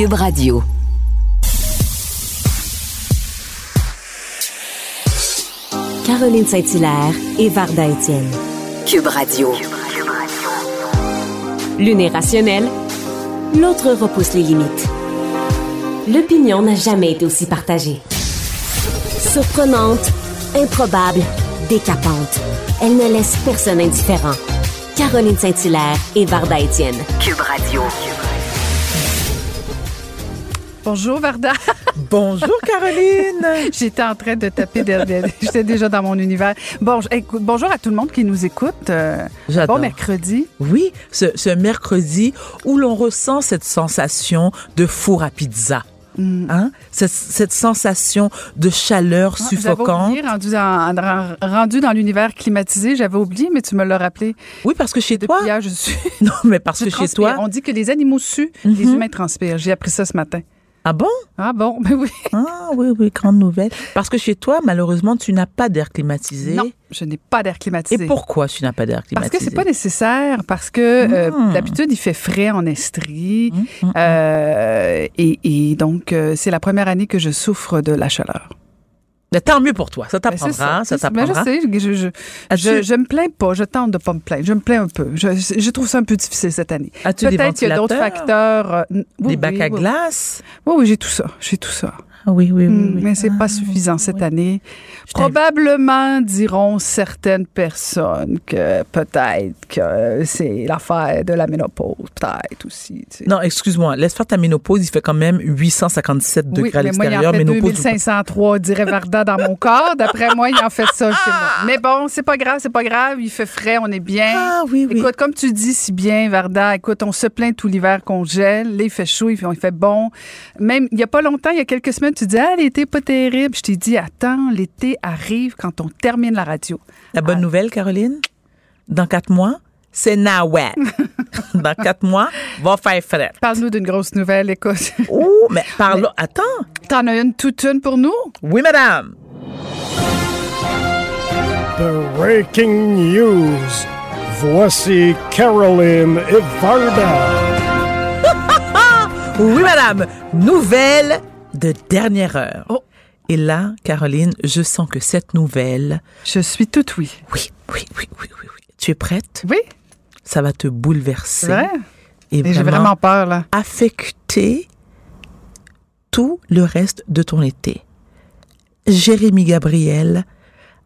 Cube Radio. Caroline Saint-Hilaire et Varda Étienne. Cube Radio. L'une est rationnelle, l'autre repousse les limites. L'opinion n'a jamais été aussi partagée. Surprenante, improbable, décapante. Elle ne laisse personne indifférent. Caroline Saint-Hilaire et Varda Étienne. Cube Radio. Bonjour Varda. Bonjour Caroline. J'étais en train de taper derrière. J'étais déjà dans mon univers. Bon, écoute, bonjour à tout le monde qui nous écoute. Euh. Bon mercredi. Oui, ce, ce mercredi où l'on ressent cette sensation de four à pizza. Hein? Cette, cette sensation de chaleur Ah, J'avais suffocante. oublié, rendu dans, en- rendu dans l'univers climatisé, j'avais oublié, mais tu me l'as rappelé. Oui, parce que chez Depuis toi? hier, je suis. Non, mais parce je que chez toi? On dit que les animaux suent, les humains transpirent. J'ai appris ça ce matin. Ah bon? Ah bon, ben oui. Ah oui, oui, grande nouvelle. Parce que chez toi, malheureusement, tu n'as pas d'air climatisé. Non, je n'ai pas d'air Et climatisé. pourquoi tu n'as pas d'air Parce climatisé? que c'est pas nécessaire, parce que euh, Mm. d'habitude il fait frais en Estrie, Mm, mm, euh, et, et donc euh, c'est la première année que je souffre de la chaleur. Mais Tant mieux pour toi. Ça Ben, t'apprendra. Ça c'est Ben, je t'apprendra. sais, je, je, je, je me plains pas, je tente de pas me plaindre, je me plains un peu. Je, je trouve ça un peu difficile cette année. Peut-être qu'il y a d'autres facteurs. euh, oui, Des bacs oui, à oui. glace? Oui, oui, j'ai tout ça, j'ai tout ça. Ah oui, oui, oui. Mm, oui. Mais c'est Ah, pas suffisant cette oui. année. Je Probablement diront certaines personnes que peut-être que c'est l'affaire de la ménopause, peut-être aussi. tu sais. Non, excuse-moi. Laisse faire ta ménopause. Il fait quand même 857 Oui, degrés à mais moi, il en l'extérieur. fait Ménopause. ou pas. 2503, dirait Varda dans mon corps. D'après moi, il en fait ça chez moi. Mais bon, c'est pas grave, c'est pas grave. Il fait frais, on est bien. Ah oui, oui. Écoute, comme tu dis si bien, Varda, écoute, on se plaint tout l'hiver qu'on gèle. Là, il fait chaud, il fait, il fait bon. Même, il y a pas longtemps, il y a quelques semaines, tu dis, ah, l'été pas terrible. Je t'ai dit, attends, l'été arrive quand on termine la radio. La bonne Ah. nouvelle, Caroline, dans quatre mois, c'est Nawet. dans quatre mois, va faire frais. Parle-nous d'une grosse nouvelle, écoute. Ouh, mais parle. Attends. T'en as une toute une pour nous? Oui, madame. The breaking news. Voici Caroline et Varda. Oui, madame. Nouvelle de dernière heure. Oh. Et là, Caroline, je sens que cette nouvelle. Je suis toute oui. Oui, oui, oui, oui, oui. oui. Tu es prête? Oui, Ça va te bouleverser. vrai? Et Et J'ai vraiment vraiment peur, là. affecter tout le reste de ton été. Jérémy Gabriel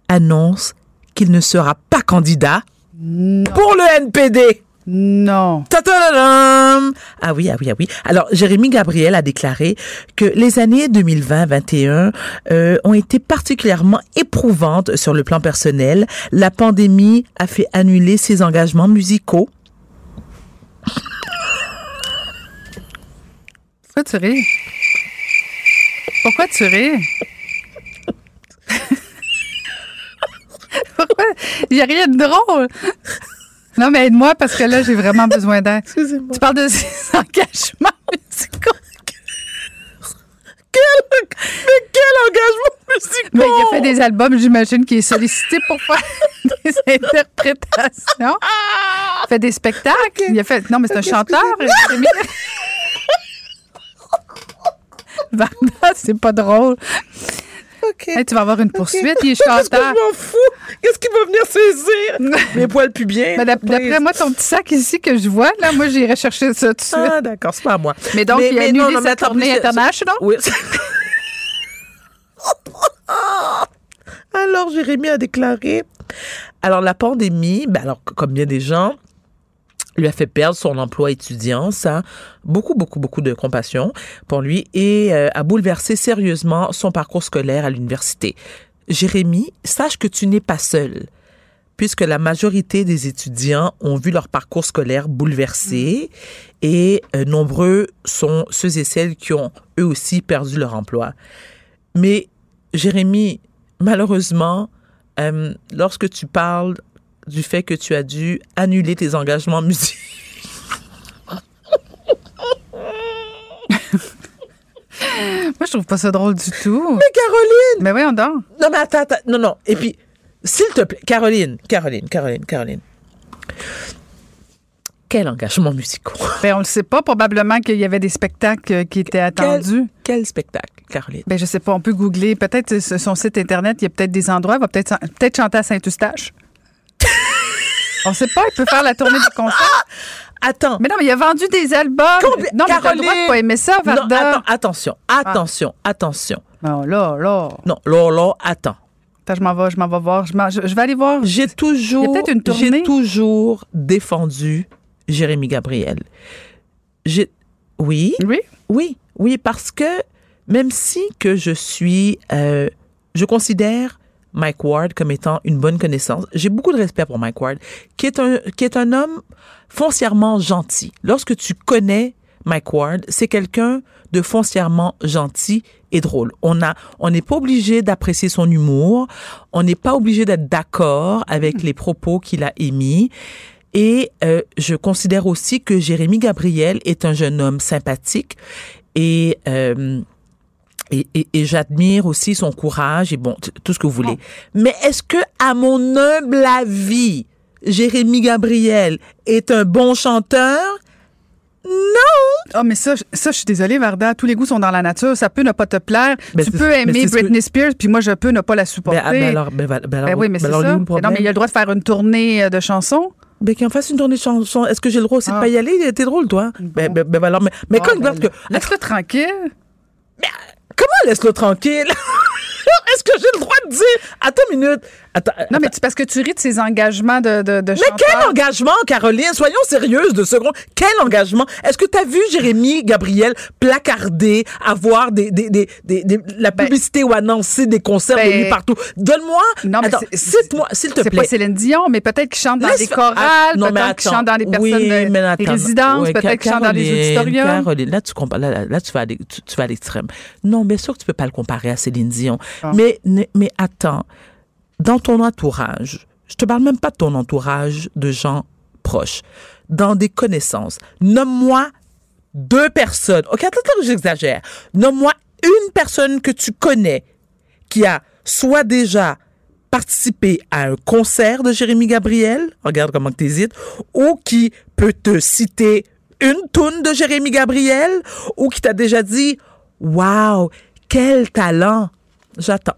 annonce qu'il ne sera pas candidat pour le NPD. Non. Ta-ta-da-dam! Ah oui, ah oui, ah oui. Alors, Jérémy Gabriel a déclaré que les années 2020-21 euh, ont été particulièrement éprouvantes sur le plan personnel. La pandémie a fait annuler ses engagements musicaux. Pourquoi tu ris? Pourquoi tu ris? Pourquoi? Il n'y a rien de drôle. Non, mais aide-moi parce que là, j'ai vraiment besoin d'aide. Excusez-moi. Tu parles de ses engagements musicaux. Mais quel engagement musical! Mais il a fait des albums, j'imagine qu'il est sollicité pour faire des interprétations. Il fait des spectacles. Il a fait. Non, mais c'est un chanteur. Varda, c'est pas drôle. OK. Hey, tu vas avoir une poursuite. Il est chanteur. je m'en fous? Qu'est-ce qui va venir saisir? Mes poils pubiens. Mais d'ap- d'après moi, ton petit sac ici que je vois, là, moi, j'irai chercher ça tout de suite. Ah, d'accord, c'est pas à moi. mais donc, il a annulé non, mais sa tournée internationale? Oui. alors, Jérémy a déclaré. Alors, la pandémie, ben alors, comme bien des gens, lui a fait perdre son emploi étudiant. Ça, beaucoup, beaucoup, beaucoup de compassion pour lui et euh, a bouleversé sérieusement son parcours scolaire à l'université. Jérémy, sache que tu n'es pas seul puisque la majorité des étudiants ont vu leur parcours scolaire bouleversé et euh, nombreux sont ceux et celles qui ont eux aussi perdu leur emploi. Mais Jérémy, malheureusement, euh, lorsque tu parles du fait que tu as dû annuler tes engagements musicaux, Moi, je trouve pas ça drôle du tout. mais Caroline, Mais voyons donc. non mais attends, attends, non non, et puis s'il te plaît, Caroline, Caroline, Caroline, Caroline. Quel engagement musical. Ben, on le sait pas. Probablement qu'il y avait des spectacles qui étaient attendus. Quel spectacle, Caroline? Ben, je sais pas. On peut googler. Peut-être euh, son site Internet, il y a peut-être des endroits. Il va peut-être peut chanter à Saint-Eustache. On sait pas. Il peut faire la tournée des concerts. Attends. Mais non, mais il a vendu des albums. Combien- non, mais t'as le droit de pas aimer ça, Non, Varda. attends, attention, attention, attention. Non, là, là. Non, là, là, attends. Attends, je m'en vais, je m'en vais voir. Je, m'en- je- je vais aller voir. J'ai toujours, une tournée. j'ai toujours défendu Jérémy Gabriel. J'ai, oui, Oui? oui, oui, parce que même si que je suis, euh, je considère Mike Ward comme étant une bonne connaissance. J'ai beaucoup de respect pour Mike Ward, qui est un, qui est un homme foncièrement gentil. Lorsque tu connais Mike Ward, c'est quelqu'un de foncièrement gentil et drôle. On a, on n'est pas obligé d'apprécier son humour. On n'est pas obligé d'être d'accord avec les propos qu'il a émis. Et euh, je considère aussi que Jérémy Gabriel est un jeune homme sympathique et euh, et, et- et j'admire aussi son courage et bon tout ce que vous voulez. Mais est-ce que à mon humble avis, Jérémy Gabriel est un bon chanteur? Ah, mais ça, je- ça, je suis désolée, Varda. Tous les goûts sont dans la nature. Ça peut ne pas te plaire. Ben, tu peux mais aimer que- Britney Spears, puis moi, je peux ne pas la supporter. Ben, ah, ben alors, ben, ben, alors, Ben oui, mais ben c'est ça. Mais non, mais il a le droit de faire une tournée euh, de chansons. Ben, qu'il en fasse une tournée de chansons. Est-ce que j'ai le droit aussi de Ah. pas y aller? T'es drôle, toi. Ben, ben, ben, alors, mais, mais Ah, quand il que, Laisse-le tranquille. Comment laisse-le tranquille? Est-ce que j'ai le droit de dire, attends une minute, attends, Non, mais c'est parce que tu ris de ses engagements de, de, de Mais chanteur. quel engagement, Caroline? Soyons sérieuses de secondes. Quel engagement? Est-ce que tu as vu Jérémy Gabriel placarder, avoir des, des, des, des- des- la publicité ou annoncer des concerts de Ben, lui partout? Donne-moi. Non, mais Attends, c'est- cite-moi, s'il te C'est plaît. pas Céline Dion, mais peut-être qu'il chante dans Laisse- des chorales, peut-être qu'il chante dans les personnes, Oui, de- attends. résidences, Ouais, peut-être qu'il chante dans les Caroline, auditoriums. Caroline, là, tu là, là, là, tu vas à tu, tu vas à l'extrême. Non, bien sûr que tu peux pas le comparer à Céline Dion. Ah. Mais, mais attends, dans ton entourage, je te parle même pas de ton entourage de gens proches, dans des connaissances, nomme-moi deux personnes. OK, attends, attends, j'exagère. Nomme-moi une personne que tu connais qui a soit déjà participé à un concert de Jérémy Gabriel, regarde comment tu hésites, ou qui peut te citer une toune de Jérémy Gabriel, ou qui t'a déjà dit Waouh, quel talent! J'attends.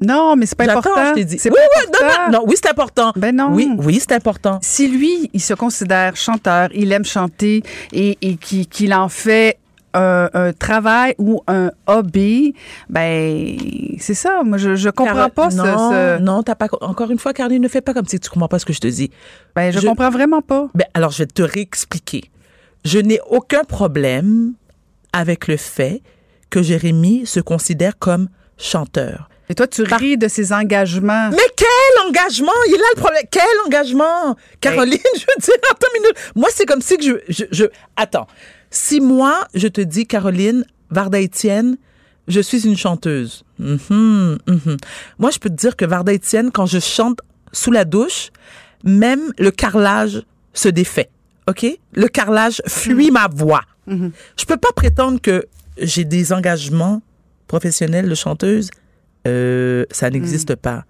Non, mais c'est pas important. je t'ai dit. Oui, pas oui, non, important. non, non, oui, c'est important. Ben non. Oui, oui, c'est important. Si lui, il se considère chanteur, il aime chanter et, et qui- qu'il en fait un, un travail ou un hobby, ben c'est ça. Moi, je, je comprends Carole- pas ce- non, ce, Non, t'as pas. Encore une fois, Caroline, ne fais pas comme si tu comprends pas ce que je te dis. ben, je, je- comprends vraiment pas. Ben, alors, je vais te réexpliquer. Je n'ai aucun problème avec le fait que Jérémy se considère comme chanteur. Et toi, tu ris de ses engagements. Mais quel engagement! Il là le problème. Quel engagement! Caroline, je veux dire, attends une minute. Moi, c'est comme si que je, je, je- Attends. Si moi, je te dis, Caroline, Varda Étienne, je suis une chanteuse. Mhm, mhm. Moi, je peux te dire que Varda Étienne, quand je chante sous la douche, même le carrelage se défait. OK? Le carrelage fuit ma voix. Je peux pas prétendre que j'ai des engagements professionnels de chanteuse. Euh, ça n'existe pas.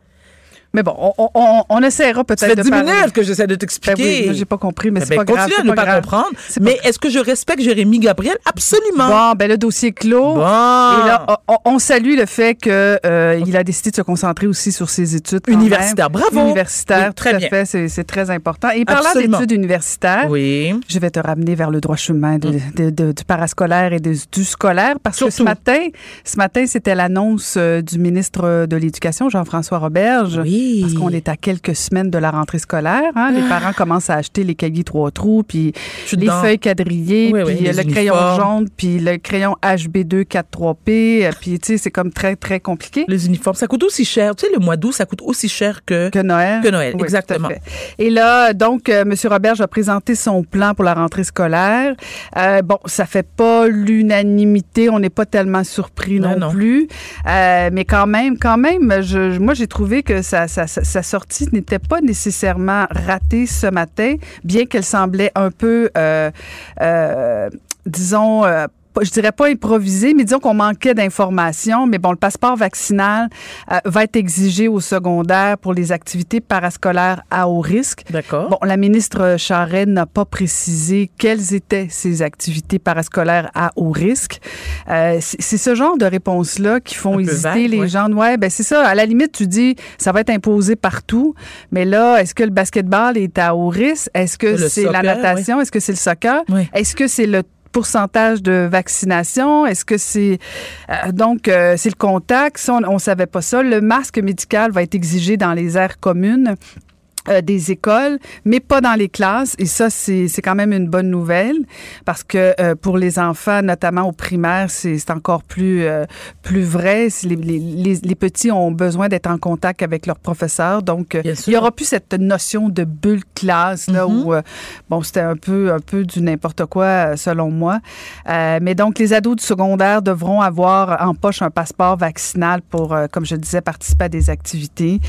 Mais bon, on, on- on, essaiera Ça peut-être fait de 10 parler. minutes que j'essaie de Ben t'expliquer. oui, moi, j'ai pas compris, mais Eh c'est ben, pas grave. continue à ne pas, grave. comprendre. Mais est-ce que je respecte Jérémy Gabriel? Absolument. Bon, ben le dossier clos. Bon. Et là, on, on salue le fait que euh, il a décidé de se concentrer aussi sur ses études quand Universitaire. même. Bravo. Universitaire, Oui, très tout à bien. fait, c'est très important. Et parlant d'études universitaires, Oui. je vais te ramener vers le droit chemin de- de- de- du parascolaire et du scolaire parce que ce matin, ce matin, c'était l'annonce euh, du ministre de l'Éducation, Jean-François Roberge. Oui. Parce qu'on est à quelques semaines de la rentrée scolaire. hein. Les parents commencent à acheter les cahiers trois trous, puis les dedans. feuilles quadrillées, Oui, oui, puis les le crayon jaune, puis le crayon HB2 43P. euh, Puis, tu sais, c'est comme très, très compliqué. Les uniformes, ça coûte aussi cher. Tu sais, le mois d'août, ça coûte aussi cher que... Que Noël. Que Noël, Oui, exactement. Et là, donc, euh, M. Roberge a présenté son plan pour la rentrée scolaire. Euh, bon, ça fait pas l'unanimité. On n'est pas tellement surpris non, Non, non. plus. Euh, mais quand même, quand même, je, moi, j'ai trouvé que sa, sa, sortie n'était pas nécessairement ratée ce matin, bien qu'elle semblait un peu, euh, euh, disons, euh, je dirais pas improvisé, mais disons qu'on manquait d'informations. Mais bon, le passeport vaccinal euh, va être exigé au secondaire pour les activités parascolaires à haut risque. D'accord. Bon, la ministre Charest n'a pas précisé quelles étaient ces activités parascolaires à haut risque. Euh, c'est ce genre de réponses-là qui font hésiter vague, les ouais. gens. Ouais, ben c'est ça. À la limite, tu dis ça va être imposé partout, mais là, est-ce que le basketball est à haut risque? Est-ce que c'est la natation? Est-ce que c'est le soccer? Oui. Est-ce que c'est le pourcentage de vaccination? Est-ce que c'est euh, donc euh, c'est le contact? Ça, on, on savait pas ça. Le masque médical va être exigé dans les aires communes. Euh, des écoles, mais pas dans les classes. Et ça, c'est quand même une bonne nouvelle parce que euh, pour les enfants, notamment au primaire, c'est encore plus euh, plus vrai. Les, les, les, les petits ont besoin d'être en contact avec leurs professeurs. Donc, il sûr. y aura plus cette notion de bulle classe là Mhm. où bon, c'était un peu un peu du n'importe quoi selon moi. Mais donc les ados du secondaire devront avoir en poche un passeport vaccinal pour comme je disais participer à des activités.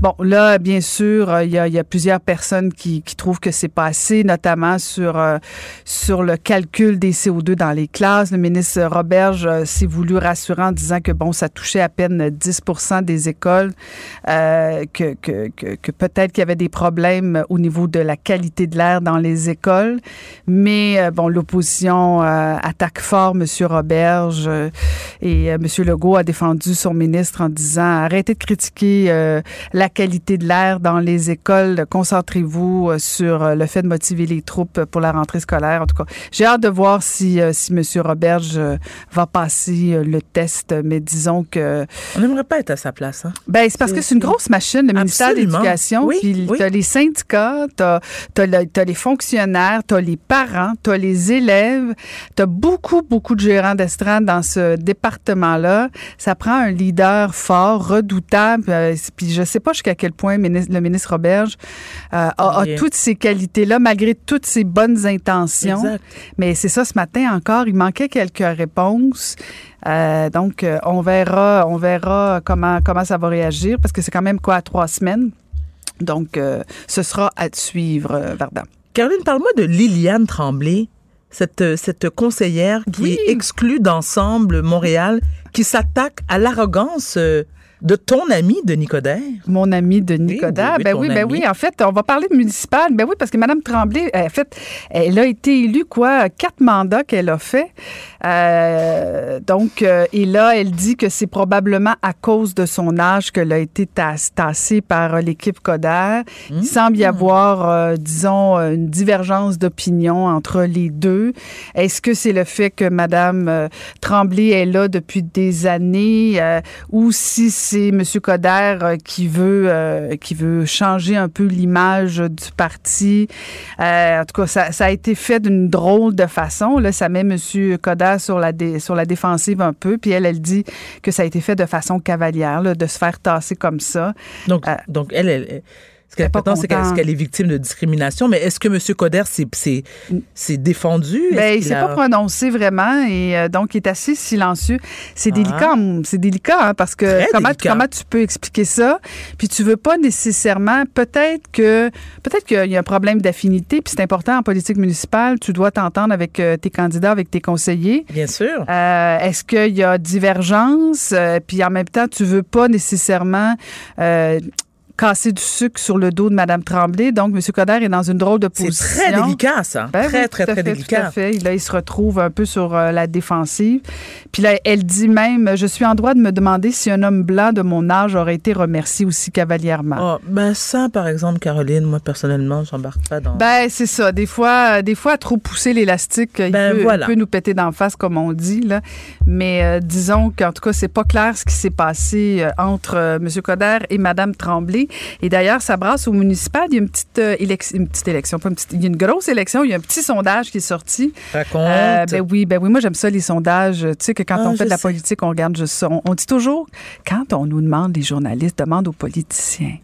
Bon, là bien sûr, il y a, il y a plusieurs personnes qui, trouvent que c'est pas assez notamment sur euh, sur le calcul des CO2 dans les classes. Le ministre Roberge euh, s'est voulu rassurer en disant que bon, ça touchait à peine 10 des écoles euh, que, que, que, peut-être qu'il y avait des problèmes au niveau de la qualité de l'air dans les écoles. Mais bon, l'opposition attaque fort M. Roberge et M. Legault a défendu son ministre en disant arrêtez de critiquer la qualité de l'air dans les écoles, concentrez-vous euh, sur euh, le fait de motiver les troupes pour la rentrée scolaire. En tout cas, j'ai hâte de voir si, euh, si M. Roberge va passer le test, mais disons que On n'aimerait pas être à sa place. Hein? ben, c'est parce que c'est une grosse machine, le ministère de l'Éducation. Oui, Puis oui. t'as les syndicats, t'as as, les fonctionnaires, t'as les parents, t'as les élèves, t'as beaucoup, beaucoup de gérants d'estrade dans ce département-là. Ça prend un leader fort, redoutable. puis je sais pas jusqu'à quel point le ministre, ministre Roberge euh, a, toutes ces qualités-là, malgré toutes ses bonnes intentions. Exact. Mais c'est ça, ce matin encore, il manquait quelques réponses. Euh, donc, euh, on verra, on verra comment, comment ça va réagir, parce que c'est quand même quoi, trois semaines? Donc, euh, ce sera à suivre, Varda. Caroline, parle-moi de Liliane Tremblay, cette, cette conseillère qui Oui. est exclue d'Ensemble Montréal, qui s'attaque à l'arrogance de ton ami Denis Coderre. Mon ami Denis Oui, Coderre. oui, oui, ben oui, ben ami. oui. En fait, on va parler de municipal. Ben oui, parce que Mme Tremblay, en fait, elle a été élue, quoi, quatre mandats qu'elle a fait. Euh, donc, euh, et là, elle dit que c'est probablement à cause de son âge qu'elle a été tas- tassée par euh, l'équipe Coderre. Il semble y avoir, euh, disons, une divergence d'opinion entre les deux. Est-ce que c'est le fait que Mme euh, Tremblay est là depuis des années euh, ou si c'est M. Coderre euh, qui veut euh, qui veut changer un peu l'image du parti. Euh, en tout cas, ça, ça a été fait d'une drôle de façon. Là, ça met M. Coderre sur la dé- sur la défensive un peu. Puis elle, elle dit que ça a été fait de façon cavalière, là, de se faire tasser comme ça. Donc, Euh, donc elle, elle, elle- ce qu'elle prétend, c'est qu'elle est, victime de discrimination. Mais est-ce que M. Coderre s'est- s'est défendu? Ben, il qu'il s'est a- pas prononcé vraiment et euh, donc il est assez silencieux. C'est Ah. délicat, c'est délicat hein, parce que Très comment délicat. comment tu peux expliquer ça? Puis tu veux pas nécessairement peut-être que peut-être qu'il y a un problème d'affinité puis c'est important en politique municipale, tu dois t'entendre avec euh, tes candidats, avec tes conseillers. Bien sûr. Euh, Est-ce qu'il y a divergence? Euh, puis en même temps, tu veux pas nécessairement euh, casser du sucre sur le dos de Mme Tremblay. Donc, M. Coderre est dans une drôle de C'est position. très délicat, ça. Ben très, oui, très, à très fait, délicat. Tout à fait. Là, il se retrouve un peu sur euh, la défensive. Puis là, elle dit même Je suis en droit de me demander si un homme blanc de mon âge aurait été remercié aussi cavalièrement. Oh, ben ça, par exemple, Caroline, moi, personnellement, j'embarque pas dans... Ben, c'est ça. Des fois, euh, des fois, trop pousser l'élastique, il, Ben, peut, il voilà. peut nous péter d'en face, comme on dit. Là. Mais euh, disons qu'en tout cas, c'est pas clair ce qui s'est passé euh, entre M. Coderre et Mme Tremblay. Et d'ailleurs, ça brasse au municipal. Il y a une petite, euh, une petite élection, pas une petite, il y a une grosse élection. Il y a un petit sondage qui est sorti. Raconte. Euh, ben oui, ben oui, moi j'aime ça les sondages. Tu sais que quand Ah, on fait de la sais. politique, on regarde juste ça. On, on dit toujours, quand on nous demande, les journalistes demandent aux politiciens,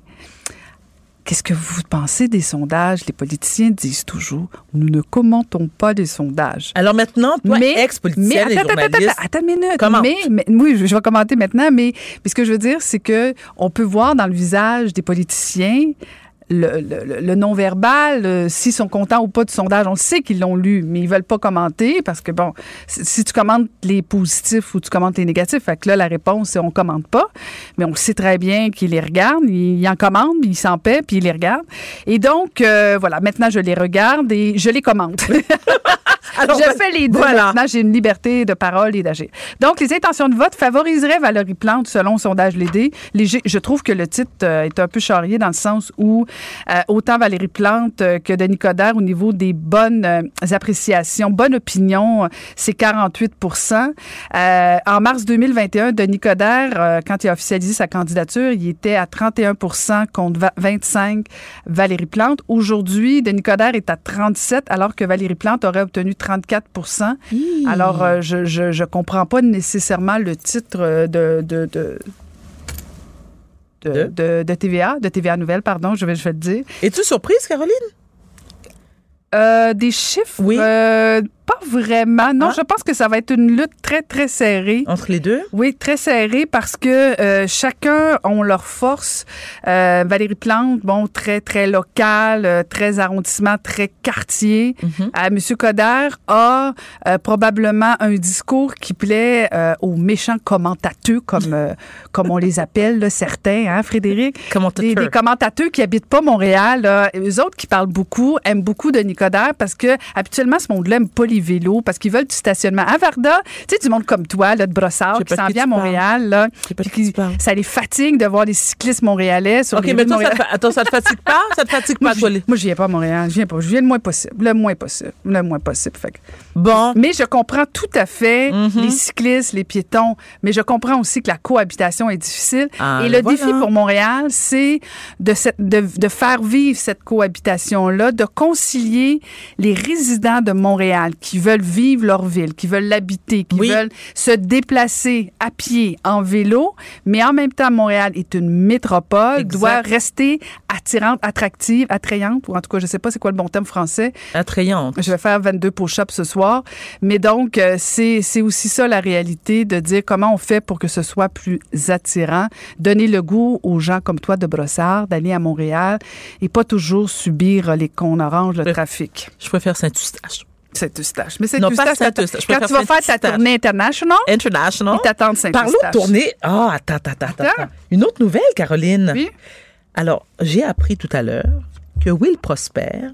qu'est-ce que vous pensez des sondages? Les politiciens disent toujours, nous ne commentons pas les sondages. Alors maintenant, toi, ex-politicienne et attends, attends, journaliste, attends, attends une minute. Commente. Mais, mais- oui, je, je vais commenter maintenant, mais, mais ce que je veux dire, c'est que on peut voir dans le visage des politiciens le, le- le non-verbal, euh, s'ils sont contents ou pas du sondage. On sait qu'ils l'ont lu, mais ils veulent pas commenter parce que, bon, si tu commentes les positifs ou tu commentes les négatifs, fait que là, la réponse, c'est on commente pas. Mais on sait très bien qu'ils les regardent, ils, en commandent, ils s'en paient, puis ils les regardent. Et donc, euh, voilà, maintenant, je les regarde et je les commente. Alors, je fais les deux. Voilà. Maintenant, j'ai une liberté de parole et d'agir. Donc, les intentions de vote favoriseraient Valérie Plante selon sondage Léger. Léger. Je trouve que le titre euh, est un peu charrié dans le sens où euh, autant Valérie Plante euh, que Denis Coderre au niveau des bonnes euh, appréciations, bonne opinion, c'est 48% Euh, En mars 2021, Denis Coderre, quand il a officialisé sa candidature, il était à 31% contre va- 25 Valérie Plante. Aujourd'hui, Denis Coderre est à 37 alors que Valérie Plante aurait obtenu 34 Alors, euh, je, je, je comprends pas nécessairement le titre euh, de, de, de, de, De? de- de TVA, de TVA Nouvelle, pardon, je vais, je vais le dire. Es-tu surprise, Caroline? Euh, des chiffres, Oui. euh, pas vraiment. Non, Ah. je pense que ça va être une lutte très, très serrée. Entre les deux? Oui, très serré parce que euh, chacun ont leur force. Euh, Valérie Plante, bon, très très local, euh, très arrondissement, très quartier. Mhm. Euh, Monsieur Coder a probablement un discours qui plaît aux méchants commentateurs, comme comme on les appelle là, certains, hein, Frédéric? Des, des commentateurs qui habitent pas Montréal, là, eux autres qui parlent beaucoup, aiment beaucoup de Nicodère parce que habituellement ce monde-là aime pas les vélos parce qu'ils veulent du stationnement. À Varda, tu sais, du monde comme toi, là, de Brossard, qui s'en vient à. Montréal, là, qui ça les fatigue de voir les cyclistes montréalais sur OK, les mais toi, ça te, attends, ça te fatigue pas? Ça te fatigue pas, moi, je viens pas à Montréal. Je viens pas. Je viens le moins possible. Le moins possible. Le moins possible. Fait que- Bon. mais je comprends tout à fait Mhm. les cyclistes, les piétons, mais je comprends aussi que la cohabitation est difficile. Ah, Et le voilà. défi pour Montréal, c'est de, de, de faire vivre cette cohabitation-là, de concilier les résidents de Montréal qui veulent vivre leur ville, qui veulent l'habiter, qui Oui. veulent se déplacer à pied, en vélo, mais en même temps, Montréal est une métropole, Exact. doit rester attirante, attractive, attrayante, ou en tout cas, je sais pas c'est quoi le bon terme français, Attrayante. je vais faire 22 push-ups ce soir. Mais donc, euh, c'est c'est aussi ça la réalité de dire comment on fait pour que ce soit plus attirant, donner le goût aux gens comme toi de Brossard d'aller à Montréal et pas toujours subir les cons oranges, le trafic. Je préfère Saint-Eustache. Saint-Eustache. Mais Saint-Eustache. Je quand tu vas faire ta tournée international, International. ils t'attendent Saint-Eustache. Parlons de tournée. Ah, attends, attends, attends, Attends. attends. Une autre nouvelle, Caroline. Oui. Alors, j'ai appris tout à l'heure que Will Prosper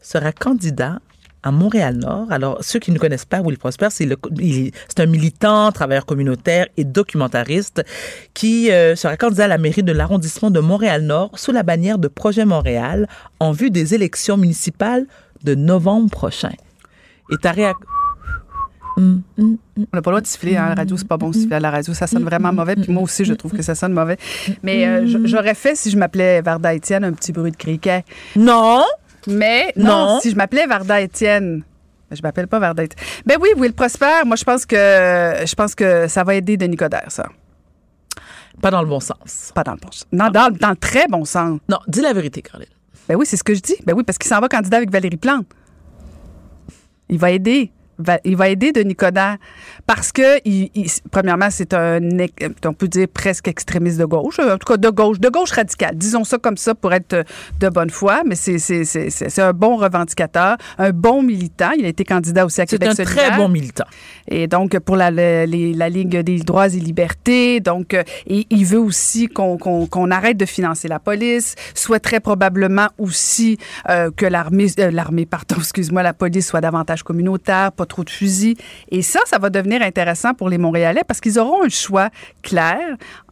sera candidat à Montréal-Nord. Alors, ceux qui ne connaissent pas Will Prosper, c'est le- il- c'est un militant, travailleur communautaire et documentariste qui euh, sera candidat à la mairie de l'arrondissement de Montréal-Nord sous la bannière de Projet Montréal en vue des élections municipales de novembre prochain. Et ta réaction... On n'a pas le droit de siffler hein, à la radio, c'est pas bon de siffler à la radio, ça sonne vraiment mauvais. Puis moi aussi, je trouve que ça sonne mauvais. Mais euh, j'aurais fait, si je m'appelais Varda Étienne, un petit bruit de criquet. Non! Mais non, Non. si je m'appelais Varda Étienne. ben, Je m'appelle pas Varda Étienne. Ben oui, Will Prosper, moi je pense que je pense que ça va aider Denis Coderre, ça. Pas dans le bon sens. Pas dans le bon sens. Non, dans, dans le très bon sens. Non, dis la vérité, Caroline. Ben oui, c'est ce que je dis. Ben oui, parce qu'il s'en va candidat avec Valérie Plante. Il va aider. Il va aider Denis Coderre parce que, il- il- premièrement, c'est un, on peut dire presque extrémiste de gauche, en tout cas de gauche, de gauche radicale. Disons ça comme ça pour être de bonne foi, mais c'est c'est- c'est- c'est- c'est un bon revendicateur, un bon militant. Il a été candidat aussi à C'est Québec un solidaire. très bon militant. Et donc, pour la, la, les- la Ligue des droits et libertés, donc, euh, et il veut aussi qu'on qu'on- qu'on arrête de financer la police, souhaiterait probablement aussi euh, que l'armée, euh, l'armée, pardon, excuse-moi, la police soit davantage communautaire, pas trop de fusils. Et ça, ça va devenir intéressant pour les Montréalais parce qu'ils auront un choix clair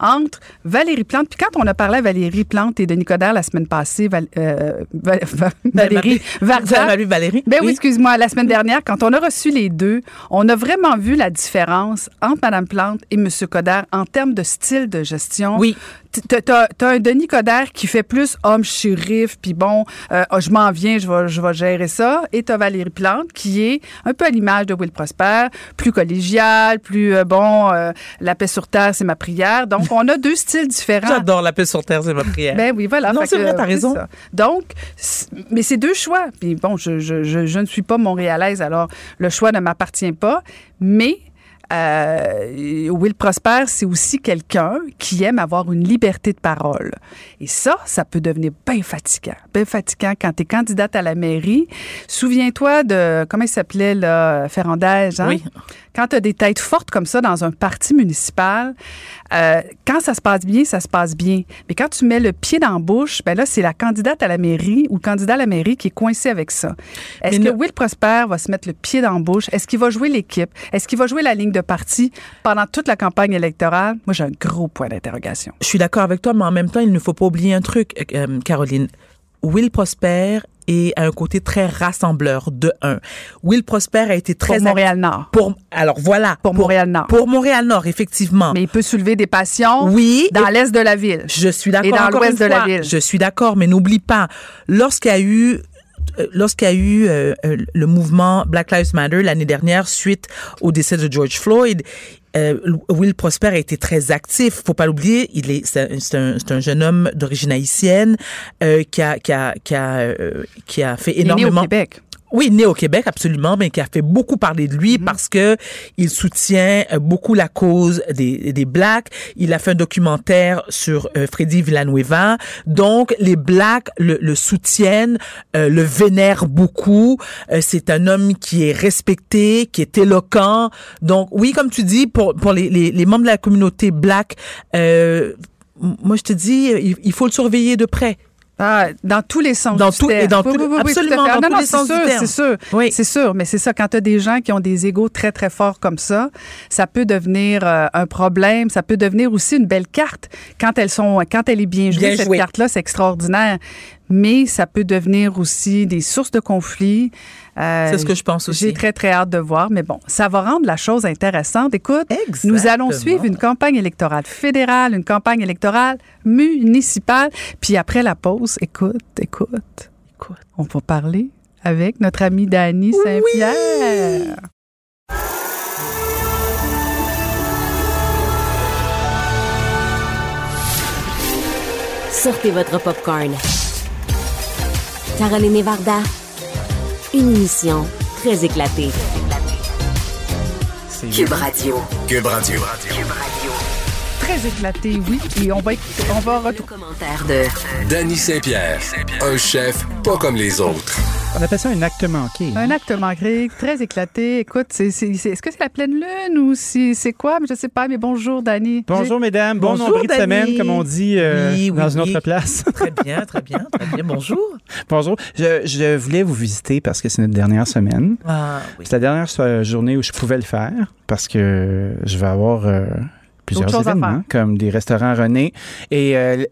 entre Valérie Plante, puis quand on a parlé à Valérie Plante et Denis Coderre la semaine passée, Val- euh, Val- Valérie Varda, Valérie. ben oui, excuse-moi, la semaine dernière, quand on a reçu les deux, on a vraiment vu la différence entre Mme Plante et M. Coderre en termes de style de gestion. Oui. T'as- t'as un Denis Coderre qui fait plus homme shérif, puis bon, euh, oh, je m'en viens, je vais, je vais gérer ça. Et t'as Valérie Plante qui est un peu à l'image de Will Prosper, plus collégial, plus euh, bon, euh, la paix sur terre, c'est ma prière. Donc, on a deux styles différents. J'adore la paix sur terre, c'est ma prière. Ben oui, voilà. Non, c'est vrai, t'as raison. ça. Donc, mais c'est deux choix. Puis bon, je, je, je, je ne suis pas montréalaise, alors le choix ne m'appartient pas. Mais euh, Will Prosper, c'est aussi quelqu'un qui aime avoir une liberté de parole. Et ça, ça peut devenir bien fatigant. Bien fatigant quand tu es candidate à la mairie. Souviens-toi de, comment il s'appelait, là, Ferrandez, hein? Oui. Quand tu as des têtes fortes comme ça dans un parti municipal, euh, quand ça se passe bien, ça se passe bien. Mais quand tu mets le pied dans la bouche, ben là, c'est la candidate à la mairie ou le candidat à la mairie qui est coincé avec ça. Est-ce que Will Prosper va se mettre le pied dans la bouche? Est-ce qu'il va jouer l'équipe? Est-ce qu'il va jouer la ligne de parti pendant toute la campagne électorale? Moi, j'ai un gros point d'interrogation. Je suis d'accord avec toi, mais en même temps, il ne faut pas oublier un truc, euh, Caroline. Will Prosper est à un côté très rassembleur de un. Will Prosper a été très Pour Montréal-Nord. Pour alors voilà Pour Montréal-Nord. Pour Montréal-Nord, effectivement. Mais il peut soulever des passions oui, dans et- l'est de la ville. Je suis d'accord. Et dans l'ouest de la ville. Je suis d'accord, mais n'oublie pas, lorsqu'il y a eu Lorsqu'il y a eu euh, euh, le mouvement Black Lives Matter l'année dernière suite au décès de George Floyd, euh, Will Prosper a été très actif. Faut pas l'oublier, il est c'est un, c'est un, jeune homme d'origine haïtienne euh, qui a qui a qui a euh, qui a fait Il est né au énormément. Québec. Oui, né au Québec, absolument, mais qui a fait beaucoup parler de Mhm. lui parce que il soutient euh, beaucoup la cause des, des Blacks. Il a fait un documentaire sur euh, Freddy Villanueva. Donc, les Blacks le, le soutiennent, euh, le vénèrent beaucoup. Euh, c'est un homme qui est respecté, qui est éloquent. Donc, oui, comme tu dis, pour, pour les, les, les membres de la communauté Black, euh, moi, je te dis, il, il faut le surveiller de près. Ah, dans tous les sens Dans du tout- et terme. dans Oui, tous- oui, oui, absolument, tout dans non, tous non, les c'est sens du sûr, terme. c'est sûr. Oui. C'est sûr, mais c'est ça. Quand tu as des gens qui ont des égaux très, très forts comme ça, ça peut devenir euh, un problème. Ça peut devenir aussi une belle carte. Quand elles sont, quand elle est bien jouée, Bien cette carte-là, c'est extraordinaire. Mais ça peut devenir aussi des sources de conflits. Euh, C'est ce que je pense aussi. J'ai très, très hâte de voir. Mais bon, ça va rendre la chose intéressante. Écoute, nous allons suivre une campagne électorale fédérale, une campagne électorale municipale. Puis après la pause, écoute, écoute, Écoute. on va parler avec notre ami Dany Saint-Pierre. Sortez votre popcorn. Caroline Varda, une émission très éclatée. Cube Radio. Cube Radio. Très éclaté, oui. Et on va, on va Le retrouver. commentaire de Danny Saint-Pierre, un chef pas comme les autres. On appelle ça un acte manqué. Un acte manqué, très éclaté. Écoute, c'est, c'est- c'est- est-ce que c'est la pleine lune ou si, c'est quoi? Mais je sais pas, mais bonjour, Dany. Bonjour, mesdames. Bon Bonjour, nombril de semaine, comme on dit euh, Oui, oui, dans une oui. autre place. Très bien, très bien, très bien. Bonjour. Bonjour. Je, je voulais vous visiter parce que c'est notre dernière semaine. Ah, oui. C'est la dernière journée où je pouvais le faire parce que je vais avoir euh, plusieurs à événements, comme des restaurants René et euh,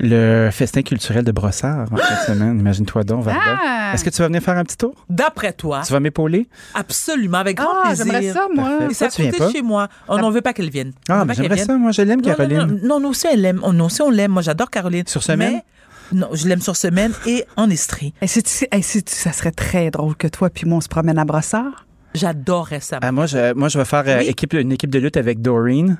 le festin culturel de Brossard en cette semaine. Imagine-toi donc, Varda. Ah! Est-ce que tu vas venir faire un petit tour? D'après toi, Tu vas m'épauler? absolument, avec grand Ah, plaisir. j'aimerais ça, moi. Parfait. Et ça tu viens côté pas? chez moi. On n'en veut pas qu'elle vienne. Ah, mais j'aimerais ça. Moi, je l'aime, Non, non, Caroline. Non, non, nous aussi, elle l'aime. Oh, Nous aussi, on l'aime. Moi, j'adore Caroline. Sur semaine? Mais, non, je l'aime sur semaine et en Estrie. Et c'est- et c'est- ça serait très drôle que toi puis moi, on se promène à Brossard. J'adorerais ça. Ah, moi, je, moi, je vais faire euh, Oui. équipe, une équipe de lutte avec Doreen.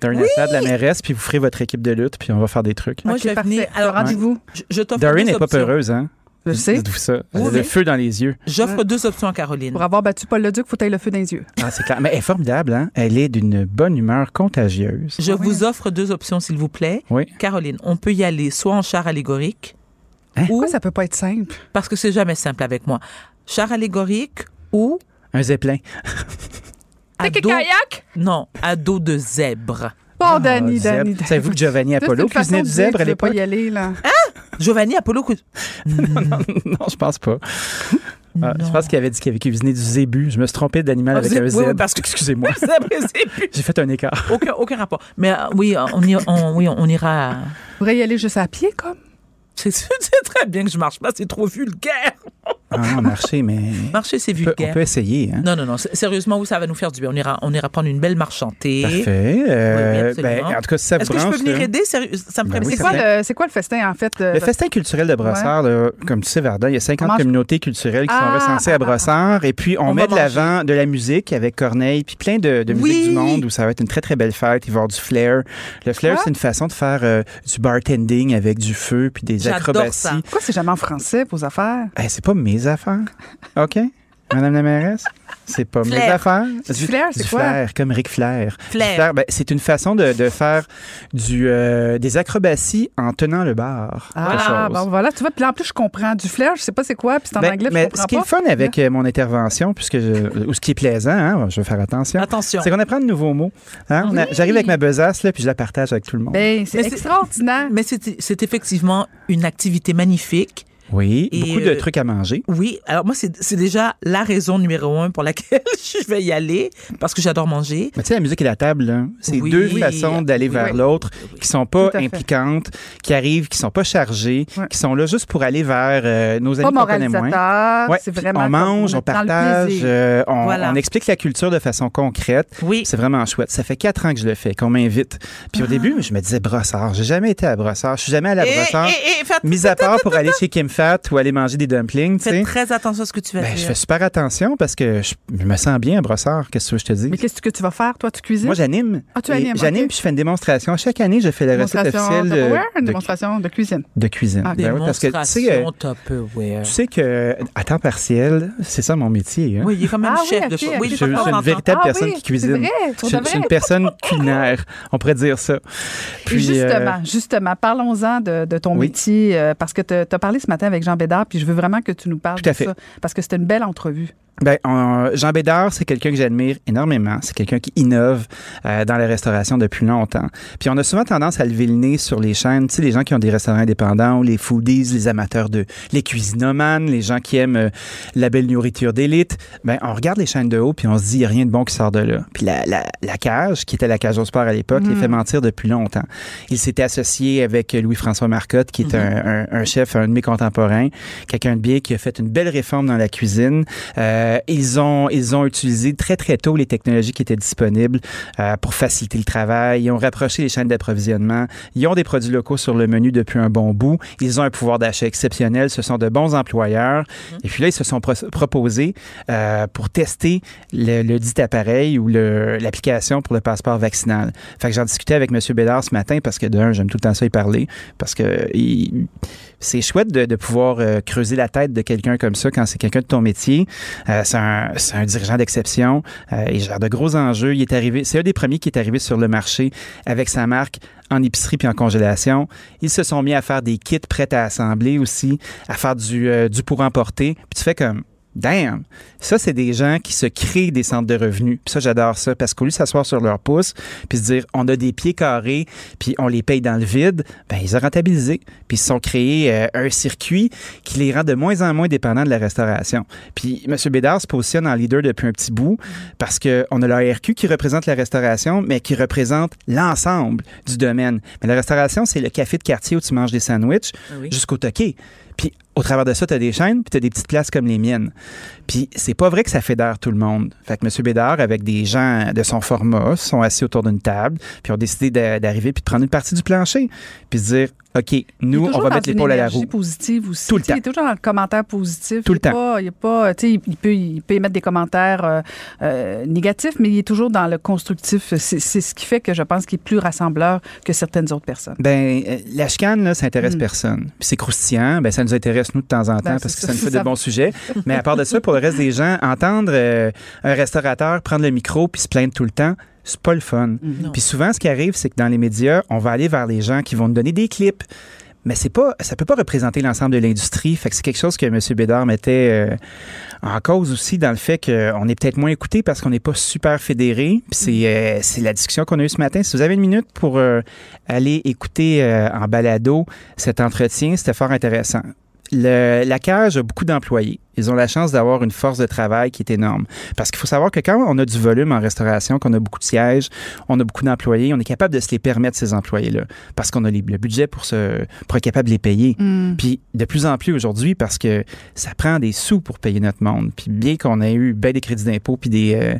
Doreen Assad, la mairesse, puis vous ferez votre équipe de lutte, puis on va faire des trucs. Moi, Ok, je vais parfait. venir. Alors, rendez-vous. je, je t'offre Doreen n'est pas options. peureuse, hein? Je sais. Dites-vous ça. Elle a Oui, le oui. feu dans les yeux. J'offre deux options à Caroline. Pour avoir battu Paul Leduc, faut tailler le feu dans les yeux. Ah, c'est clair. Mais elle est formidable, hein? Elle est d'une bonne humeur contagieuse. Je Ah oui. vous offre deux options, s'il vous plaît. Oui. Caroline, on peut y aller soit en char allégorique, Hein? ou, Pourquoi ça peut pas être simple? parce que c'est jamais simple avec moi, char allégorique ou Un zeppelin. dos, kayak? non, à dos de zèbre. Bon, Dani, Ah, zèbre. Dani. Dani. Savez-vous que Giovanni Apollo cuisinait du zèbre à je veux pas l'époque? y aller, là. Giovanni Apollo. cou- non, je pense pas. Ah, je Non. pense qu'il avait dit qu'il avait cuisiné du zébu. Je me suis trompé d'animal Ah, avec zé- un zèbre. oui, parce que- Excusez-moi. Zèbre et zébu. J'ai fait un écart. Aucun, aucun rapport. Mais euh, oui, on, y- on- oui, on ira. Tu pourrais y aller juste à pied, comme? C'est très bien que je marche pas, c'est trop vulgaire. Ah, marcher, mais. Marcher, c'est On peut, on vulgaire. peut essayer, hein? Non, non, non. Sérieusement, oui, ça va nous faire du bien. On ira, on ira prendre une belle marche chantée. Parfait. Euh, Oui, oui, ben, en tout cas, si ça vous Est-ce que je peux venir aider? Sérieux, ça me Ben oui, C'est quoi, le, c'est quoi le festin, en fait? euh, Le festin culturel de Brossard, là, comme tu sais, Varda, il y a 50 On mange- communautés culturelles qui Ah, sont recensées ah, à Brossard. Et puis, on, On met de l'avant de la musique avec Corneille, puis plein de, de musique Oui. du monde où ça va être une très, très belle fête. Il va y avoir du flair. Le flair, Quoi? c'est une façon de faire euh, du bartending avec du feu puis des J'adore acrobaties. ça. Pourquoi c'est jamais en français, vos affaires? Eh, c'est pas mes affaires. OK? Madame la mairesse? C'est pas mes Flair. affaires. Du flair, c'est du quoi? flair, comme Ric Flair. Flair. Du ben, c'est une façon de, de faire du, euh, des acrobaties en tenant le bar. Ah, bon, voilà, tu vois, puis là, en plus, je comprends. Du flair, je sais pas c'est quoi, puis c'est en Ben, anglais, mais je comprends ce qui est pas. fun avec euh, mon intervention, puisque je- ou ce qui est plaisant, hein, je vais faire attention, Attention. c'est qu'on apprend de nouveaux mots. hein. J'arrive avec ma besace, là, puis je la partage avec tout le monde. Ben, c'est Mais c'est- extraordinaire. Mais c'est c'est effectivement une activité magnifique. Oui, et, beaucoup de euh, trucs à manger. Oui, alors moi, c'est c'est déjà la raison numéro un pour laquelle je vais y aller, parce que j'adore manger. Mais tu sais, la musique et la table, c'est Oui. deux Oui. façons d'aller Oui, vers oui. l'autre qui sont pas impliquantes, qui arrivent, qui sont pas chargées, qui sont là juste pour aller vers euh, nos amis qu'on connaît moins. Ouais, vraiment on mange, on, partage, euh, on, Voilà. on explique la culture de façon concrète. Oui. C'est vraiment chouette. Ça fait quatre ans que je le fais, qu'on m'invite. Puis au Ah. début, je me disais Brossard. J'ai jamais été à Brossard. Je suis jamais allé à Et, Brossard. et- et faites, Mis à part pour aller chez Kim Fat ou aller manger des dumplings, faites très attention à ce que tu vas Ben, dire. je fais super attention parce que je, je me sens bien à Brossard. Qu'est-ce que tu veux que je te dise? Mais qu'est-ce que tu vas faire, toi? Tu cuisines? Moi, j'anime. Ah, tu animes, J'anime ok. puis je fais une démonstration. Chaque année, je fais la recette officielle de, une démonstration de cuisine? de cuisine. Ah, Ben oui, parce que tu sais, euh, tu sais que à temps partiel, c'est ça mon métier. Hein? Oui, il est quand même Ah chef oui, de ok, cho- ok, Oui, Je, suis une véritable Ah personne oui, qui c'est cuisine. vrai, je, suis- de je suis une personne culinaire. On pourrait dire ça. Puis, justement, euh, justement, parlons-en de, de ton oui. métier, euh, parce que tu as parlé ce matin avec Jean Bédard, puis je veux vraiment que tu nous parles Tout à de fait. ça, parce que c'était une belle entrevue. Ben, on- Jean Bédard, c'est quelqu'un que j'admire énormément. C'est quelqu'un qui innove euh, dans la restauration depuis longtemps. Puis on a souvent tendance à lever le nez sur les chaînes, tu sais, les gens qui ont des restaurants indépendants ou les foodies, les amateurs de, les cuisinomanes, les gens qui aiment euh, la belle nourriture d'élite. Ben, on regarde les chaînes de haut puis on se dit, il n'y a rien de bon qui sort de là. Puis la, la, la cage, qui était la cage au sport à l'époque, les fait mentir depuis longtemps. Il s'était associé avec Louis-François Marcotte, qui est un, un- un chef, un de mes contemporains, quelqu'un de bien qui a fait une belle réforme dans la cuisine. Euh, ils ont ils ont utilisé très très tôt les technologies qui étaient disponibles euh, pour faciliter le travail. Ils ont rapproché les chaînes d'approvisionnement. Ils ont des produits locaux sur le menu depuis un bon bout. Ils ont un pouvoir d'achat exceptionnel. Ce sont de bons employeurs. Et puis là, ils se sont pro- proposés euh, pour tester le, le dit appareil ou l'application pour le passeport vaccinal. Fait que j'en discutais avec M. Bédard ce matin parce que d'un, j'aime tout le temps ça y parler parce que il- c'est chouette de, pouvoir euh, creuser la tête de quelqu'un comme ça quand c'est quelqu'un de ton métier. Euh, c'est un, un dirigeant d'exception. Euh, il gère de gros enjeux. Il est arrivé, c'est un des premiers qui est arrivé sur le marché avec sa marque en épicerie puis en congélation. Ils se sont mis à faire des kits prêts à assembler aussi, à faire du, euh, du pour emporter. Puis tu fais comme Damn! Ça, c'est des gens qui se créent des centres de revenus. Puis ça, j'adore ça, parce qu'au lieu de s'asseoir sur leur pouce, puis se dire, on a des pieds carrés, puis on les paye dans le vide, ben ils ont rentabilisé. Puis ils se sont créés euh, un circuit qui les rend de moins en moins dépendants de la restauration. Puis M. Bédard se positionne en leader depuis un petit bout, parce qu'on a l'ARQ qui représente la restauration, mais qui représente l'ensemble du domaine. Mais la restauration, c'est le café de quartier où tu manges des sandwichs Oui. jusqu'au toqué. Puis au travers de ça, tu as des chaînes, puis tu as des petites places comme les miennes. Puis c'est pas vrai que ça fédère tout le monde. Fait que M. Bédard, avec des gens de son format, sont assis autour d'une table, puis ont décidé d'a- d'arriver puis de prendre une partie du plancher, puis se dire, OK, nous, on va mettre l'épaule à la roue. positive aussi. Tout le sais, Il est temps. toujours dans le commentaire positif. Tout le temps. Pas, il est pas, tu sais, il peut, il peut émettre des commentaires euh, euh, négatifs, mais il est toujours dans le constructif. C'est ce qui fait que je pense qu'il est plus rassembleur que certaines autres personnes. Ben, euh, la chicane, là, ça intéresse Mm. personne. Puis c'est croustillant, ben, ça nous intéresse, nous, de temps en temps, Ben, parce c'est que ça, ça nous fait c'est de ça. bons sujets. Mais à part de ça, pour reste des gens, entendre euh, un restaurateur prendre le micro puis se plaindre tout le temps, c'est pas le fun. Non. Puis souvent, ce qui arrive, c'est que dans les médias, on va aller vers les gens qui vont nous donner des clips. Mais c'est pas, ça peut pas représenter l'ensemble de l'industrie. Fait que c'est quelque chose que M. Bédard mettait euh, en cause aussi dans le fait qu'on est peut-être moins écouté parce qu'on n'est pas super fédéré. C'est, euh, c'est la discussion qu'on a eue ce matin. Si vous avez une minute pour euh, aller écouter en balado cet entretien, c'était fort intéressant. Le- la cage a beaucoup d'employés. Ils ont la chance d'avoir une force de travail qui est énorme. Parce qu'il faut savoir que quand on a du volume en restauration, qu'on a beaucoup de sièges, on a beaucoup d'employés, on est capable de se les permettre, ces employés-là. Parce qu'on a les- le budget pour, se, pour être capable de les payer. Mm. Puis de plus en plus aujourd'hui, parce que ça prend des sous pour payer notre monde. Puis bien qu'on ait eu ben des crédits d'impôt puis des, euh,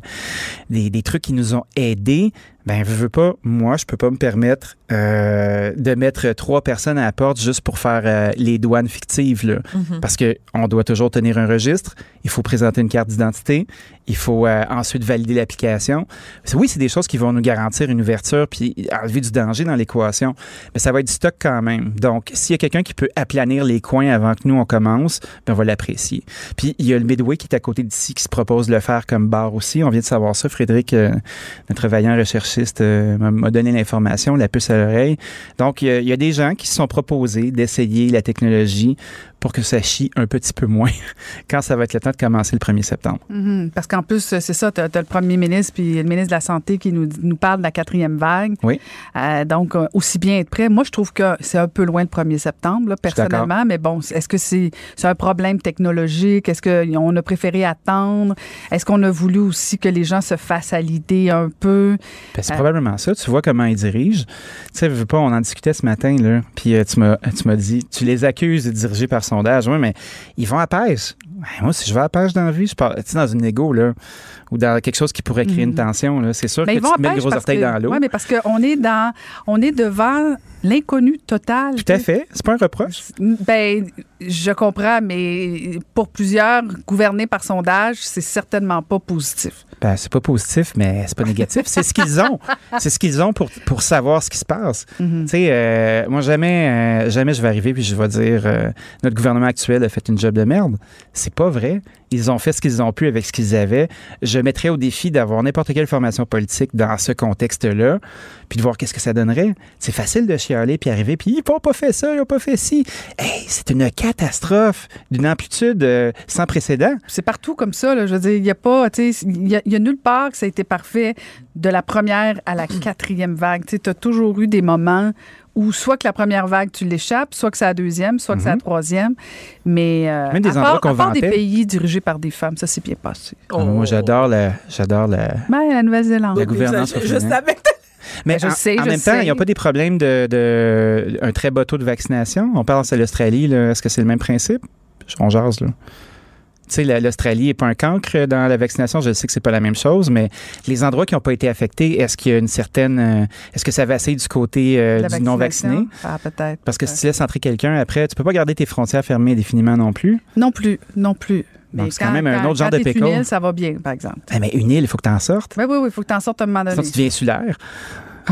des, des trucs qui nous ont aidés, ben je veux pas, moi, je peux pas me permettre euh, de mettre trois personnes à la porte juste pour faire euh, les douanes fictives, là. Mhm. Parce que on doit toujours tenir un registre, il faut présenter une carte d'identité, il faut euh, ensuite valider l'application. Oui, c'est des choses qui vont nous garantir une ouverture puis enlever du danger dans l'équation, mais ça va être du stock quand même. Donc, s'il y a quelqu'un qui peut aplanir les coins avant que nous on commence, ben, on va l'apprécier. Puis il y a le Midway qui est à côté d'ici qui se propose de le faire comme bar aussi. On vient de savoir ça. Frédéric, notre vaillant recherchiste, euh, m'a- donné l'information, la puce à l'oreille. Donc, il y a des gens qui se sont proposés d'essayer la technologie pour que ça chie un petit peu moins quand ça va être le temps de commencer le 1er septembre. Mhm. Parce qu'en plus, c'est ça, tu as, le premier ministre puis le ministre de la Santé qui nous, nous parle de la quatrième vague. Oui. Euh, donc, euh, aussi bien être prêt. Moi, je trouve que c'est un peu loin le 1er septembre, là, personnellement. Mais bon, est-ce que c'est un problème technologique? Est-ce qu'on a préféré attendre? Est-ce qu'on a voulu aussi que les gens se fassent à l'idée un peu? Ben, c'est Euh. probablement ça. Tu vois comment ils dirigent. Tu sais, pas, on en discutait ce matin, là. Puis euh, tu m'as tu m'as dit, tu les accuses de diriger par sondage. Oui, mais ils vont à pêche. Ben, moi, si je vais à pêche dans la vie, je pars, tu sais, dans une égo, là, ou dans quelque chose qui pourrait créer une tension, là. C'est sûr Mais que ils tu te mets le gros orteil que- dans l'eau. Ouais, mais parce qu'on est dans, on est devant l'inconnu total. Tout à fait. C'est pas un reproche. Ben, je comprends, mais pour plusieurs, gouverner par sondage, c'est certainement pas positif. Ben, c'est pas positif, mais c'est pas négatif. C'est ce qu'ils ont. C'est ce qu'ils ont pour, pour savoir ce qui se passe. Mhm. Tu sais, euh, moi, jamais, euh, jamais je vais arriver puis je vais dire euh, notre gouvernement actuel a fait une job de merde. C'est pas vrai. Ils ont fait ce qu'ils ont pu avec ce qu'ils avaient. Je mettrais au défi d'avoir n'importe quelle formation politique dans ce contexte-là, puis de voir qu'est-ce que ça donnerait. C'est facile de chialer puis arriver, puis ils n'ont pas fait ça, ils n'ont pas fait ci. Hey, c'est une catastrophe d'une amplitude euh, sans précédent. C'est partout comme ça. Là. Je veux dire, il n'y a pas, tu sais, il y, a- nulle part que ça a été parfait de la première à la quatrième vague. Tu as toujours eu des moments où soit que la première vague, tu l'échappes, soit que c'est la deuxième, soit que c'est la troisième. Mais euh, Même des à endroits part, qu'on à part des vantait. pays dirigés par des femmes, ça s'est bien passé. Ah, Moi, j'adore la, j'adore la, Mais la Nouvelle-Zélande. La gouvernance Je, je féminine. savais que Mais je en, sais, en je même temps, sais. il n'y a pas des problèmes de, de un très bas taux de vaccination? On parle de l'Australie, là. est-ce que c'est le même principe? On jase, là. Tu sais, la- l'Australie n'est pas un cancre dans la vaccination. Je sais que c'est pas la même chose, mais les endroits qui n'ont pas été affectés, est-ce qu'il y a une certaine, euh, est-ce que ça vacille du côté euh, du non vacciné? Ah, peut-être. Parce que si tu laisses entrer quelqu'un après, tu peux pas garder tes frontières fermées indéfiniment non plus. Non plus, non plus. Donc, c'est quand même un autre genre de pickle. une île, ça va bien, par exemple. Ah, mais une île, il faut que tu en sortes. Oui, oui, oui, il faut que tu en sortes à un moment Sinon, donné. tu deviens insulaire.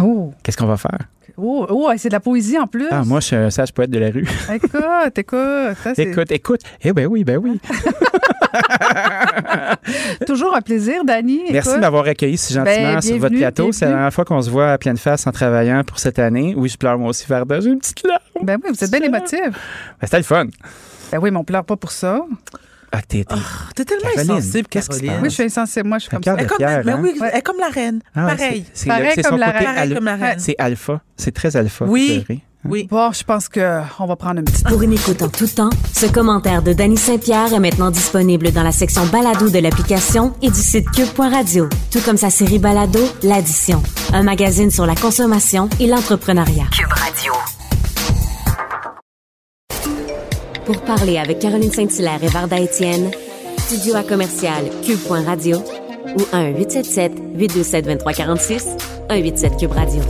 Oh, Qu'est-ce qu'on va faire? Oh, oh, c'est de la poésie en plus. Ah, moi, je suis un sage poète de la rue. Écoute, écoute. ça, Écoute, écoute. Eh ben oui, ben oui. toujours un plaisir, Dani. Merci de m'avoir accueilli si gentiment Ben, sur votre plateau. C'est la dernière fois qu'on se voit à pleine face en travaillant pour cette année. Oui, je pleure moi aussi, Varda. J'ai une petite larme. Ben oui, vous êtes bien émotif. Ben, C'était le fun. Ben oui, mais on pleure pas pour ça. Ah, t'es, t'es- t'es tellement Caroline, insensible, qu'est-ce qui se Caroline. Oui, je suis insensible. Moi, je suis comme ça. Elle comme, fière, mais hein? oui, elle est comme la reine. Ah, Pareil. c'est- son la côté al- comme la reine. C'est alpha. C'est très alpha. Oui. pleurer. Oui. Bon, je pense qu'on va prendre une petite. Pour une écoute en tout temps, ce commentaire de Danny Saint-Pierre est maintenant disponible dans la section balado de l'application et du site cube.radio, tout comme sa série balado L'Addition, un magazine sur la consommation et l'entrepreneuriat. Cube Radio. Pour parler avec Caroline Saint-Hilaire et Varda Étienne, studio à commercial cube.radio ou 1-877-827-2346, 187 Cube Radio.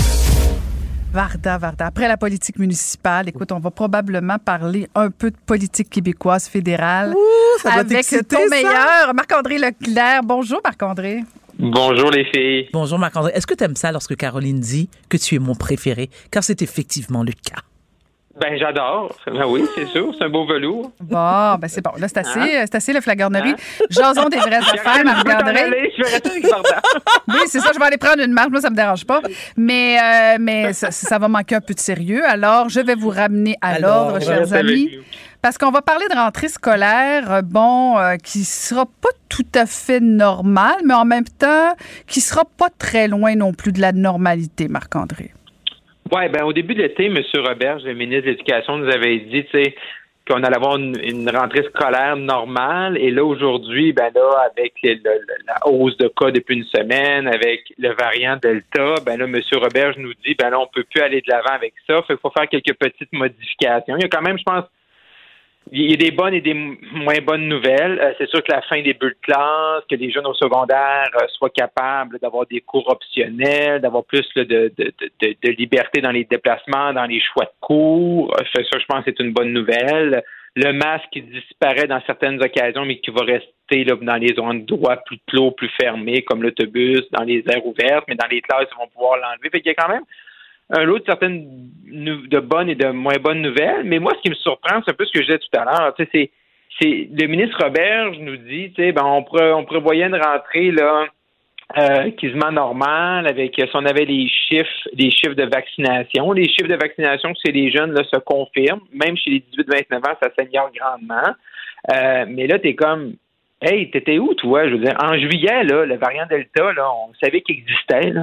Varda, Varda. Après la politique municipale, écoute, on va probablement parler un peu de politique québécoise fédérale. ça doit avec ton ça. meilleur, Marc-André Leclerc. Bonjour, Marc-André. Bonjour les filles. Bonjour Marc-André. Est-ce que tu aimes ça lorsque Caroline dit que tu es mon préféré? Car c'est effectivement le cas. Ben j'adore. Ben oui, c'est sûr, c'est un beau velours. Bon, ben c'est bon. Là, c'est assez, Hein? c'est assez la flagornerie. Jason des vraies affaires, Marc-André. Je vais rester. Oui, c'est ça, je vais aller prendre une marche. Moi, ça me dérange pas. Mais, euh, mais ça, ça va manquer un peu de sérieux. Alors, je vais vous ramener à l'ordre, chers amis. Parce qu'on va parler de rentrée scolaire, euh, bon, euh, qui sera pas tout à fait normale, mais en même temps, qui sera pas très loin non plus de la normalité, Marc-André. Oui, ben au début de l'été, M. Roberge, le ministre de l'Éducation, nous avait dit, tu sais, qu'on allait avoir une, rentrée scolaire normale. Et là, aujourd'hui, ben là, avec le- la hausse de cas depuis une semaine, avec le variant Delta, ben là, M. Roberge nous dit, ben là, on peut plus aller de l'avant avec ça. Fait qu'il faut faire quelques petites modifications. Il y a quand même, je pense, il y a des bonnes et des moins bonnes nouvelles. Euh, c'est sûr que la fin des bulles de classe, que les jeunes au secondaire euh, soient capables d'avoir des cours optionnels, d'avoir plus de, de, de, de liberté dans les déplacements, dans les choix de cours. Euh, ça, je pense c'est une bonne nouvelle. le masque qui disparaît dans certaines occasions, mais qui va rester là, dans les endroits plus clos, plus fermés, comme l'autobus, dans les aires ouvertes, mais dans les classes, ils vont pouvoir l'enlever. Fait y a quand même un lot de certaines de bonnes et de moins bonnes nouvelles. Mais moi, ce qui me surprend, c'est un peu ce que je disais tout à l'heure. C'est, le ministre Roberge nous dit, ben on, prévoyait une rentrée là euh, quasiment normale avec si on avait les chiffres, les chiffres de vaccination. Les chiffres de vaccination chez les jeunes se confirment, même chez les 18-29 ans, ça s'améliore grandement. Euh, mais là, t'es comme Hey, t'étais où, toi? Je veux dire, en juillet, là, le variant Delta, on savait qu'il existait. Tu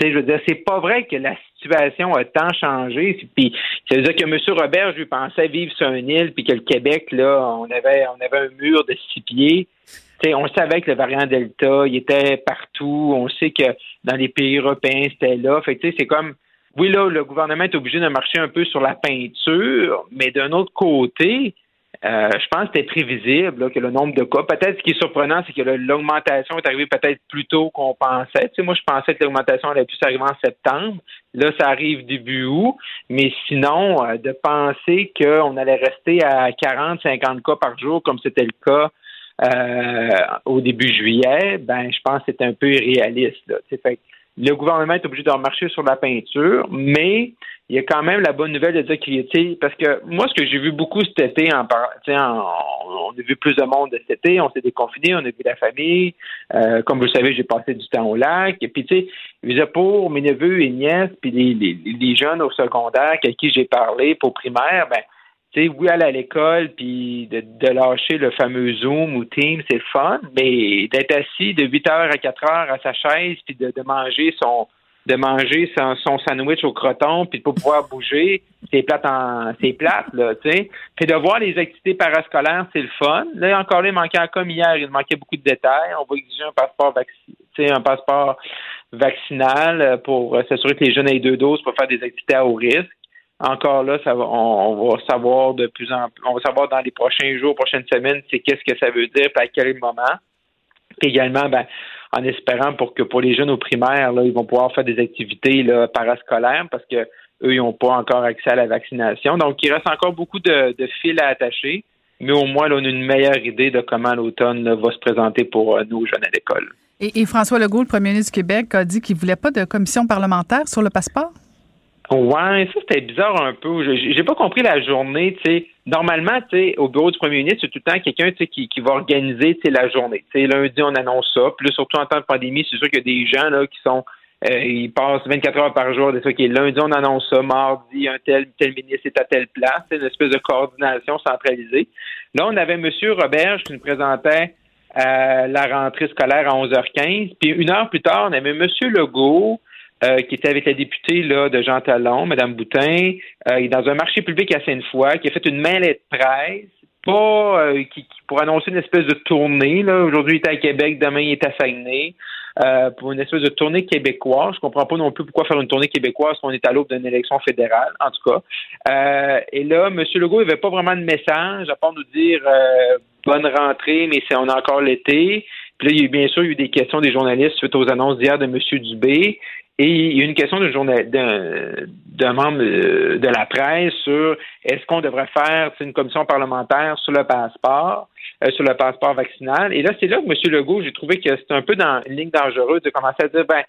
sais, je veux dire, c'est pas vrai que la situation a tant changé. Puis, ça veut dire que M. Robert, je lui pensais vivre sur une île, puis que le Québec, là, on avait, on avait un mur de six pieds. On savait que le variant Delta, il était partout. On sait que dans les pays européens, c'était là. Fait c'est comme, oui, là, le gouvernement est obligé de marcher un peu sur la peinture, mais d'un autre côté, euh, je pense que c'était prévisible que le nombre de cas. Peut-être ce qui est surprenant, c'est que l'augmentation est arrivée peut-être plus tôt qu'on pensait. Moi, je pensais que l'augmentation allait plus arriver en septembre. Là, ça arrive début août. Mais sinon, euh, de penser qu'on allait rester à 40, 50 cas par jour, comme c'était le cas euh, au début juillet, ben, je pense que c'est un peu irréaliste. Là. Le gouvernement est obligé de remarcher sur la peinture, mais il y a quand même la bonne nouvelle de dire qu'il parce que moi, ce que j'ai vu beaucoup cet été, en, en, on a vu plus de monde cet été, on s'est déconfiné, on a vu la famille. Euh, comme vous le savez, j'ai passé du temps au lac. Et puis, tu sais, pour mes neveux et nièces, puis les, les, les jeunes au secondaire à qui j'ai parlé pour primaire, ben, tu sais, oui, aller à l'école, puis de, de, lâcher le fameux Zoom ou Teams, c'est fun, mais d'être assis de 8 heures à 4 heures à sa chaise, puis de, de manger son de manger son, sandwich au croton puis de pas pouvoir bouger, c'est plate en c'est plate là, tu sais. Puis de voir les activités parascolaires, c'est le fun. Là encore là, il manquait comme hier, il manquait beaucoup de détails. On va exiger un passeport vaccinal, un passeport vaccinal pour s'assurer que les jeunes aient deux doses pour faire des activités à haut risque. Encore là, ça va, on, va savoir de plus en plus, on va savoir dans les prochains jours, prochaines semaines, c'est qu'est-ce que ça veut dire, à quel moment. également, ben, en espérant pour que pour les jeunes au primaire, là, ils vont pouvoir faire des activités là, parascolaires parce que eux, ils n'ont pas encore accès à la vaccination. Donc, il reste encore beaucoup de, fils à attacher, mais au moins, là, on a une meilleure idée de comment l'automne va se présenter pour euh, nos jeunes à l'école. Et, François Legault, le premier ministre du Québec, a dit qu'il ne voulait pas de commission parlementaire sur le passeport? Ouais, ça c'était bizarre un peu. J'ai pas compris la journée, tu sais. Normalement, au bureau du premier ministre, c'est tout le temps quelqu'un, qui, qui va organiser, la journée. Tu sais, lundi, on annonce ça. Puis surtout en temps de pandémie, c'est sûr qu'il y a des gens, là, qui sont, euh, ils passent 24 heures par jour, des lundi, on annonce ça. Mardi, un tel, tel ministre est à telle place. C'est une espèce de coordination centralisée. Là, on avait M. Roberge qui nous présentait euh, la rentrée scolaire à 11h15. Puis une heure plus tard, on avait M. Legault euh, qui était avec la députée là, de Jean Talon, Mme Boutin, euh, dans un marché public à Sainte-Foy, qui a fait une de presse, pas euh, qui, pour annoncer une espèce de tournée. Là. Aujourd'hui, il est à Québec, demain, il est à Saguenay. Euh, pour une espèce de tournée québécoise. Je comprends pas non plus pourquoi faire une tournée québécoise quand on est à l'aube d'une élection fédérale, en tout cas. Euh, et là, M. Legault, il avait pas vraiment de message, à part nous dire bonne rentrée, mais c'est on a encore l'été. Puis là, il y a eu, bien sûr, il y a eu des questions des journalistes suite aux annonces d'hier de M. Dubé. Et il y a une question d'un membre euh, de la presse sur est-ce qu'on devrait faire une commission parlementaire sur le passeport, euh, sur le passeport vaccinal. Et là, c'est là que M. Legault, j'ai trouvé que c'est un peu dans une ligne dangereuse de commencer à dire ben,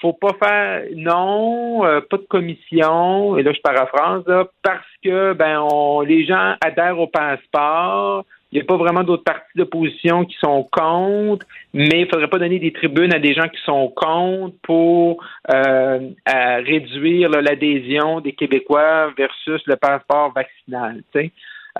faut pas faire non, euh, pas de commission, et là je paraphrase, parce que ben on, les gens adhèrent au passeport, il n'y a pas vraiment d'autres partis d'opposition qui sont contre, mais il ne faudrait pas donner des tribunes à des gens qui sont contre pour euh, réduire l'adhésion des Québécois versus le passeport vaccinal.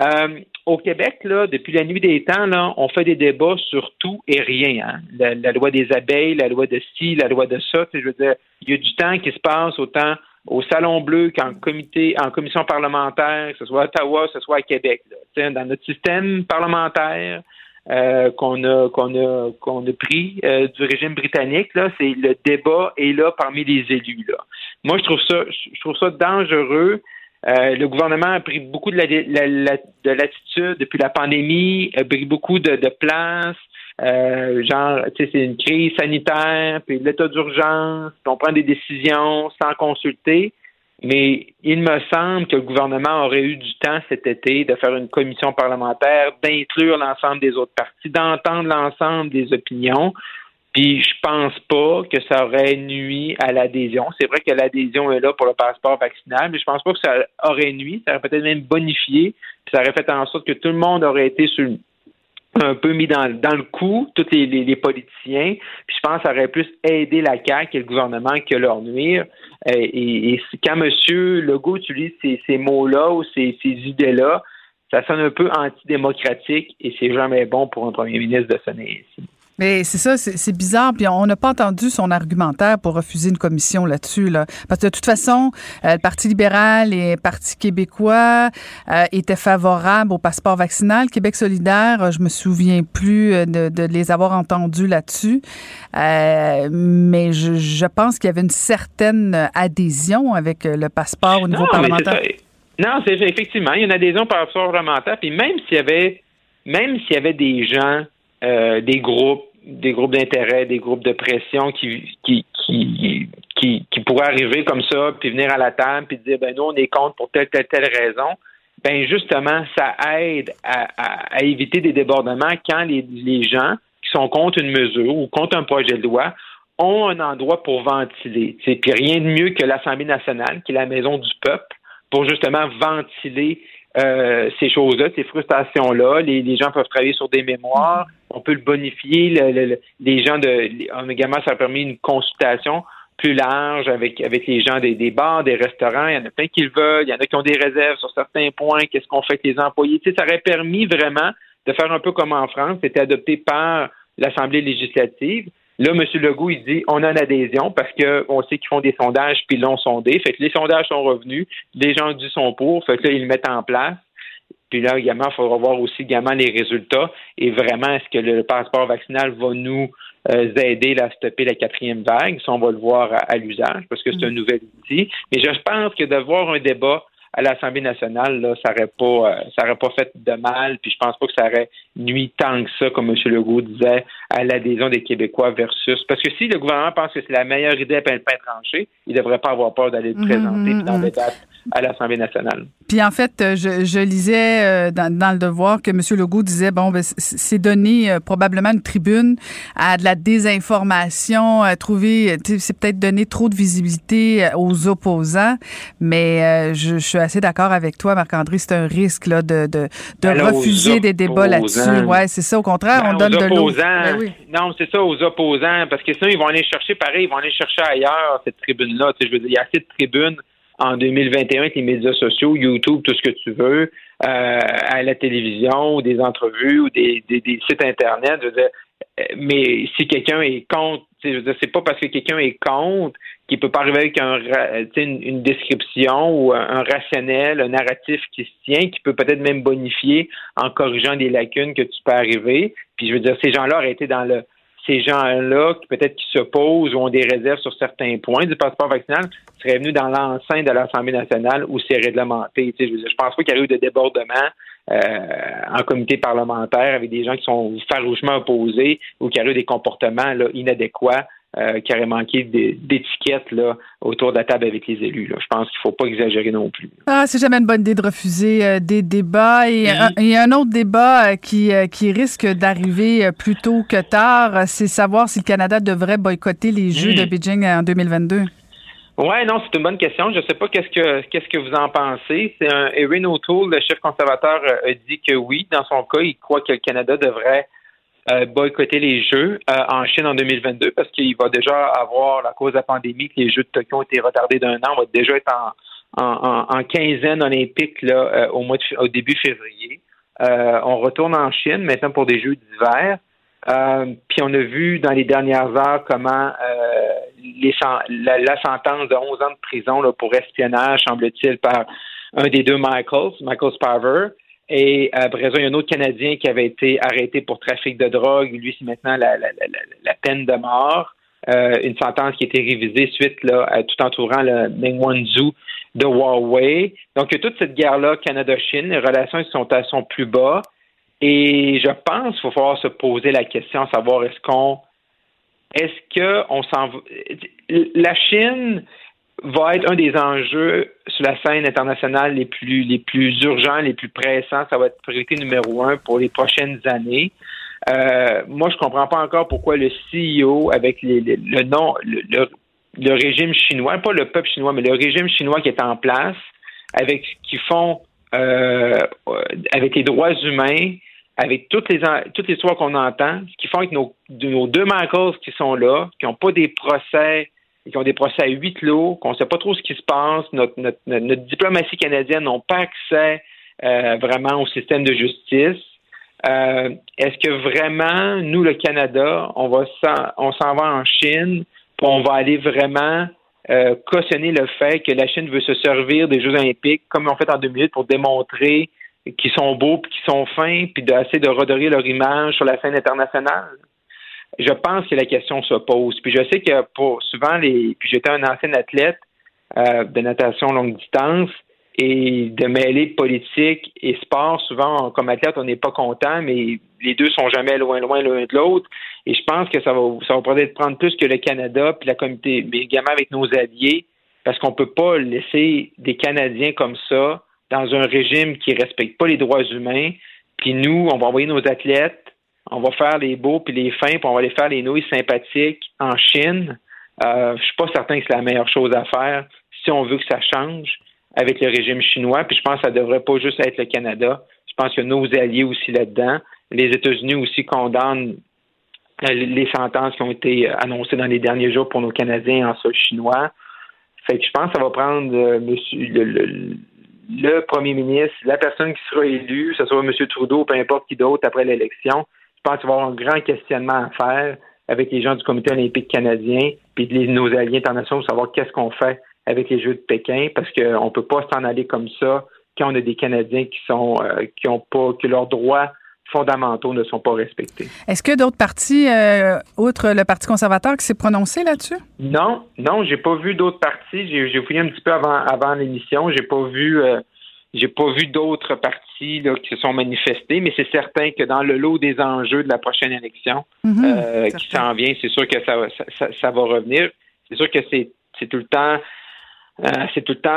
Euh, au Québec, là, depuis la nuit des temps, là, on fait des débats sur tout et rien. Hein. La, loi des abeilles, la loi de ci, la loi de ça. Je veux dire, il y a du temps qui se passe autant au Salon Bleu qu'en comité, en commission parlementaire, que ce soit à Ottawa, que ce soit à Québec. Dans notre système parlementaire euh, qu'on a qu'on a qu'on a pris euh, du régime britannique, là, c'est le débat est là parmi les élus. Là. Moi, je trouve ça je trouve ça dangereux. Euh, le gouvernement a pris beaucoup de, la, de l'attitude depuis la pandémie, a pris beaucoup de, de place. Euh, genre, c'est une crise sanitaire, puis l'état d'urgence, on prend des décisions sans consulter. mais il me semble que le gouvernement aurait eu du temps cet été de faire une commission parlementaire, d'inclure l'ensemble des autres partis, d'entendre l'ensemble des opinions. Puis je pense pas que ça aurait nuit à l'adhésion. C'est vrai que l'adhésion est là pour le passeport vaccinal, mais je pense pas que ça aurait nuit. Ça aurait peut-être même bonifié. Puis ça aurait fait en sorte que tout le monde aurait été sur, un peu mis dans, dans le coup, tous les, les, politiciens. Puis je pense que ça aurait plus aidé la CAQ et le gouvernement que leur nuire. Euh, et, et, quand M. Legault utilise ces, ces mots-là ou ces, ces idées-là, ça sonne un peu antidémocratique et c'est jamais bon pour un premier ministre de sonner ainsi. Mais c'est ça, c'est bizarre. Puis on n'a pas entendu son argumentaire pour refuser une commission là-dessus. Là. Parce que de toute façon, euh, le Parti libéral et le Parti québécois euh, étaient favorables au passeport vaccinal. Québec solidaire, euh, je me souviens plus de, de les avoir entendus là-dessus. mais je, je pense qu'il y avait une certaine adhésion avec le passeport au niveau parlementaire. Non, c'est effectivement, il y a une adhésion par rapport parlementaire. Puis même s'il y avait, même s'il y avait des gens euh, des groupes, des groupes d'intérêt, des groupes de pression qui, qui, qui, qui, pourraient arriver comme ça, puis venir à la table, puis dire, ben nous, on est contre pour telle, telle, telle raison. Ben justement, ça aide à, à, éviter des débordements quand les, les gens qui sont contre une mesure ou contre un projet de loi ont un endroit pour ventiler. Puis rien de mieux que l'Assemblée nationale, qui est la maison du peuple, pour justement ventiler euh, ces choses-là, ces frustrations-là. Les, gens peuvent travailler sur des mémoires. On peut le bonifier. les gens de également, ça a permis une consultation plus large avec avec les gens des, bars, des restaurants. Il y en a plein qui le veulent. Il y en a qui ont des réserves sur certains points. Qu'est-ce qu'on fait avec les employés? Tu sais, ça aurait permis vraiment de faire un peu comme en France. C'était adopté par l'Assemblée législative. Là, M. Legault, il dit on a une adhésion parce qu'on sait qu'ils font des sondages puis l'ont sondé. Fait que les sondages sont revenus, les gens du sont pour, fait que là, ils le mettent en place. Puis là, également, il faudra voir aussi également les résultats et vraiment, est-ce que le passeport vaccinal va nous euh, aider à stopper la quatrième vague? Ça, on va le voir à, l'usage parce que c'est un mm. nouvel outil. Mais je pense que d'avoir un débat à l'Assemblée nationale, là, ça n'aurait pas, euh, ça aurait pas fait de mal, puis je pense pas que ça aurait nuit tant que ça, comme M. Legault disait, à l'adhésion des Québécois versus. Parce que si le gouvernement pense que c'est la meilleure idée à peine trancher, il ne devrait pas avoir peur d'aller le mhm, présenter mhm. débattre à l'Assemblée nationale. Puis en fait, euh, je, lisais euh, dans, le devoir que M. Legault disait bon, ben, c'est donner euh, probablement une tribune à de la désinformation, à trouver, c'est peut-être donner trop de visibilité aux opposants, mais je, suis assez d'accord avec toi, Marc-André, c'est un risque là, de, de, refuser des débats là-dessus. Ouais, c'est ça. Au contraire, on ben, donne de l'eau. Ben non, c'est ça, aux opposants, parce que sinon, ils vont aller chercher pareil, ils vont aller chercher ailleurs cette tribune-là. Je veux dire, il y a assez de tribunes en 2021 avec les médias sociaux, YouTube, tout ce que tu veux, euh, à la télévision, ou des entrevues, ou des, sites Internet. Je veux dire, euh, mais si quelqu'un est contre, je veux dire, c'est pas parce que quelqu'un est contre qu'il peut pas arriver avec un, une, une, description ou un, rationnel, un narratif qui se tient, qui peut peut-être même bonifier en corrigeant des lacunes que tu peux arriver. Puis je veux dire, ces gens-là auraient été dans le ces gens-là, qui peut-être qui s'opposent ou ont des réserves sur certains points du passeport vaccinal, seraient venus dans l'enceinte de l'Assemblée nationale où c'est réglementé. je, ne pense pas qu'il y ait eu de débordement euh, en comité parlementaire avec des gens qui sont farouchement opposés ou qui a eu des comportements inadéquats euh, qui aurait manqué d'étiquettes là, autour de la table avec les élus. Là. Je pense qu'il ne faut pas exagérer non plus. Ah, c'est jamais une bonne idée de refuser euh, des débats. Et il y a un autre débat euh, qui, qui risque d'arriver plus tôt que tard, c'est savoir si le Canada devrait boycotter les Jeux de Beijing en 2022. Oui, non, c'est une bonne question. Je ne sais pas qu'est-ce que qu'est-ce que vous en pensez. C'est un Erin O'Toole, le chef conservateur, a dit que oui, dans son cas, il croit que le Canada devrait euh, boycotter les Jeux euh, en Chine en 2022 parce qu'il va déjà avoir, la cause de la pandémie, que les Jeux de Tokyo ont été retardés d'un an, on va déjà être en, en, en quinzaine olympique là, euh, au, mois au début février. on retourne en Chine maintenant pour des Jeux d'hiver. puis on a vu dans les dernières heures comment les, la, la, sentence de 11 ans de prison là, pour espionnage, semble-t-il, par un des deux Michaels, Michael Sparver, et après ça, il y a un autre Canadien qui avait été arrêté pour trafic de drogue. Lui, c'est maintenant la, peine de mort. Euh, une sentence qui a été révisée suite à, tout entourant le Meng Wanzhou de Huawei. Donc, il y a toute cette guerre-là, Canada-Chine. Les relations sont à son plus bas. Et je pense qu'il va falloir se poser la question, savoir est-ce qu'on est-ce qu'on s'en La Chine va être un des enjeux sur la scène internationale les plus les plus urgents, les plus pressants. Ça va être priorité numéro un pour les prochaines années. Euh, moi, je comprends pas encore pourquoi le CEO, avec le nom, le, le, régime chinois, pas le peuple chinois, mais le régime chinois qui est en place, avec qu'ils font euh, avec les droits humains, avec toutes les toutes les histoires qu'on entend, qu'ils font avec nos, nos deux causes qui sont là, qui n'ont pas des procès, qui ont des procès à huit clos, qu'on ne sait pas trop ce qui se passe, notre, notre, notre diplomatie canadienne n'a pas accès euh, vraiment au système de justice. Euh, est-ce que vraiment, nous, le Canada, on va on s'en va en Chine, puis on va aller vraiment euh, cautionner le fait que la Chine veut se servir des Jeux olympiques, comme ont fait en 2008, pour démontrer qu'ils sont beaux, puis qu'ils sont fins, puis d'essayer de redorer leur image sur la scène internationale? Je pense que la question se pose. Puis je sais que pour souvent les. Puis j'étais un ancien athlète euh, de natation longue distance et de mêler politique et sport, souvent, comme athlète, on n'est pas content, mais les deux sont jamais loin, loin l'un de l'autre. Et je pense que ça va, ça va peut-être prendre plus que le Canada puis la communauté, mais également avec nos alliés, parce qu'on peut pas laisser des Canadiens comme ça dans un régime qui respecte pas les droits humains. Puis nous, on va envoyer nos athlètes, on va faire les beaux puis les fins, puis on va aller faire les nouilles sympathiques en Chine. Euh, je suis pas certain que c'est la meilleure chose à faire si on veut que ça change avec le régime chinois. Puis je pense que ça devrait pas juste être le Canada. Je pense que nos alliés aussi là-dedans. Les États-Unis aussi condamnent euh, les sentences qui ont été annoncées dans les derniers jours pour nos Canadiens en sol chinois. Fait que je pense que ça va prendre euh, monsieur, le, premier ministre, la personne qui sera élue, que ce soit M. Trudeau ou peu importe qui d'autre après l'élection. Je pense qu'il va y avoir un grand questionnement à faire avec les gens du Comité olympique canadien puis nos alliés internationaux pour savoir qu'est-ce qu'on fait avec les Jeux de Pékin parce qu'on ne peut pas s'en aller comme ça quand on a des Canadiens qui sont euh, qui ont pas que leurs droits fondamentaux ne sont pas respectés. Est-ce que d'autres partis, euh, outre le Parti conservateur, qui s'est prononcé là-dessus? Non, non, j'ai pas vu d'autres partis. J'ai fouillé un petit peu avant, avant l'émission. J'ai pas vu euh, j'ai pas vu d'autres partis là, qui se sont manifestés, mais c'est certain que dans le lot des enjeux de la prochaine élection mhm, qui s'en vient, c'est sûr que ça, ça, ça va revenir. C'est sûr que c'est tout le temps euh, c'est tout le temps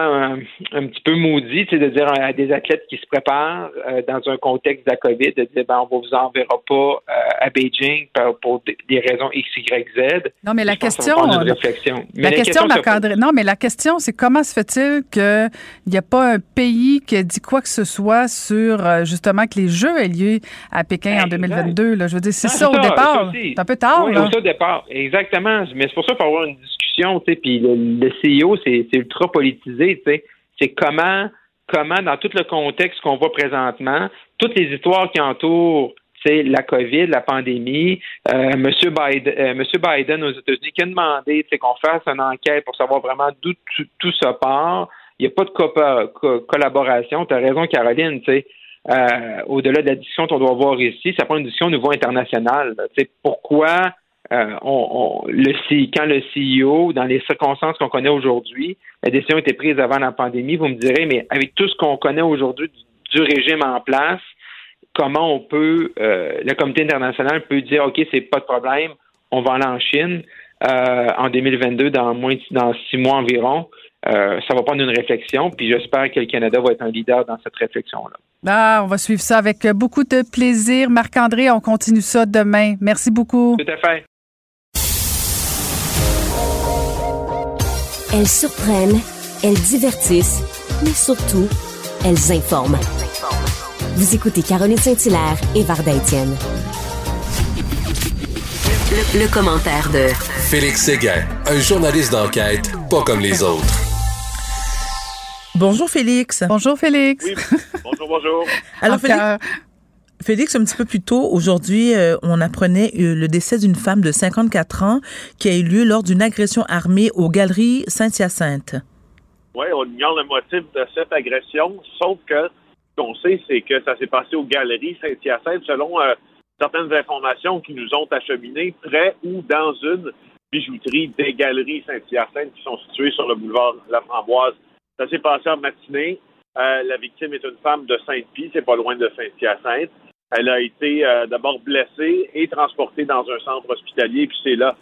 un, petit peu maudit, de dire à des athlètes qui se préparent euh, dans un contexte de la COVID, de dire ben, on vous enverra pas euh, à Beijing pour, des raisons X, Y, Z. Non, mais la question. la, question, non, mais la question, c'est comment se fait-il qu'il n'y a pas un pays qui a dit quoi que ce soit sur justement que les Jeux aient lieu à Pékin en 2022? Là? Je veux dire, c'est ça, au départ. C'est un peu tard. Oui, là. ça au départ. Exactement. Mais c'est pour ça qu'il faut avoir une discussion puis le, CEO, c'est ultra politisé, C'est comment, comment, dans tout le contexte qu'on voit présentement, toutes les histoires qui entourent la COVID, la pandémie, euh, M. Biden, euh, Monsieur Biden aux États-Unis qui a demandé qu'on fasse une enquête pour savoir vraiment d'où tout, ça part. Il n'y a pas de collaboration. Tu as raison, Caroline. Euh, au-delà de la discussion qu'on doit avoir ici, ça prend une discussion au niveau international. Pourquoi euh, on, le, quand le CEO, dans les circonstances qu'on connaît aujourd'hui, la décision a été prise avant la pandémie, vous me direz, mais avec tout ce qu'on connaît aujourd'hui du, régime en place, comment on peut, euh, le comité international peut dire, OK, c'est pas de problème, on va aller en Chine euh, en 2022, dans moins dans six mois environ. ça va prendre une réflexion, puis j'espère que le Canada va être un leader dans cette réflexion-là. Ah, on va suivre ça avec beaucoup de plaisir. Marc-André, on continue ça demain. Merci beaucoup. Tout à fait. Elles surprennent, elles divertissent, mais surtout, elles informent. Vous écoutez Caroline Saint-Hilaire et Varda Étienne. Le, commentaire de Félix Séguin, un journaliste d'enquête pas comme les autres. Bonjour Félix. Bonjour Félix. Oui, bonjour, bonjour. Alors Félix, Félix, un petit peu plus tôt, aujourd'hui, euh, on apprenait euh, le décès d'une femme de 54 ans qui a eu lieu lors d'une agression armée aux Galeries Saint-Hyacinthe. Oui, on ignore le motif de cette agression, sauf que ce qu'on sait, c'est que ça s'est passé aux Galeries Saint-Hyacinthe selon euh, certaines informations qui nous ont acheminées près ou dans une bijouterie des Galeries Saint-Hyacinthe qui sont situées sur le boulevard La Framboise. Ça s'est passé en matinée. la victime est une femme de Sainte-Pie, c'est pas loin de Saint-Hyacinthe. Elle a été euh, d'abord blessée et transportée dans un centre hospitalier, puis c'est là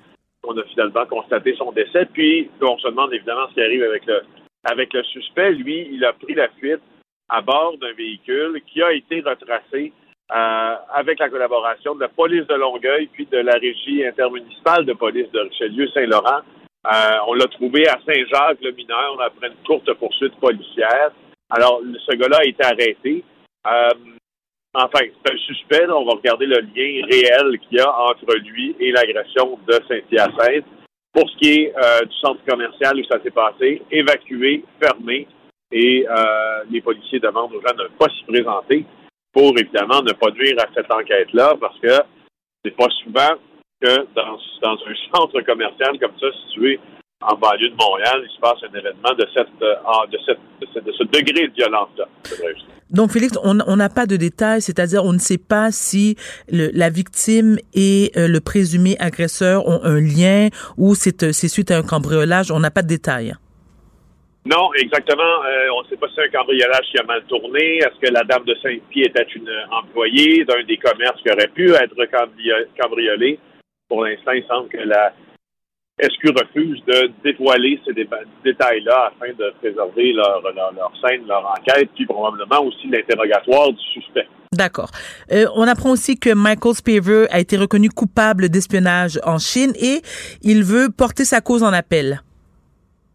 on a finalement constaté son décès. Puis, on se demande évidemment ce qui arrive avec le, avec le suspect. Lui, il a pris la fuite à bord d'un véhicule qui a été retracé euh, avec la collaboration de la police de Longueuil puis de la régie intermunicipale de police de Richelieu-Saint-Laurent. Euh, on l'a trouvé à Saint-Jacques, le mineur, après une courte poursuite policière. Alors, ce gars-là a été arrêté. Euh, enfin, c'est un suspect. on va regarder le lien réel qu'il y a entre lui et l'agression de Saint-Hyacinthe. Pour ce qui est euh, du centre commercial où ça s'est passé, évacué, fermé, et euh, les policiers demandent aux gens de ne pas s'y présenter pour évidemment ne pas nuire à cette enquête-là, parce que c'est pas souvent que dans, dans un centre commercial comme ça, situé en banlieue de Montréal, il se passe un événement de, cette, euh, de, cette, de, ce, de ce degré de violence-là. Donc, Félix, on n'a pas de détails, c'est-à-dire on ne sait pas si le, la victime et euh, le présumé agresseur ont un lien ou c'est suite à un cambriolage. On n'a pas de détails. Non, exactement. Euh, on ne sait pas si c'est un cambriolage qui a mal tourné. Est-ce que la dame de Saint-Pierre était une employée d'un des commerces qui aurait pu être cambriolé? Pour l'instant, il semble que la SQ refuse de dévoiler ces détails-là afin de préserver leur, leur, scène, leur enquête, puis probablement aussi l'interrogatoire du suspect? D'accord. Euh, on apprend aussi que Michael Spavor a été reconnu coupable d'espionnage en Chine et il veut porter sa cause en appel.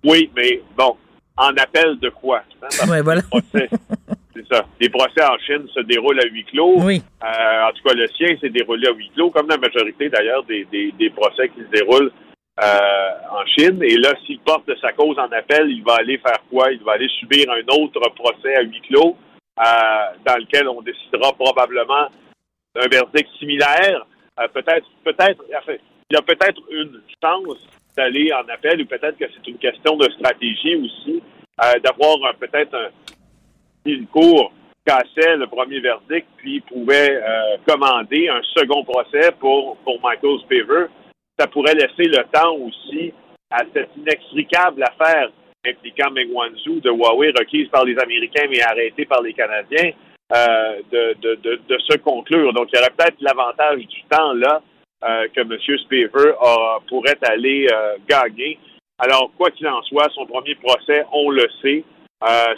Oui, mais bon, en appel de quoi? Hein? voilà. C'est ça. Les procès en Chine se déroulent à huis clos. Oui. Euh, en tout cas, le sien s'est déroulé à huis clos, comme la majorité d'ailleurs des, des, procès qui se déroulent euh, en Chine. Et là, s'il porte sa cause en appel, il va aller faire quoi? Il va aller subir un autre procès à huis clos euh, dans lequel on décidera probablement d'un verdict similaire. peut-être, peut-être, il y a peut-être une chance d'aller en appel ou peut-être que c'est une question de stratégie aussi, euh, d'avoir peut-être un, une cour cassait le premier verdict puis pouvait euh, commander un second procès pour, pour Michael. Ça pourrait laisser le temps aussi à cette inextricable affaire impliquant Meng Wanzhou de Huawei requise par les Américains mais arrêtée par les Canadiens euh, de, se conclure. Donc, il y aurait peut-être l'avantage du temps là euh, que M. Spaver pourrait aller euh, gagner. Alors, quoi qu'il en soit, son premier procès, on le sait,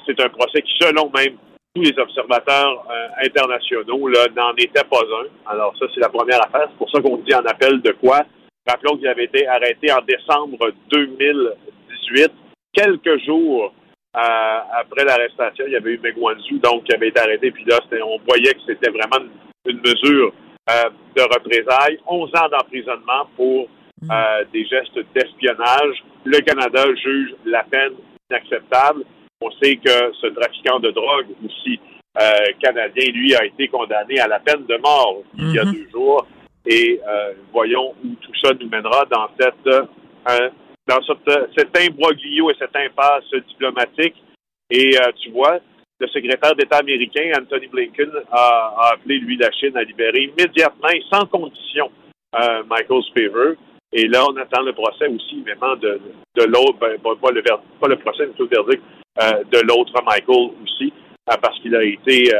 c'est un procès qui, selon même tous les observateurs internationaux, n'en était pas un. Alors, ça, c'est la première affaire. C'est pour ça qu'on dit en appel de quoi. Rappelons qu'il avait été arrêté en décembre 2018, quelques jours après l'arrestation, il y avait eu Megwanzhou, donc, qui avait été arrêté. Puis là, on voyait que c'était vraiment une mesure euh, de représailles, 11 ans d'emprisonnement pour mm. euh, des gestes d'espionnage. Le Canada juge la peine inacceptable. On sait que ce trafiquant de drogue aussi euh, canadien, lui, a été condamné à la peine de mort il y a mm-hmm. deux jours. Et voyons où tout ça nous mènera dans cette dans cette, cet imbroglio et cette impasse diplomatique. Et tu vois, le secrétaire d'État américain, Anthony Blinken, a, appelé, lui, la Chine à libérer immédiatement et sans condition euh, Michael Spavor. Et là, on attend le procès aussi, vraiment, de, de l'autre, ben, pas, le, pas le procès, mais tout le verdict euh, de l'autre Michael aussi, euh, parce qu'il a été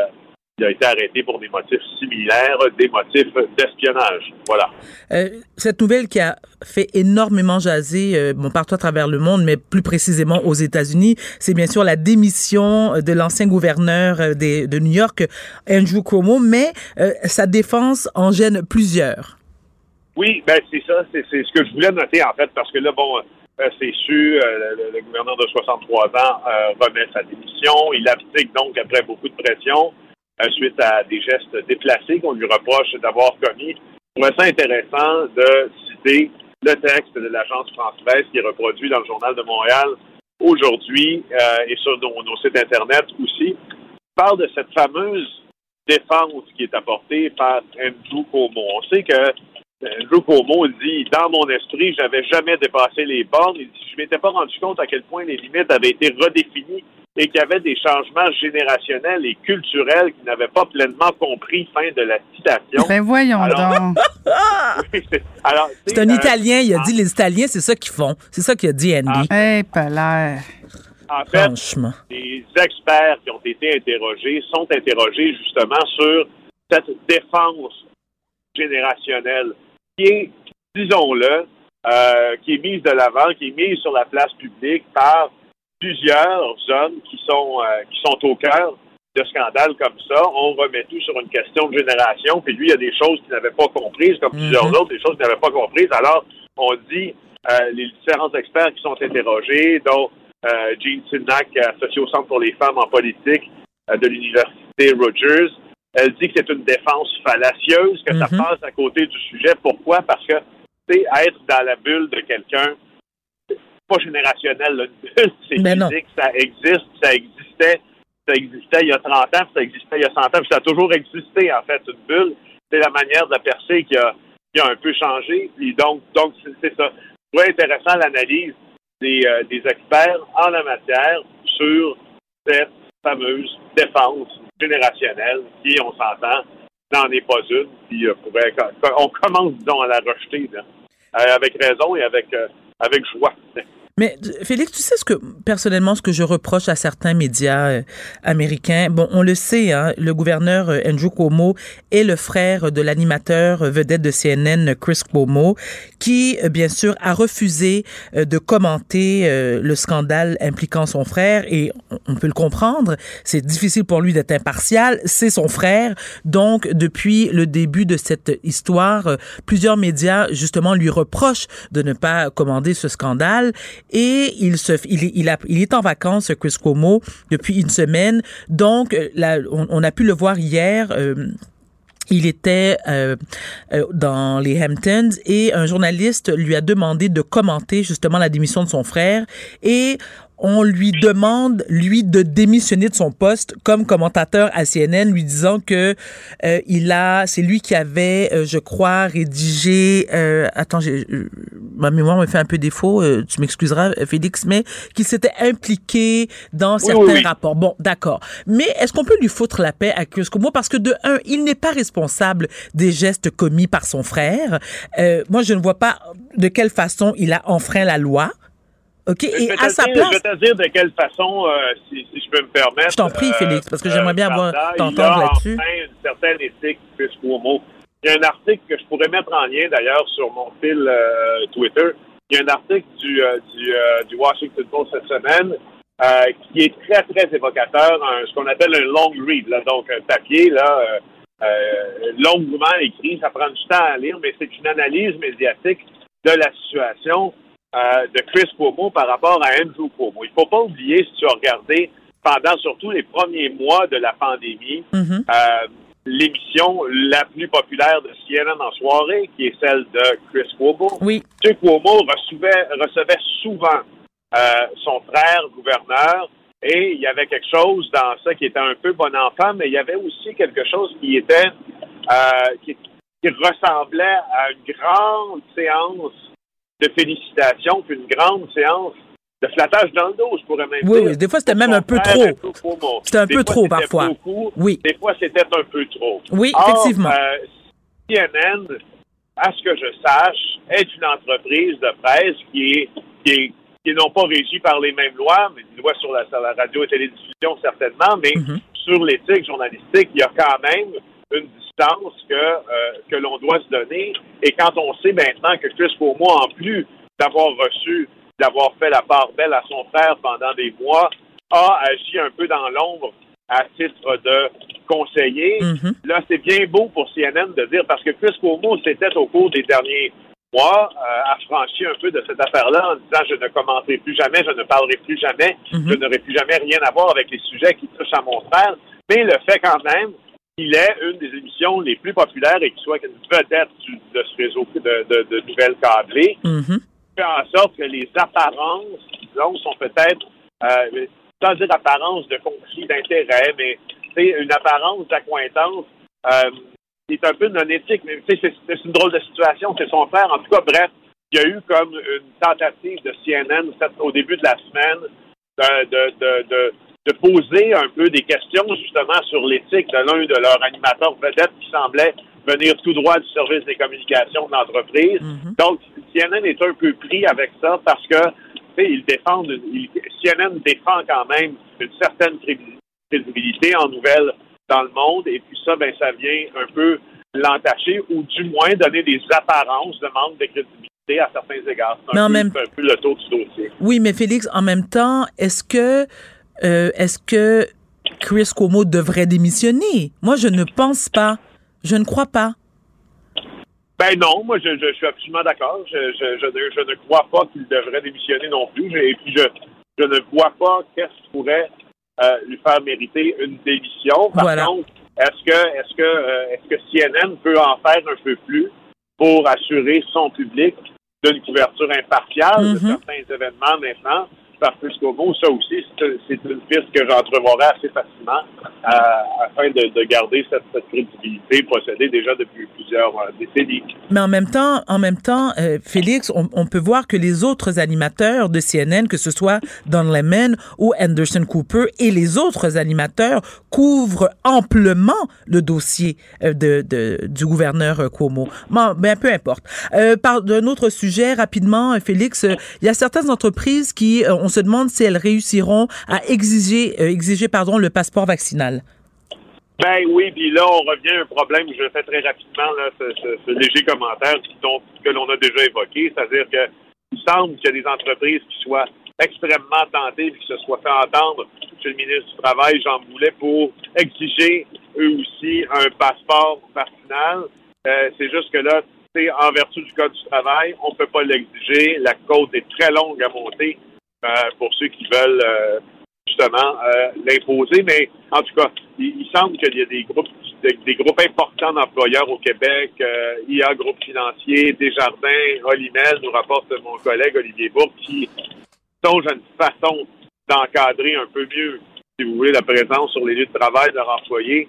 il a été arrêté pour des motifs similaires, des motifs d'espionnage. Voilà. Euh, cette nouvelle qui a fait énormément jaser, euh, bon, partout à travers le monde, mais plus précisément aux États-Unis, c'est bien sûr la démission de l'ancien gouverneur euh, de New York, Andrew Cuomo, mais sa défense en gêne plusieurs. Oui, ben c'est ça, c'est ce que je voulais noter en fait, parce que là, bon, c'est sûr, le, le, gouverneur de 63 ans remet sa démission. Il abdique donc après beaucoup de pression. Euh, suite à des gestes déplacés qu'on lui reproche d'avoir commis. Je trouve ça intéressant de citer le texte de l'agence France-Presse qui est reproduit dans le Journal de Montréal aujourd'hui euh, et sur nos, sites Internet aussi. parle de cette fameuse défense qui est apportée par Andrew Cuomo. On sait que Andrew Cuomo dit dans mon esprit, j'avais jamais dépassé les bornes. Il dit, je m'étais pas rendu compte à quel point les limites avaient été redéfinies et qu'il y avait des changements générationnels et culturels qui n'avaient pas pleinement compris. Fin de la citation. Ben voyons donc. c'est un Italien. Il a dit les Italiens, c'est ça qu'ils font. C'est ça qu'il a dit Andy. Ah, hey, En fait, Franchement. les experts qui ont été interrogés sont interrogés justement sur cette défense générationnelle qui est, disons-le, euh, qui est mise de l'avant, qui est mise sur la place publique par plusieurs hommes qui sont euh, qui sont au cœur de scandales comme ça. On remet tout sur une question de génération, puis lui, il y a des choses qu'il n'avait pas comprises, comme plusieurs Mhm. autres, des choses qu'il n'avait pas comprises. Alors, on dit euh, les différents experts qui sont interrogés, dont Jean Sinnack, associée au Centre pour les femmes en politique de l'Université Rogers, elle dit que c'est une défense fallacieuse, que ça Mhm. passe à côté du sujet. Pourquoi? Parce que, tu être dans la bulle de quelqu'un, pas générationnel, là. une bulle, c'est Ben non. physique, ça existe, ça existait, ça existait il y a 30 ans, puis ça existait il y a 100 ans, puis ça a toujours existé, en fait, une bulle. C'est la manière de la percer qui a, qui a un peu changé. Puis donc, donc c'est, ça. Je intéressant l'analyse des, euh, des experts en la matière sur cette fameuse défense générationnelle qui, on s'entend, n'en est pas une. Puis euh, pourrait- on commence, disons, à la rejeter, euh, avec raison et avec, euh, avec joie. Mais Félix, tu sais ce que personnellement ce que je reproche à certains médias euh, américains? Bon, on le sait, hein, le gouverneur euh, Andrew Cuomo est le frère de l'animateur euh, vedette de CNN Chris Cuomo, qui euh, bien sûr a refusé euh, de commenter euh, le scandale impliquant son frère et on, peut le comprendre. C'est difficile pour lui d'être impartial. C'est son frère, donc depuis le début de cette histoire, euh, plusieurs médias justement lui reprochent de ne pas commander ce scandale et il se il il a, il est en vacances Chris Cuomo depuis une semaine. Donc euh, là, on, on a pu le voir hier euh, il était euh, euh, dans les Hamptons et un journaliste lui a demandé de commenter justement la démission de son frère. Et on lui demande lui de démissionner de son poste comme commentateur à CNN lui disant que euh, il a c'est lui qui avait euh, je crois rédigé euh, attends j'ai euh, ma mémoire me fait un peu défaut euh, tu m'excuseras euh, Félix mais qu'il s'était impliqué dans certains oui, rapports. Bon d'accord. Mais est-ce qu'on peut lui foutre la paix à Cuomo parce que de un il n'est pas responsable des gestes commis par son frère. Euh, moi je ne vois pas de quelle façon il a enfreint la loi OK, Je et vais, te à sa dire, place, je vais te dire de quelle façon, euh, si, si je peux me permettre. euh, Je t'en prie, Félix, parce que j'aimerais bien avoir- t'entendre là-dessus. enfin une certaine éthique, Cuomo. Il y a un article que je pourrais mettre en lien, d'ailleurs, sur mon fil euh, Twitter. Il y a un article du, euh, du, euh, du Washington Post cette semaine euh, qui est très, très évocateur, un- ce qu'on appelle un long read, là, donc un papier là, euh, euh, longuement écrit, ça prend du temps à lire, mais c'est une analyse médiatique de la situation euh, de Chris Cuomo par rapport à Andrew Cuomo. Il ne faut pas oublier, si tu as regardé pendant surtout les premiers mois de la pandémie, Mhm. euh, l'émission la plus populaire de CNN en soirée, qui est celle de Chris Cuomo. oui, M. Cuomo recevait, recevait souvent euh, son frère gouverneur et il y avait quelque chose dans ça qui était un peu bon enfant, mais il y avait aussi quelque chose qui était euh, qui, qui ressemblait à une grande séance de félicitations, puis une grande séance de flattage dans le dos, je pourrais même Oui, dire. oui, des fois, c'était même un peu trop. C'était un peu trop, parfois. beaucoup. Oui. Des fois, c'était un peu trop. oui, Or, effectivement. euh, CNN, à ce que je sache, est une entreprise de presse qui est, qui est, qui est non pas régie par les mêmes lois, mais des lois sur la, sur la radio et télédiffusion certainement, mais Mhm. sur l'éthique journalistique, il y a quand même une distance que, euh, que l'on doit se donner. Et quand on sait maintenant que Chris Cuomo, en plus d'avoir reçu, d'avoir fait la part belle à son frère pendant des mois, a agi un peu dans l'ombre à titre de conseiller. Mhm. Là, c'est bien beau pour CNN de dire, parce que Chris Cuomo s'était au cours des derniers mois euh, affranchi un peu de cette affaire-là en disant je ne commenterai plus jamais, je ne parlerai plus jamais, Mhm. je n'aurai plus jamais rien à voir avec les sujets qui touchent à mon frère. Mais le fait quand même qu'il est une des émissions les plus populaires et qu'il soit une vedette du- de ce réseau de, de, de nouvelles câblées, Mhm. fait en sorte que les apparences, disons, sont peut-être, euh, sans dire apparence de conflit d'intérêt, mais c'est une apparence d'accointance euh, qui est un peu non éthique. Mais c'est une drôle de situation. C'est son frère. En tout cas, bref, il y a eu comme une tentative de CNN au début de la semaine de, de, de, de, de poser un peu des questions justement sur l'éthique de l'un de leurs animateurs vedettes qui semblait venir tout droit du service des communications de l'entreprise. Mhm. Donc, CNN est un peu pris avec ça parce que, tu sais, ils défendent, ils- CNN défend quand même une certaine crédi- crédibilité en nouvelles dans le monde, et puis ça, ben, ça vient un peu l'entacher ou du moins donner des apparences de manque de crédibilité à certains égards. C'est un, même- un peu le tour du dossier. Oui, mais Félix, en même temps, est-ce que euh, est-ce que Chris Cuomo devrait démissionner? Moi, je ne pense pas. Je ne crois pas. Ben non, moi je, je, je suis absolument d'accord. Je, ne, crois pas qu'il devrait démissionner non plus. Et puis je, je ne vois pas qu'est-ce qui pourrait euh, lui faire mériter une démission. Par Voilà. contre, est-ce que est-ce que euh, est-ce que CNN peut en faire un peu plus pour assurer son public d'une couverture impartiale de Mhm. certains événements maintenant? Parce que Scomo, ça aussi, c'est une piste que j'entrevoirais assez facilement afin de, de garder cette, crédibilité possédée déjà depuis plusieurs euh, décennies. Mais en même temps, en même temps, euh, Félix, on, peut voir que les autres animateurs de CNN, que ce soit Don Lemon ou Anderson Cooper et les autres animateurs, couvrent amplement le dossier euh, de, du gouverneur Cuomo. Bon, ben, peu importe. Par d'un autre sujet, rapidement, Félix, il y a certaines entreprises qui, euh, on se demande si elles réussiront à exiger, euh, exiger, pardon, le passeport vaccinal. Ben oui, puis là, on revient à un problème, je fais très rapidement, là, ce, ce- ce léger commentaire que l'on a déjà évoqué, c'est-à-dire que il semble qu'il y a des entreprises qui soient extrêmement tentées et qui se soient fait entendre chez le ministre du Travail, Jean Boulet, pour exiger eux aussi un passeport vaccinal. Euh, c'est juste que là, sais, en vertu du Code du travail, on ne peut pas l'exiger. La côte est très longue à monter pour ceux qui veulent euh, justement euh, l'imposer. Mais en tout cas, il, semble qu'il y a des groupes des, groupes importants d'employeurs au Québec, euh, IA Groupe Financier, Desjardins, Olimel, nous rapporte mon collègue Olivier Bourg, qui songe à une façon d'encadrer un peu mieux, si vous voulez, la présence sur les lieux de travail de leurs employés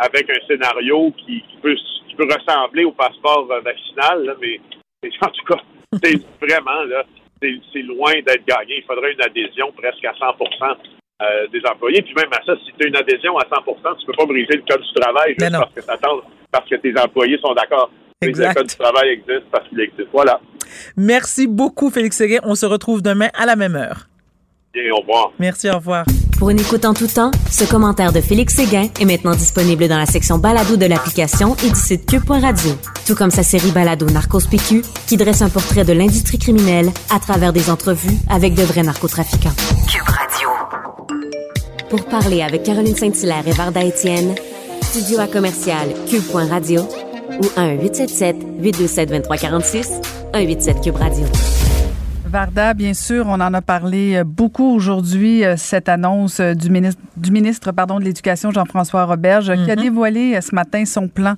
avec un scénario qui, peut, qui peut ressembler au passeport euh, vaccinal, mais, mais en tout cas, c'est vraiment là, c'est loin d'être gagné. Il faudrait une adhésion presque à 100% euh, des employés. Puis même à ça, si tu as une adhésion à 100% tu peux pas briser le code du travail juste parce que parce que tes employés sont d'accord. Le code du travail existe parce qu'il existe. Voilà. Merci beaucoup, Félix Séguin. On se retrouve demain à la même heure. Bien, au revoir. Merci, au revoir. Pour une écoute en tout temps, ce commentaire de Félix Séguin est maintenant disponible dans la section balado de l'application et du site cube.radio. Tout comme sa série balado Narcos PQ, qui dresse un portrait de l'industrie criminelle à travers des entrevues avec de vrais narcotrafiquants. Cube Radio. Pour parler avec Caroline Saint-Hilaire et Varda Étienne, studio à commercial cube.radio ou 1-877-827-2346, 187 Cube Radio. Varda, bien sûr, on en a parlé euh, beaucoup aujourd'hui, euh, cette annonce euh, du ministre, du ministre pardon, de l'Éducation, Jean-François Roberge, qui a dévoilé euh, ce matin son plan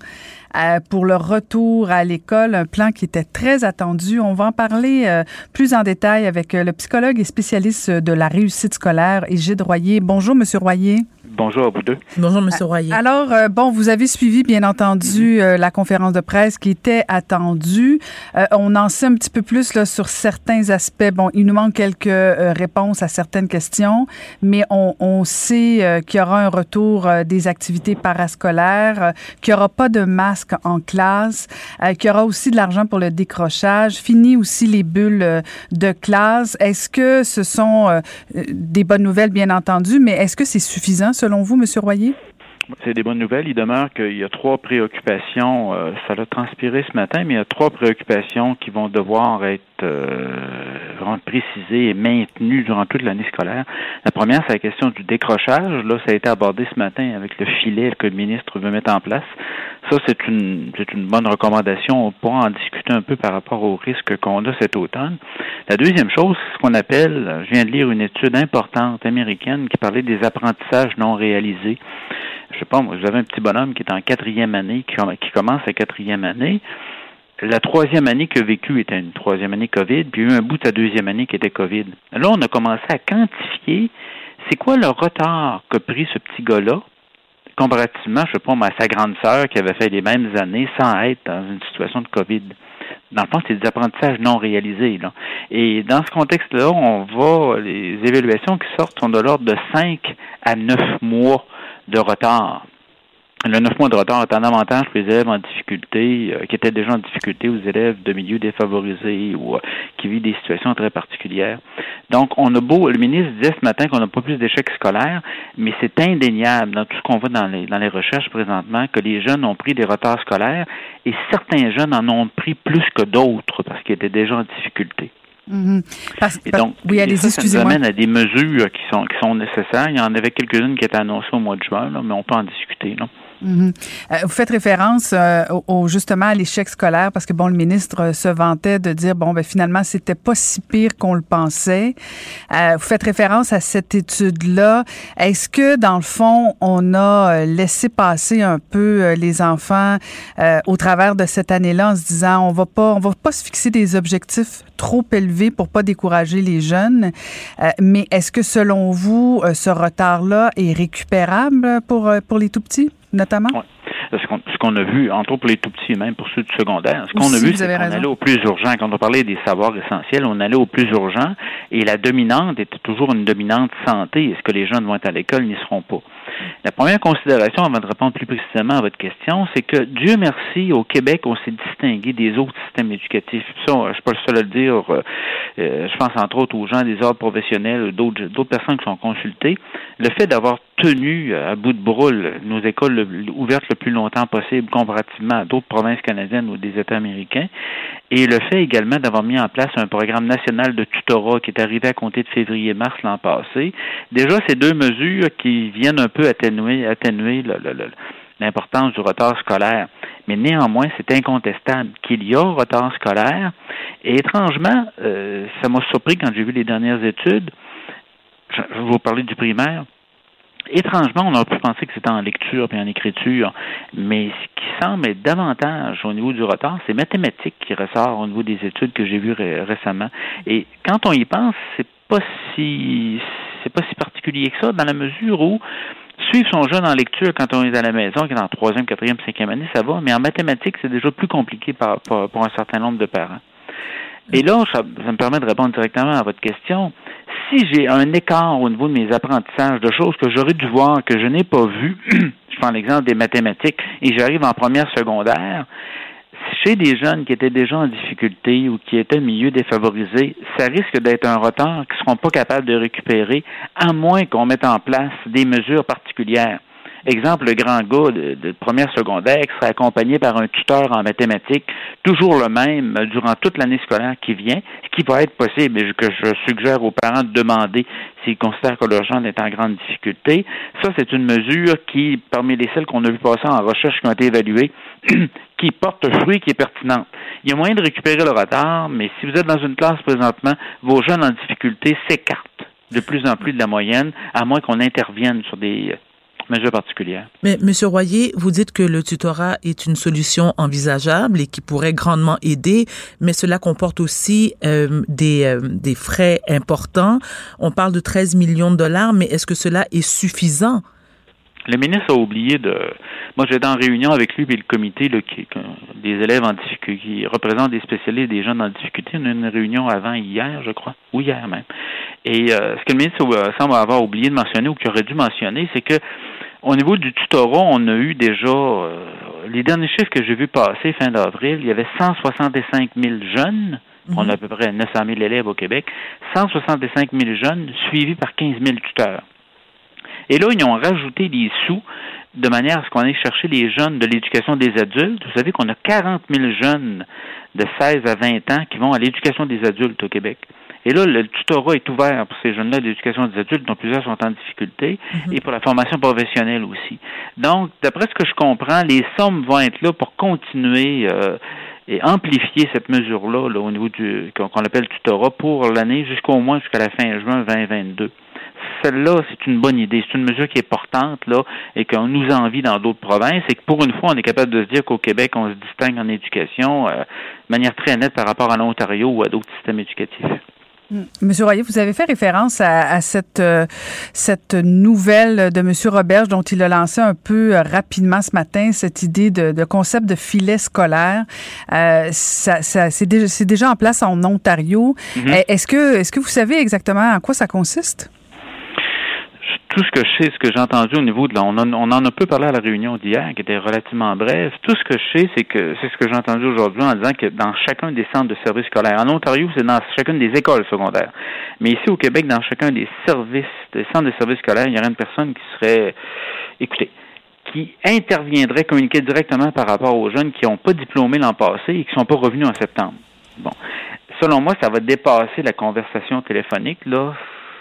pour le retour à l'école, un plan qui était très attendu. On va en parler plus en détail avec le psychologue et spécialiste de la réussite scolaire, Égide Royer. Bonjour, Monsieur Royer. Bonjour à vous deux. Bonjour, Monsieur Royer. Alors, euh, bon, vous avez suivi, bien entendu, euh, la conférence de presse qui était attendue. Euh, on en sait un petit peu plus là, sur certains aspects. Bon, il nous manque quelques euh, réponses à certaines questions, mais on, on sait euh, qu'il y aura un retour euh, des activités parascolaires, euh, qu'il n'y aura pas de masque en classe, euh, qu'il y aura aussi de l'argent pour le décrochage, fini aussi les bulles euh, de classe. Est-ce que ce sont des bonnes nouvelles, bien entendu, mais est-ce que c'est suffisant selon vous, Monsieur Royer? C'est des bonnes nouvelles. Il demeure qu'il y a trois préoccupations. euh, ça l'a transpiré ce matin, mais il y a trois préoccupations qui vont devoir être euh, vraiment précisées et maintenues durant toute l'année scolaire. La première, c'est la question du décrochage. Là, ça a été abordé ce matin avec le filet que le ministre veut mettre en place. Ça, c'est une, c'est une bonne recommandation. On pourra en discuter un peu par rapport aux risques qu'on a cet automne. La deuxième chose, c'est ce qu'on appelle, je viens de lire une étude importante américaine qui parlait des apprentissages non réalisés. Je sais pas, vous avez un petit bonhomme qui est en quatrième année, qui, qui commence sa quatrième année. La troisième année qu'il a vécue était une troisième année COVID, puis il y a eu un bout de sa deuxième année qui était COVID. Là, on a commencé à quantifier c'est quoi le retard qu'a pris ce petit gars-là comparativement, je sais pas, à sa grande sœur qui avait fait les mêmes années sans être dans une situation de COVID. Dans le fond, c'est des apprentissages non réalisés. Et dans ce contexte-là, on va, les évaluations qui sortent sont de l'ordre de 5 à 9 mois de retard. Le 9 mois de retard est un avantage pour les élèves en difficulté, euh, qui étaient déjà en difficulté, aux élèves de milieux défavorisés ou euh, qui vivent des situations très particulières. Donc, on a beau, le ministre disait ce matin qu'on n'a pas plus d'échecs scolaires, mais c'est indéniable dans tout ce qu'on voit dans les, dans les recherches présentement que les jeunes ont pris des retards scolaires et certains jeunes en ont pris plus que d'autres parce qu'ils étaient déjà en difficulté. Mhm. Parce- Et donc, oui, ça, ça nous amène à des mesures qui sont, qui sont nécessaires. Il y en avait quelques-unes qui étaient annoncées au mois de juin, là, mais on peut en discuter. Là. Mhm. Euh, vous faites référence euh, au, justement à l'échec scolaire parce que bon le ministre euh, se vantait de dire bon ben finalement c'était pas si pire qu'on le pensait. Euh, vous faites référence à cette étude là. Est-ce que dans le fond on a euh, laissé passer un peu les enfants euh, au travers de cette année-là en se disant on va pas on va pas se fixer des objectifs trop élevés pour pas décourager les jeunes? Mais est-ce que selon vous ce retard là est récupérable pour pour les tout petits? Notamment? Ce qu'on, ce qu'on a vu, entre autres pour les tout petits, même pour ceux du secondaire, ce qu'on a vu, c'est qu'on raison. allait au plus urgent. Quand on parlait des savoirs essentiels, on allait au plus urgent et la dominante était toujours une dominante santé. Est-ce que les jeunes vont être à l'école? N'y seront pas. La première considération, avant de répondre plus précisément à votre question, c'est que Dieu merci, au Québec, on s'est distingué des autres systèmes éducatifs. Ça, je suis pas le seul à le dire. euh, euh, je pense entre autres aux gens des ordres professionnels, d'autres d'autres personnes qui sont consultées. Le fait d'avoir tenu euh, à bout de broule nos écoles le- ouvertes le plus longtemps possible comparativement à d'autres provinces canadiennes ou des États américains, et le fait également d'avoir mis en place un programme national de tutorat qui est arrivé à compter de février-mars l'an passé. Déjà, ces deux mesures qui viennent un peu atténuer, l'importance du retard scolaire. Mais néanmoins, c'est incontestable qu'il y a un retard scolaire. Et étrangement, euh, ça m'a surpris quand j'ai vu les dernières études. Je, je vais vous parler du primaire. Étrangement, on aurait pu penser que c'était en lecture et en écriture, mais ce qui semble être davantage au niveau du retard, c'est mathématiques qui ressort au niveau des études que j'ai vues ré- récemment. Et quand on y pense, c'est pas si c'est pas si particulier que ça, dans la mesure où suivre son jeune en lecture quand on est à la maison, qui est en troisième, quatrième, cinquième année, ça va, mais en mathématiques, c'est déjà plus compliqué pour un certain nombre de parents. Et là, ça me permet de répondre directement à votre question. Si j'ai un écart au niveau de mes apprentissages, de choses que j'aurais dû voir, que je n'ai pas vues, je prends l'exemple des mathématiques, et j'arrive en première secondaire, chez des jeunes qui étaient déjà en difficulté ou qui étaient milieu défavorisé, ça risque d'être un retard qu'ils ne seront pas capables de récupérer, à moins qu'on mette en place des mesures particulières. Exemple, le grand gars de, première secondaire qui serait accompagné par un tuteur en mathématiques, toujours le même euh, durant toute l'année scolaire qui vient, ce qui va être possible et que je suggère aux parents de demander s'ils considèrent que leur jeune est en grande difficulté. Ça, c'est une mesure qui, parmi les celles qu'on a vu passer en recherche qui ont été évaluées, qui porte fruit, qui est pertinente. Il y a moyen de récupérer le retard, mais si vous êtes dans une classe présentement, vos jeunes en difficulté s'écartent de plus en plus de la moyenne, à moins qu'on intervienne sur des mesures particulières. Mais, Monsieur Royer, vous dites que le tutorat est une solution envisageable et qui pourrait grandement aider, mais cela comporte aussi euh, des, euh, des frais importants. On parle de 13 millions de dollars, mais est-ce que cela est suffisant? Le ministre a oublié de. Moi, j'étais en réunion avec lui et le comité là, qui, qui- des élèves en difficulté, qui représentent des spécialistes des jeunes en difficulté. On a eu une réunion avant hier, je crois, ou hier même. Et euh, ce que le ministre euh, semble avoir oublié de mentionner ou qu'il aurait dû mentionner, c'est que au niveau du tutorat, on a eu déjà euh, les derniers chiffres que j'ai vus passer fin d'avril, il y avait 165 000 jeunes. On a à peu près 900 000 élèves au Québec. 165 000 jeunes suivis par 15 000 tuteurs. Et là, ils ont rajouté des sous de manière à ce qu'on aille chercher les jeunes de l'éducation des adultes. Vous savez qu'on a 40 000 jeunes de 16 à 20 ans qui vont à l'éducation des adultes au Québec. Et là, le tutorat est ouvert pour ces jeunes-là de l'éducation des adultes, dont plusieurs sont en difficulté, et pour la formation professionnelle aussi. Donc, d'après ce que je comprends, les sommes vont être là pour continuer euh, et amplifier cette mesure-là là, au niveau du qu'on qu'on appelle tutorat pour l'année jusqu'au moins jusqu'à la fin juin 2022 celle-là, c'est une bonne idée. C'est une mesure qui est portante, là, et qu'on nous envie dans d'autres provinces, et que pour une fois, on est capable de se dire qu'au Québec, on se distingue en éducation euh, de manière très nette par rapport à l'Ontario ou à d'autres systèmes éducatifs. Monsieur Royer, vous avez fait référence à, à cette, euh, cette nouvelle de Monsieur Roberge dont il a lancé un peu euh, rapidement ce matin, cette idée de, de concept de filet scolaire. Euh, ça, ça, c'est, déjà, c'est déjà en place en Ontario. Mhm. Eh, Est-ce que, est-ce que vous savez exactement à quoi ça consiste? Tout ce que je sais, ce que j'ai entendu au niveau de là, on, en, a peu parlé à la réunion d'hier, qui était relativement brève. Tout ce que je sais, c'est que c'est ce que j'ai entendu aujourd'hui en disant que dans chacun des centres de services scolaires, en Ontario, c'est dans chacune des écoles secondaires. Mais ici au Québec, dans chacun des services, des centres de services scolaires, il y aurait une personne qui serait, écoutez, qui interviendrait, communiquer directement par rapport aux jeunes qui n'ont pas diplômé l'an passé et qui ne sont pas revenus en septembre. Bon. Selon moi, ça va dépasser la conversation téléphonique. Là,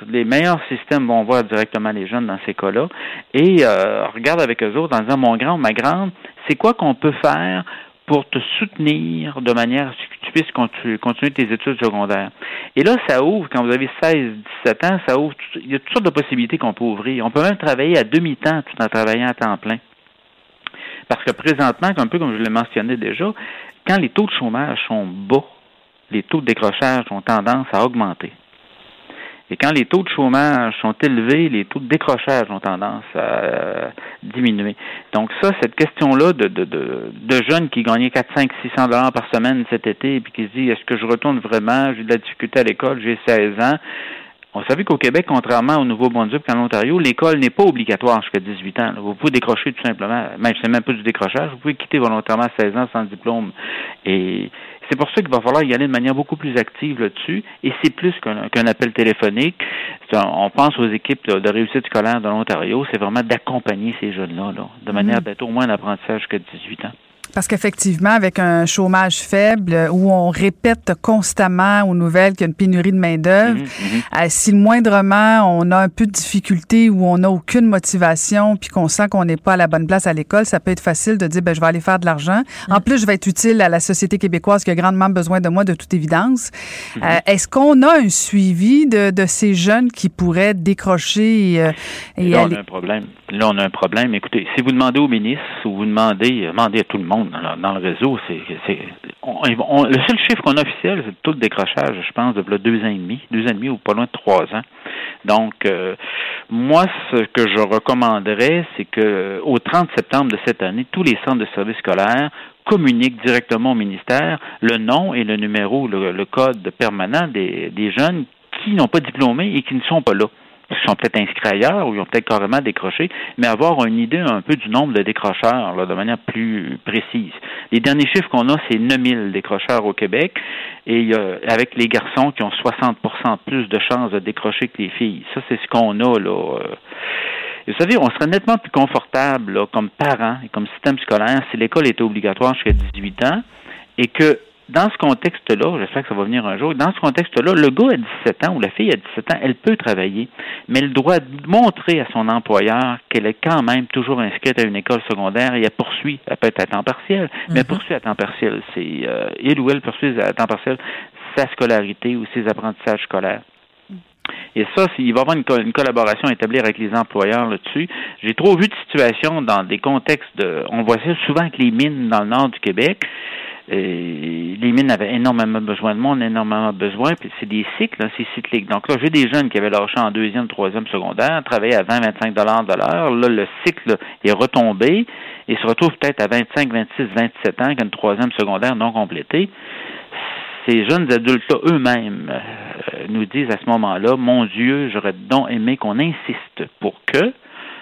les meilleurs systèmes vont voir directement les jeunes dans ces cas-là et euh, regarde avec eux autres en disant mon grand ou ma grande, c'est quoi qu'on peut faire pour te soutenir de manière à ce que tu puisses continuer, tes études secondaires? Et là, ça ouvre, quand vous avez 16, 17 ans, ça ouvre, il y a toutes sortes de possibilités qu'on peut ouvrir. On peut même travailler à demi-temps tout en travaillant à temps plein. Parce que présentement, un peu comme je l'ai mentionné déjà, quand les taux de chômage sont bas, les taux de décrochage ont tendance à augmenter. Et quand les taux de chômage sont élevés, les taux de décrochage ont tendance à euh, diminuer. Donc ça, cette question-là de, de, de, de, jeunes qui gagnaient 4, 5, 600 dollars par semaine cet été et puis qui se disent est-ce que je retourne vraiment, j'ai de la difficulté à l'école, j'ai 16 ans. On savait qu'au Québec, contrairement au Nouveau-Brunswick et en Ontario, l'école n'est pas obligatoire jusqu'à 18 ans. Vous pouvez décrocher tout simplement, même c'est même pas du décrochage, vous pouvez quitter volontairement à 16 ans sans diplôme. Et c'est pour ça qu'il va falloir y aller de manière beaucoup plus active là-dessus. Et c'est plus qu'un appel téléphonique. on pense aux équipes de, réussite scolaire de l'Ontario. C'est vraiment d'accompagner ces jeunes-là, là, de manière mm-hmm. d'être au moins un apprentissage jusqu'à 18 ans. Parce qu'effectivement, avec un chômage faible où on répète constamment aux nouvelles qu'il y a une pénurie de main-d'œuvre, mhm, mhm. Euh, si moindrement on a un peu de difficulté ou on n'a aucune motivation puis qu'on sent qu'on n'est pas à la bonne place à l'école, ça peut être facile de dire ben je vais aller faire de l'argent. En mhm. plus, je vais être utile à la société québécoise qui a grandement besoin de moi de toute évidence. Euh, est-ce qu'on a un suivi de, de, ces jeunes qui pourraient décrocher et, euh, et Là, on a un problème. Là, on a un problème. Écoutez, si vous demandez au ministre ou vous demandez, demandez à tout le monde dans, le réseau, c'est, le seul chiffre qu'on a officiel, c'est le taux de décrochage, je pense, de deux ans et demi, deux ans et demi ou pas loin de trois ans. Donc, euh, moi, ce que je recommanderais, c'est que au 30 septembre de cette année, tous les centres de services scolaires communiquent directement au ministère le nom et le numéro, le, code permanent des, jeunes qui n'ont pas diplômé et qui ne sont pas là sont peut-être inscrits ailleurs ou ils ont peut-être carrément décroché, mais avoir une idée un peu du nombre de décrocheurs là, de manière plus précise. Les derniers chiffres qu'on a, c'est 9000 décrocheurs au Québec et avec les garçons qui ont 60% plus de chances de décrocher que les filles. Ça, c'est ce qu'on a là. Euh. vous savez, on serait nettement plus confortable là, comme parents et comme système scolaire si l'école était obligatoire jusqu'à 18 ans et que dans ce contexte-là, j'espère que ça va venir un jour, dans ce contexte-là, le gars a 17 ans ou la fille a 17 ans, elle peut travailler, mais elle doit montrer à son employeur qu'elle est quand même toujours inscrite à une école secondaire et elle poursuit, elle peut être à temps partiel, mais elle mhm. poursuit à temps partiel. C'est euh, il ou elle poursuit à temps partiel sa scolarité ou ses apprentissages scolaires. Et ça, il va y avoir une, une, collaboration à établir avec les employeurs là-dessus. J'ai trop vu de situations dans des contextes de. On voit ça souvent avec les mines dans le nord du Québec. Et les mines avaient énormément besoin de monde, énormément besoin, puis c'est des cycles, hein, c'est cyclique. Donc là, j'ai des jeunes qui avaient lâché en deuxième, troisième secondaire, travaillaient à 20, 25 dollars de l'heure. Là, le cycle est retombé et se retrouve peut-être à 25, 26, 27 ans qu'une troisième secondaire non complétée. Ces jeunes adultes-là eux-mêmes euh, nous disent à ce moment-là, mon Dieu, j'aurais donc aimé qu'on insiste pour que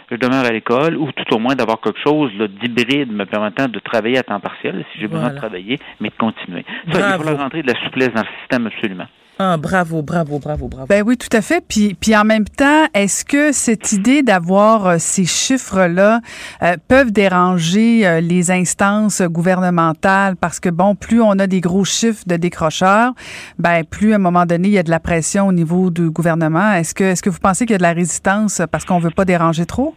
je demeure à l'école ou tout au moins d'avoir quelque chose d'hybride me permettant de travailler à temps partiel si j'ai besoin de travailler, mais de continuer. Ça, il faut rentrer de la souplesse dans le système absolument. Ah, bravo, bravo, bravo, bravo. Ben oui, tout à fait. Puis, puis en même temps, est-ce que cette idée d'avoir euh, ces chiffres-là euh, peuvent déranger euh, les instances gouvernementales? Parce que bon, plus on a des gros chiffres de décrocheurs, ben plus à un moment donné il y a de la pression au niveau du gouvernement. Est-ce que, est-ce que vous pensez qu'il y a de la résistance parce qu'on veut pas déranger trop?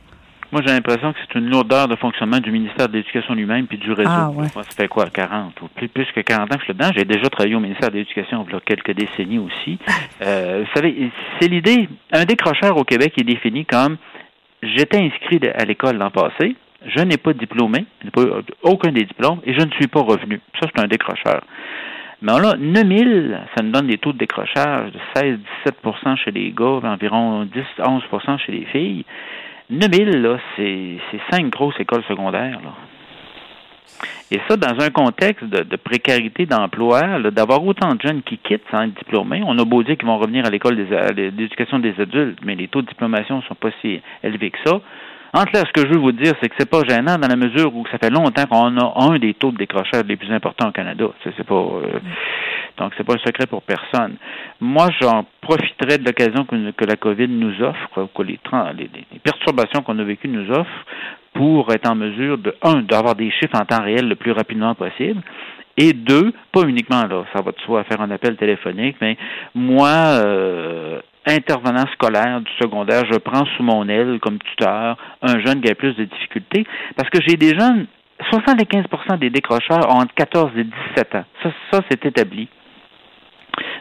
Moi, j'ai l'impression que c'est une lourdeur de fonctionnement du ministère de l'Éducation lui-même puis du réseau. Ah, ouais. Ça fait quoi, 40 ou plus, plus que 40 ans que je suis dedans. J'ai déjà travaillé au ministère de l'Éducation il y a quelques décennies aussi. Euh, vous savez, c'est l'idée, un décrocheur au Québec est défini comme j'étais inscrit à l'école l'an passé, je n'ai pas diplômé, pas aucun des diplômes, et je ne suis pas revenu. Ça, c'est un décrocheur. Mais là, 9000, ça nous donne des taux de décrochage de 16-17% chez les gars, environ 10-11% chez les filles. 9000, là, c'est cinq grosses écoles secondaires, là. Et ça, dans un contexte de, précarité d'emploi, d'avoir autant de jeunes qui quittent sans être diplômés, on a beau dire qu'ils vont revenir à l'école des- à l'éducation des adultes, mais les taux de diplomation ne sont pas si élevés que ça. Entre là, ce que je veux vous dire, c'est que c'est pas gênant dans la mesure où ça fait longtemps qu'on a un des taux de décrochage les plus importants au Canada. C'est, pas, euh, donc c'est pas un secret pour personne. Moi, j'en profiterai de l'occasion que, la COVID nous offre, que les- les perturbations qu'on a vécues nous offrent, pour être en mesure de un d'avoir des chiffres en temps réel le plus rapidement possible. Et deux, pas uniquement là, ça va de soi à faire un appel téléphonique, mais moi, euh, intervenant scolaire du secondaire, je prends sous mon aile comme tuteur un jeune qui a plus de difficultés parce que j'ai des jeunes, 75% des décrocheurs ont entre 14 et 17 ans. Ça, ça c'est établi.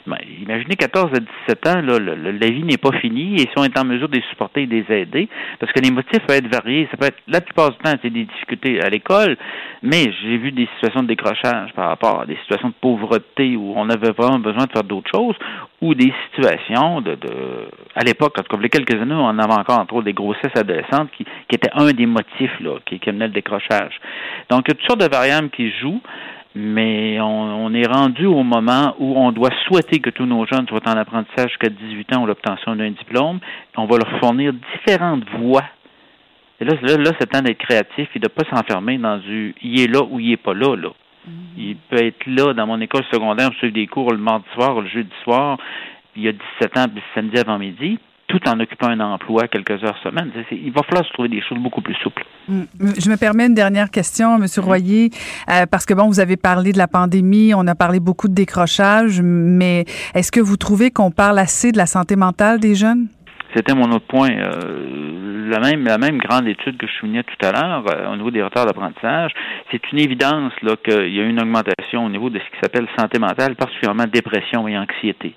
Ben, imaginez 14 à 17 ans, là, la vie n'est pas finie et si on est en mesure de les supporter et de les aider, parce que les motifs peuvent être variés, ça peut être la plupart du temps c'est des difficultés à l'école, mais j'ai vu des situations de décrochage par rapport à des situations de pauvreté où on avait vraiment besoin de faire d'autres choses, ou des situations de, de à l'époque, en tout cas, il y a quelques années, on avait encore entre autres des grossesses adolescentes qui, étaient un des motifs là, qui, qui le décrochage. Donc, il y a toutes sortes de variables qui jouent mais on, on est rendu au moment où on doit souhaiter que tous nos jeunes soient en apprentissage jusqu'à 18 ans ou l'obtention d'un diplôme. On va leur fournir différentes voies. Et là, là, là c'est temps d'être créatif et de ne pas s'enfermer dans du il est là ou il est pas là. là. Il peut être là dans mon école secondaire, suivre des cours le mardi soir le jeudi soir, il y a 17 ans, puis samedi avant-midi, tout en occupant un emploi quelques heures semaine. C'est- c'est- il va falloir se trouver des choses beaucoup plus souples. Mm. Je me permets une dernière question, M. Royer, euh, parce que bon, vous avez parlé de la pandémie, on a parlé beaucoup de décrochage, mais est-ce que vous trouvez qu'on parle assez de la santé mentale des jeunes? C'était mon autre point. Euh, la même la même grande étude que je soulignais tout à l'heure euh, au niveau des retards d'apprentissage, c'est une évidence là qu'il y a une augmentation au niveau de ce qui s'appelle santé mentale, particulièrement dépression et anxiété.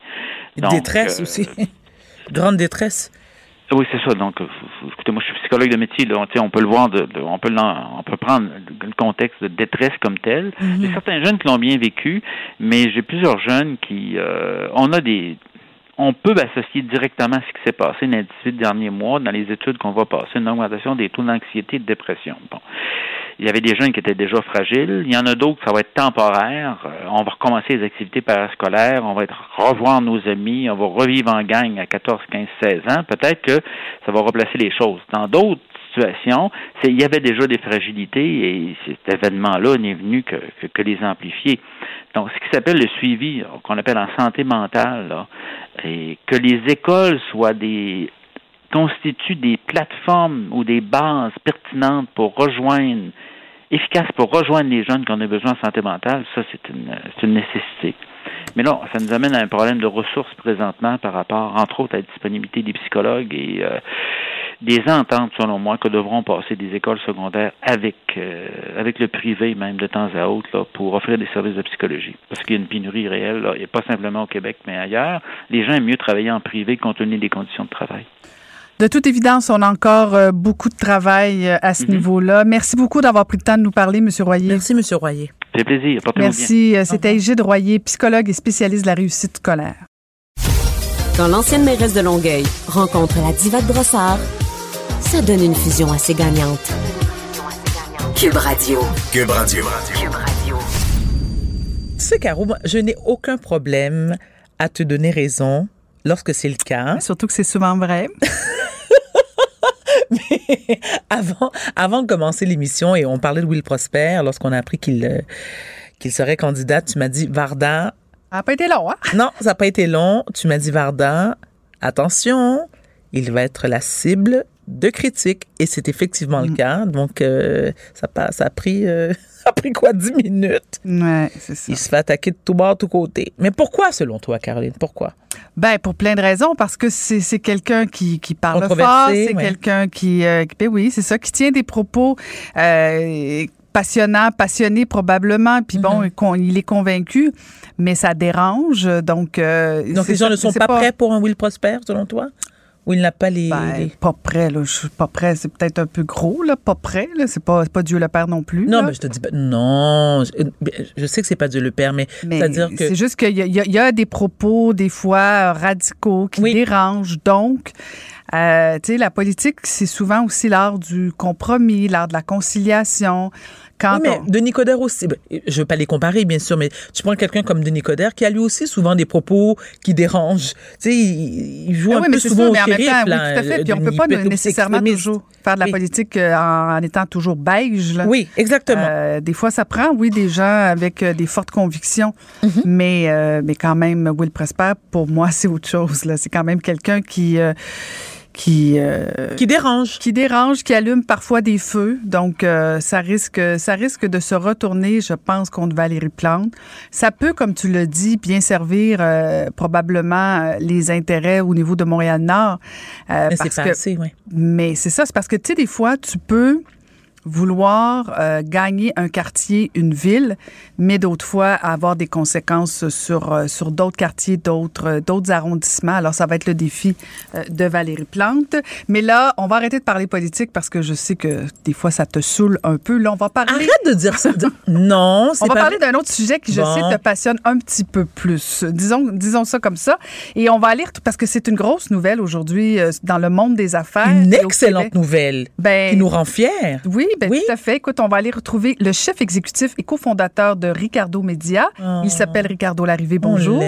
Donc, détresse euh, aussi. Grande détresse. Oui, c'est ça. Donc, écoutez, moi, je suis psychologue de métier. Là, on, peut le voir, de, de- on peut l'en- on peut prendre le contexte de détresse comme tel. Il y a certains jeunes qui l'ont bien vécu, mais j'ai plusieurs jeunes qui, euh, on a des, on peut associer directement ce qui s'est passé dans les 18 derniers mois dans les études qu'on va passer, une augmentation des taux d'anxiété et de dépression. Bon. Il y avait des jeunes qui étaient déjà fragiles. Il y en a d'autres, ça va être temporaire. Euh, on va recommencer les activités parascolaires. On va être revoir nos amis. On va revivre en gang à 14, 15, 16 ans. Peut-être que ça va replacer les choses. Dans d'autres situations, il y avait déjà des fragilités et cet événement-là n'est venu que, que, que les amplifier. Donc, ce qui s'appelle le suivi, qu'on appelle en santé mentale, là, et que les écoles soient des constituent des plateformes ou des bases pertinentes pour rejoindre, efficaces pour rejoindre les jeunes qui en ont besoin en santé mentale, ça, c'est une, une nécessité. Mais non, ça nous amène à un problème de ressources présentement par rapport, entre autres, à la disponibilité des psychologues et euh, des ententes, selon moi, que devront passer des écoles secondaires avec, euh, avec le privé, même de temps à autre, là, pour offrir des services de psychologie. Parce qu'il y a une pénurie réelle, là, et pas simplement au Québec, mais ailleurs. Les gens aiment mieux travailler en privé compte tenu des conditions de travail. De toute évidence, on a encore euh, beaucoup de travail euh, à ce niveau-là. Merci beaucoup d'avoir pris le temps de nous parler, M. Royer. Merci, M. Royer. Fait plaisir. Merci. C'était Égide Royer, psychologue et spécialiste de la réussite scolaire. Quand l'ancienne mairesse de Longueuil rencontre la diva de Brossard, ça donne une fusion assez gagnante. Cube Radio. Cube Radio. Tu sais, Caro, moi, je n'ai aucun problème à te donner raison lorsque c'est le cas. Surtout que c'est souvent vrai. Mais avant, avant de commencer l'émission, et on parlait de Will Prosper, lorsqu'on a appris qu'il euh, qu'il serait candidat, tu m'as dit, Varda, Ça n'a pas été long, hein? non, ça n'a pas été long. Tu m'as dit, Varda, attention, il va être la cible de critiques. Et c'est effectivement le cas. Donc, euh, ça, ça a pris, euh, ça a pris quoi, 10 minutes? Ouais, c'est ça. Il se fait attaquer de tout bord, de tout côté. Mais pourquoi, selon toi, Caroline? Pourquoi? Ben pour plein de raisons, parce que c'est quelqu'un qui, qui parle fort, c'est ouais. quelqu'un qui, euh, ben oui, c'est ça, qui tient des propos euh, passionnants, passionnés probablement, puis Mm-hmm. bon, con- il est convaincu, mais ça dérange, donc. euh, Donc, les gens ne sont pas, prêts pour un Will Prosper, selon toi? Ou il n'a pas les... Ben, les- pas prêt, là. Je suis pas prêt. C'est peut-être un peu gros, là. Pas prêt, là. C'est pas, pas Dieu le Père non plus. Non, là. mais je te dis pas. Non, je, je sais que c'est pas Dieu le Père, mais, Mais c'est-à-dire que. c'est juste qu'il y, a- y des propos, des fois, euh, radicaux qui Oui. dérangent. Donc, euh, tu sais, la politique, c'est souvent aussi l'art du compromis, l'art de la conciliation. Quand Oui, mais on- Denis Coderre aussi, ben, je veux pas les comparer, bien sûr, mais tu prends quelqu'un comme Denis Coderre qui a lui aussi souvent des propos qui dérangent. Tu sais, il, il joue Ah un oui, peu mais c'est souvent au shérif, temps, oui, tout à fait. Puis on Denis, peut pas peut aussi nécessairement toujours faire de la politique euh, en, en étant toujours beige. là. Oui, exactement. Euh, des fois, ça prend, oui, des gens avec euh, des fortes convictions, Mm-hmm. mais, euh, mais quand même, Will Prosper, pour moi, c'est autre chose. C'est quand même quelqu'un qui... euh, qui, euh, qui dérange. qui dérange, qui allume parfois des feux. Donc, euh, ça risque, ça risque de se retourner, je pense, contre Valérie Plante. Ça peut, comme tu l'as dit, bien servir euh, probablement euh, les intérêts au niveau de Montréal-Nord. euh, Mais parce c'est oui. mais c'est ça, c'est parce que, tu sais, des fois, tu peux vouloir euh, gagner un quartier, une ville, mais d'autres fois avoir des conséquences sur euh, sur d'autres quartiers, d'autres euh, d'autres arrondissements. Alors ça va être le défi de Valérie Plante. Mais là, on va arrêter de parler politique parce que je sais que des fois ça te saoule un peu. Là, on va parler Arrête de dire ça. Non, c'est on va pas parler d'un autre sujet qui, je Bon. sais, te passionne un petit peu plus. Disons, disons ça comme ça. Et on va aller, parce que c'est une grosse nouvelle aujourd'hui dans le monde des affaires. une excellente nouvelle Ben, qui nous rend fiers. oui, ben Oui. tout à fait. Écoute, on va aller retrouver le chef exécutif et cofondateur de Ricardo Media. Oh. Il s'appelle Ricardo Larrivée. On Bonjour.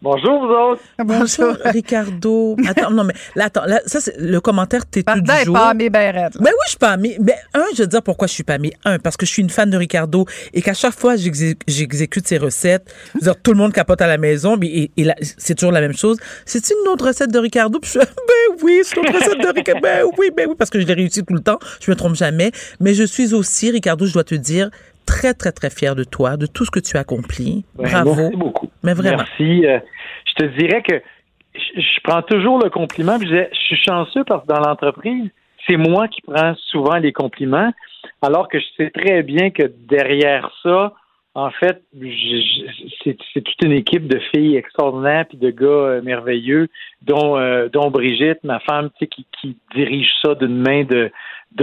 Bonjour, vous autres. Bonjour, Ricardo. Attends, non, mais là, attends, là, ça, c'est le commentaire t'es tout Pardon, du jour. pas mes ben. Ben oui, je suis pas amie. Ben, un, je veux dire pourquoi je suis pas amie. Un, parce que je suis une fan de Ricardo et qu'à chaque fois j'exé- j'exécute ses recettes, je veux dire, tout le monde capote à la maison, mais et, c'est toujours la même chose. C'est une autre recette de Ricardo? Puis je fais, ben oui, c'est une autre recette de Ricardo. Ben oui, ben oui, parce que je l'ai réussi tout le temps. Je me trompe jamais. Mais je suis aussi, Ricardo, je dois te dire, très, très, très fière de toi, de tout ce que tu as accompli. Ben, Bravo. Merci beaucoup. Mais vraiment. Merci. Euh, je te dirais que je, prends toujours le compliment. Je, suis chanceux parce que dans l'entreprise, c'est moi qui prends souvent les compliments, alors que je sais très bien que derrière ça, en fait, c'est toute une équipe de filles extraordinaires puis de gars euh, merveilleux, dont, euh, dont Brigitte, ma femme, qui, dirige ça d'une main de,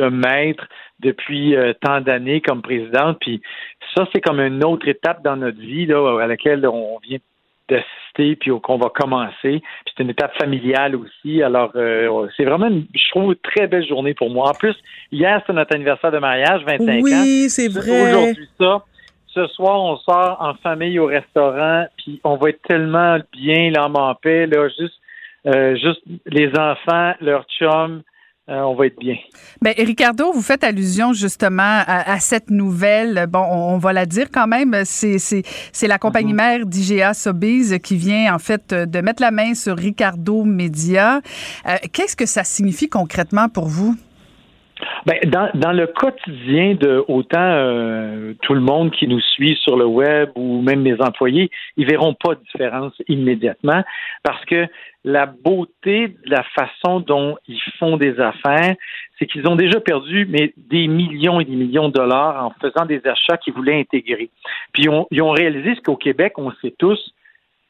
maître depuis tant d'années comme présidente. Puis ça, c'est comme une autre étape dans notre vie là, à laquelle on vient d'assister puis qu'on va commencer. Puis c'est une étape familiale aussi. Alors, euh, c'est vraiment, une, je trouve, une très belle journée pour moi. En plus, hier, c'est notre anniversaire de mariage, 25 ans. Oui, c'est vrai. Aujourd'hui, ça. Ce soir, on sort en famille au restaurant, puis on va être tellement bien, l'âme en paix, là, juste, euh, juste les enfants, leurs chums, euh, on va être bien. Ben, Ricardo, vous faites allusion justement à, à cette nouvelle. Bon, on, on va la dire quand même. C'est, c'est, c'est la compagnie mère d'IGA Sobeys qui vient en fait de mettre la main sur Ricardo Media. Euh, qu'est-ce que ça signifie concrètement pour vous? Ben, dans, dans le quotidien de autant euh, tout le monde qui nous suit sur le web ou même mes employés, ils verront pas de différence immédiatement parce que la beauté de la façon dont ils font des affaires, c'est qu'ils ont déjà perdu mais des millions et des millions de dollars en faisant des achats qu'ils voulaient intégrer. Puis ils ont, ils ont réalisé ce qu'au Québec, on sait tous,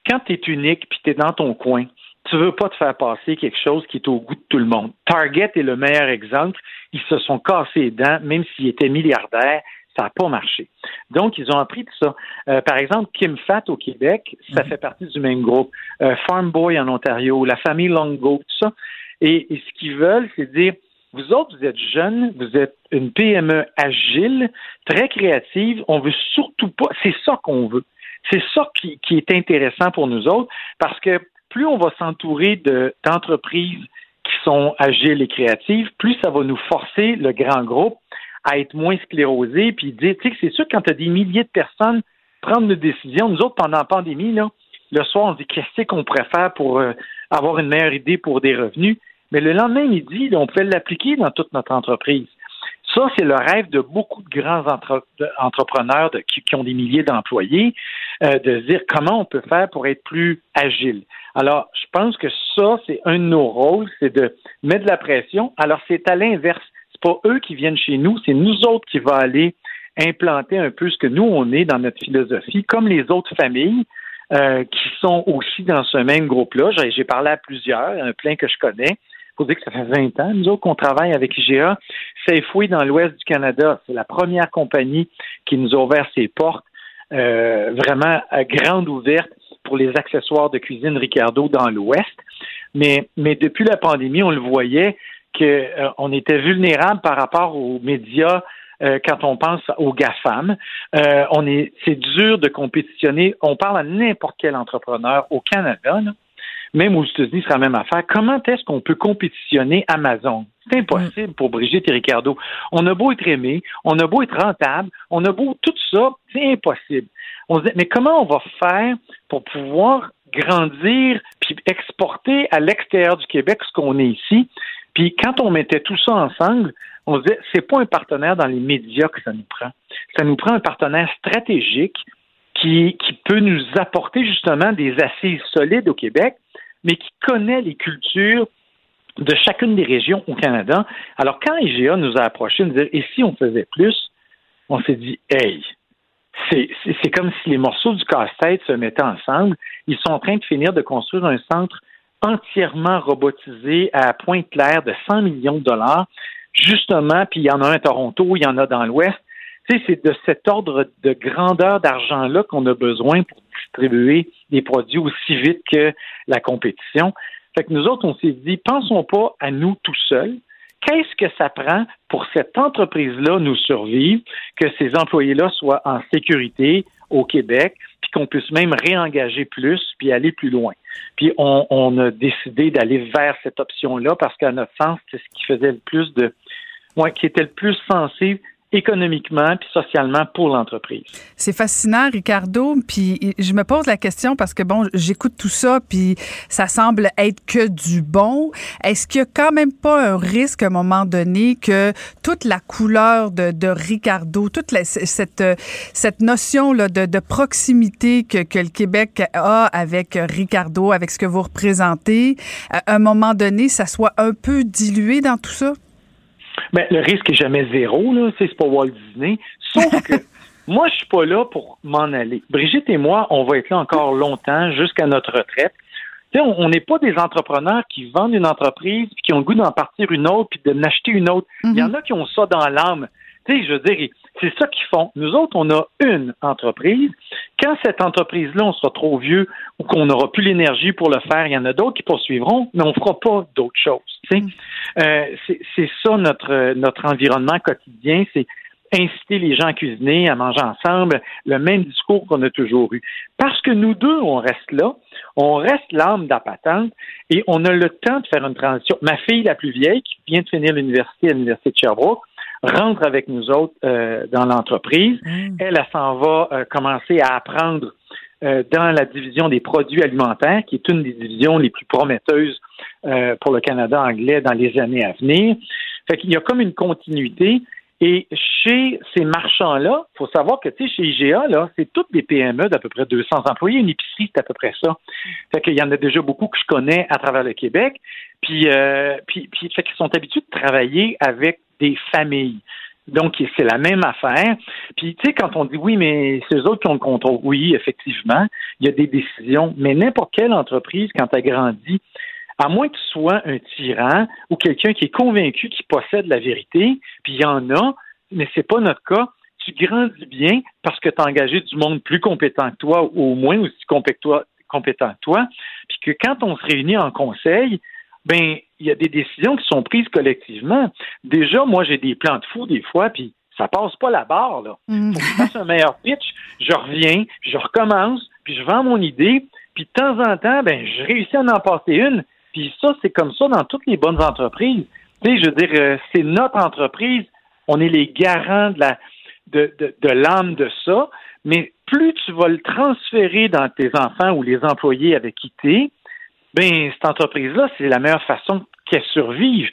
quand tu es unique puis tu es dans ton coin, tu veux pas te faire passer quelque chose qui est au goût de tout le monde. Target est le meilleur exemple. Ils se sont cassés les dents, même s'ils étaient milliardaires, ça n'a pas marché. Donc, ils ont appris de ça. Euh, par exemple, Kim Fat au Québec, ça fait partie du même groupe. Euh, Farm Boy en Ontario, la famille Longo, tout ça. Et, et ce qu'ils veulent, c'est dire, vous autres, vous êtes jeunes, vous êtes une PME agile, très créative. On veut surtout pas. C'est ça qu'on veut. C'est ça qui, qui est intéressant pour nous autres, parce que plus on va s'entourer de- d'entreprises qui sont agiles et créatives, plus ça va nous forcer, le grand groupe, à être moins sclérosé, puis dire, tu sais, c'est sûr quand tu as des milliers de personnes prendre une décision, nous autres, pendant la pandémie, le soir, on se dit, qu'est-ce qu'on pourrait faire pour euh, avoir une meilleure idée pour des revenus? Mais le lendemain midi, là, on pouvait l'appliquer dans toute notre entreprise. Ça, c'est le rêve de beaucoup de grands entrepreneurs qui, ont des milliers d'employés, euh, de se dire comment on peut faire pour être plus agile. Alors, je pense que ça, c'est un de nos rôles, c'est de mettre de la pression. Alors, c'est à l'inverse. C'est pas eux qui viennent chez nous, c'est nous autres qui va aller implanter un peu ce que nous, on est dans notre philosophie, comme les autres familles euh, qui sont aussi dans ce même groupe-là. J'ai parlé à plusieurs, un plein que je connais. Faut dire que ça fait 20 ans, nous autres, qu'on travaille avec IGA. Safeway dans l'ouest du Canada, c'est la première compagnie qui nous a ouvert ses portes, euh, vraiment à grande ouverte pour les accessoires de cuisine Ricardo dans l'ouest. Mais, mais depuis la pandémie, on le voyait qu'on était vulnérable par rapport aux médias euh, quand on pense aux GAFAM. Euh, on est, c'est dur de compétitionner. On parle à n'importe quel entrepreneur au Canada, même aux États-Unis, c'est la même affaire. Comment est-ce qu'on peut compétitionner Amazon? C'est impossible pour Brigitte et Ricardo. On a beau être aimé, on a beau être rentable, on a beau tout ça, c'est impossible. On se dit, mais comment on va faire pour pouvoir grandir puis exporter à l'extérieur du Québec ce qu'on est ici? Puis quand on mettait tout ça ensemble, on se disait, c'est pas un partenaire dans les médias que ça nous prend. Ça nous prend un partenaire stratégique qui, qui peut nous apporter justement des assises solides au Québec, mais qui connaît les cultures de chacune des régions au Canada. Alors, quand IGA nous a approchés, nous disait, et si on faisait plus, on s'est dit, hey, c'est comme si les morceaux du casse-tête se mettaient ensemble. Ils sont en train de finir de construire un centre entièrement robotisé à Pointe-Claire de 100 millions de dollars, justement, puis il y en a un à Toronto, il y en a dans l'Ouest. Sais, c'est de cet ordre de grandeur d'argent-là qu'on a besoin pour distribuer des produits aussi vite que la compétition. Fait que nous autres, on s'est dit, pensons pas à nous tout seuls. Qu'est-ce que ça prend pour cette entreprise-là nous survivre, que ces employés-là soient en sécurité au Québec, puis qu'on puisse même réengager plus, puis aller plus loin? Puis on, on a décidé d'aller vers cette option-là parce qu'à notre sens, c'est ce qui faisait le plus de, ouais, qui était le plus sensé économiquement puis socialement pour l'entreprise. C'est fascinant, Ricardo. Puis je me pose la question parce que bon, j'écoute tout ça puis ça semble être que du bon. Est-ce qu'il y a quand même pas un risque à un moment donné que toute la couleur de, Ricardo, toute cette cette notion là de, proximité que, le Québec a avec Ricardo, avec ce que vous représentez, à un moment donné, ça soit un peu dilué dans tout ça? Mais ben, le risque est jamais zéro, là. C'est pas Walt Disney. Sauf que moi, je suis pas là pour m'en aller. Brigitte et moi, on va être là encore longtemps, jusqu'à notre retraite. sais, on n'est pas des entrepreneurs qui vendent une entreprise puis qui ont le goût d'en partir une autre puis de n'acheter une autre. Il y en mhm. a qui ont ça dans l'âme. Tu sais, je veux dire, c'est ça qu'ils font. Nous autres, on a une entreprise. Quand cette entreprise-là, on sera trop vieux ou qu'on n'aura plus l'énergie pour le faire, il y en a d'autres qui poursuivront, mais on ne fera pas d'autres choses. Mm. Euh, c'est ça notre, notre environnement quotidien, c'est inciter les gens à cuisiner, à manger ensemble, le même discours qu'on a toujours eu. Parce que nous deux, on reste là, on reste l'âme d'appatente et on a le temps de faire une transition. Ma fille, la plus vieille, qui vient de finir l'université à l'Université de Sherbrooke, rentre avec nous autres euh, dans l'entreprise. Mm. Elle, elle s'en va euh, commencer à apprendre euh, dans la division des produits alimentaires, qui est une des divisions les plus prometteuses pour le Canada anglais dans les années à venir. Fait qu'il y a comme une continuité. Et chez ces marchands-là, il faut savoir que chez IGA, là, c'est toutes des PME d'à peu près 200 employés. Une épicerie, c'est à peu près ça. Fait qu'il y en a déjà beaucoup que je connais à travers le Québec. Puis, puis, puis fait qu'ils sont habitués de travailler avec des familles. Donc, c'est la même affaire. Puis, tu sais, quand on dit oui, mais c'est eux autres qui ont le contrôle, oui, effectivement, il y a des décisions, mais n'importe quelle entreprise, quand elle grandit, à moins que tu sois un tyran ou quelqu'un qui est convaincu qu'il possède la vérité, puis il y en a, mais c'est pas notre cas, tu grandis bien parce que tu as engagé du monde plus compétent que toi, ou au moins aussi compétent que toi, puis que quand on se réunit en conseil, ben il y a des décisions qui sont prises collectivement. Déjà, moi, j'ai des plans de fou des fois, puis ça passe pas la barre, là. Mm. Faut que je fasse un meilleur pitch, je reviens, je recommence, puis je vends mon idée, puis de temps en temps, ben, je réussis à en passer une. Puis ça, c'est comme ça dans toutes les bonnes entreprises. Tu sais, je veux dire, euh, c'est notre entreprise, on est les garants de la de, de, de l'âme de ça, mais plus tu vas le transférer dans tes enfants ou les employés avec qui tu es, ben cette entreprise-là, c'est la meilleure façon qu'elle survive.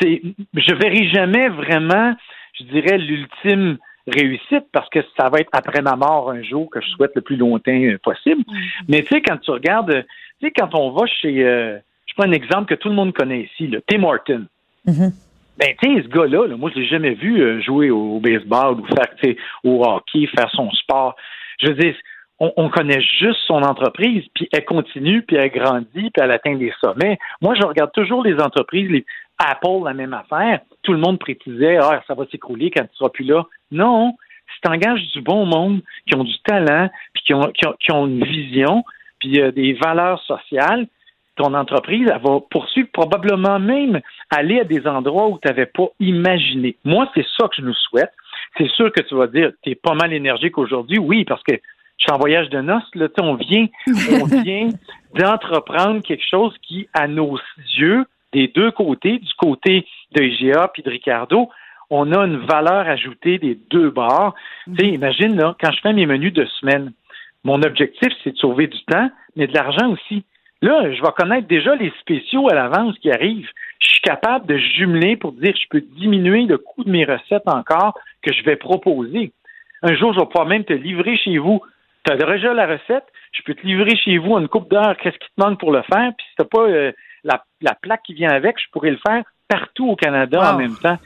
C'est, je verrai jamais vraiment, je dirais, l'ultime réussite parce que ça va être après ma mort un jour que je souhaite le plus longtemps euh, possible. Mais tu sais, quand tu regardes, tu sais, quand on va chez, euh, je prends un exemple que tout le monde connaît ici, le Tim Horton. Mm-hmm. Ben, tu sais, ce gars-là, moi, je l'ai jamais vu euh, jouer au, baseball ou faire, tu sais, au hockey, faire son sport. Je veux dire, on, connaît juste son entreprise, puis elle continue, puis elle grandit, puis elle atteint des sommets. Moi, je regarde toujours les entreprises, les Apple, la même affaire. Tout le monde prétisait, ah, ça va s'écrouler quand tu seras plus là. Non, si tu engages du bon monde, qui ont du talent, puis qui ont, qui ont, une vision, puis euh, des valeurs sociales, ton entreprise, elle va poursuivre probablement même aller à des endroits où tu n'avais pas imaginé. Moi, c'est ça que je nous souhaite c'est sûr que tu vas dire, tu pas mal énergique aujourd'hui. Oui, parce que je suis en voyage de noces, là, on vient, on vient d'entreprendre quelque chose qui, à nos yeux, des deux côtés, du côté de IGA puis de Ricardo, on a une valeur ajoutée des deux bords. Sais, imagine, là, quand je fais mes menus de semaine, mon objectif, c'est de sauver du temps, mais de l'argent aussi. Là, je vais connaître déjà les spéciaux à l'avance qui arrivent. Je suis capable de jumeler pour dire que je peux diminuer le coût de mes recettes encore que je vais proposer. Un jour, je vais pouvoir même te livrer chez vous. Tu as déjà la recette, je peux te livrer chez vous en une coupe d'heure, qu'est-ce qui te manque pour le faire, puis si tu pas euh, la, la, plaque qui vient avec, je pourrais le faire partout au Canada en même temps.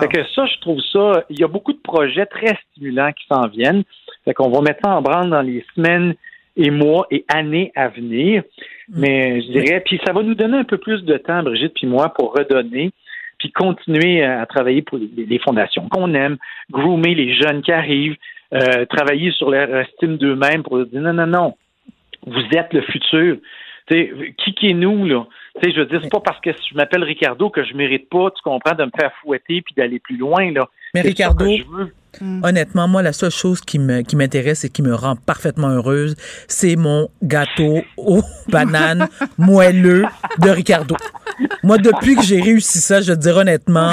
Fait que ça, je trouve ça, il y a beaucoup de projets très stimulants qui s'en viennent. Fait qu'on va mettre ça en branle dans les semaines et mois et années à venir. Mm. Mais je dirais, puis ça va nous donner un peu plus de temps, Brigitte puis moi, pour redonner, puis continuer à travailler pour les, fondations qu'on aime, groomer les jeunes qui arrivent, euh, travailler sur leur estime d'eux-mêmes pour dire non, non, non, vous êtes le futur. qui qui est nous, là? je veux dire, c'est pas parce que je m'appelle Ricardo que je mérite pas, tu comprends, de me faire fouetter puis d'aller plus loin, là. Mais Ricardo, mm. honnêtement, moi, la seule chose qui me qui m'intéresse et qui me rend parfaitement heureuse, c'est mon gâteau aux bananes moelleux de Ricardo. Moi, depuis que j'ai réussi ça, je te dire honnêtement,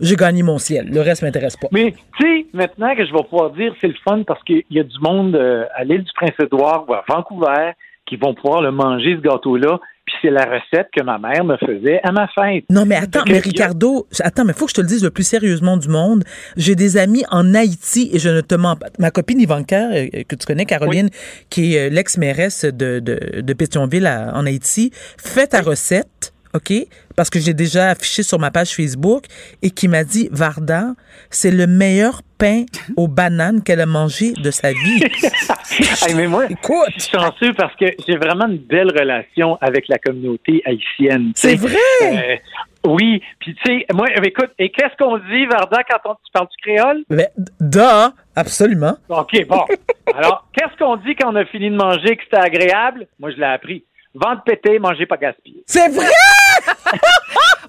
j'ai gagné mon ciel. Le reste m'intéresse pas. Mais, tu sais, maintenant que je vais pouvoir dire, c'est le fun parce qu'il y a du monde euh, à l'île du Prince-Édouard ou à Vancouver qui vont pouvoir le manger, ce gâteau-là. Puis c'est la recette que ma mère me faisait à ma fête. Non, mais attends, mais Ricardo, attends, mais faut que je te le dise le plus sérieusement du monde. J'ai des amis en Haïti et je ne te mens pas. Ma copine Ivanka, euh, que tu connais, Caroline, qui est euh, l'ex-mairesse de, de, de Pétionville en Haïti, fait ta recette OK? Parce que j'ai déjà affiché sur ma page Facebook et qui m'a dit Varda, c'est le meilleur pain aux bananes qu'elle a mangé de sa vie. mais moi, Écoute. je suis chanceux parce que j'ai vraiment une belle relation avec la communauté haïtienne. C'est vrai? Euh, oui, puis tu sais, moi, écoute, et qu'est-ce qu'on dit, Varda, quand on, tu parles du créole? Ben, da, absolument. OK, bon. Alors, qu'est-ce qu'on dit quand on a fini de manger que c'était agréable? Moi, je l'ai appris. Vente pété, manger pas gaspiller. C'est vrai!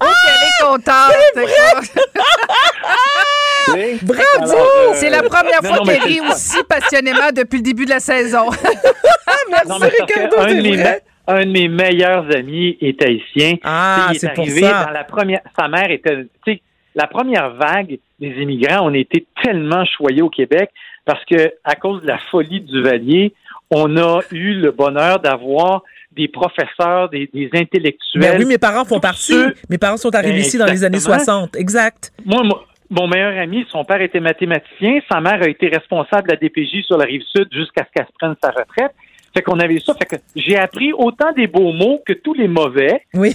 oh, qu'elle est contente! Bravo! Euh, c'est la première fois qu'elle rit aussi passionnément depuis le début de la saison. Merci, non, Ricardo, un, de mes, un de mes meilleurs amis est haïtien. Ah, c'est pour ça. Dans la première, sa mère était, tu sais, la première vague des immigrants, on était tellement choyés au Québec parce que à cause de la folie du Valier, on a eu le bonheur d'avoir des professeurs, des, intellectuels. Ben oui, mes parents font partie. Mes parents sont arrivés ici dans les années 60. Exact. Moi, mon meilleur ami, son père était mathématicien, sa mère a été responsable de la DPJ sur la rive sud jusqu'à ce qu'elle se prenne sa retraite. Fait qu'on avait ça. Fait que j'ai appris autant des beaux mots que tous les mauvais. Oui.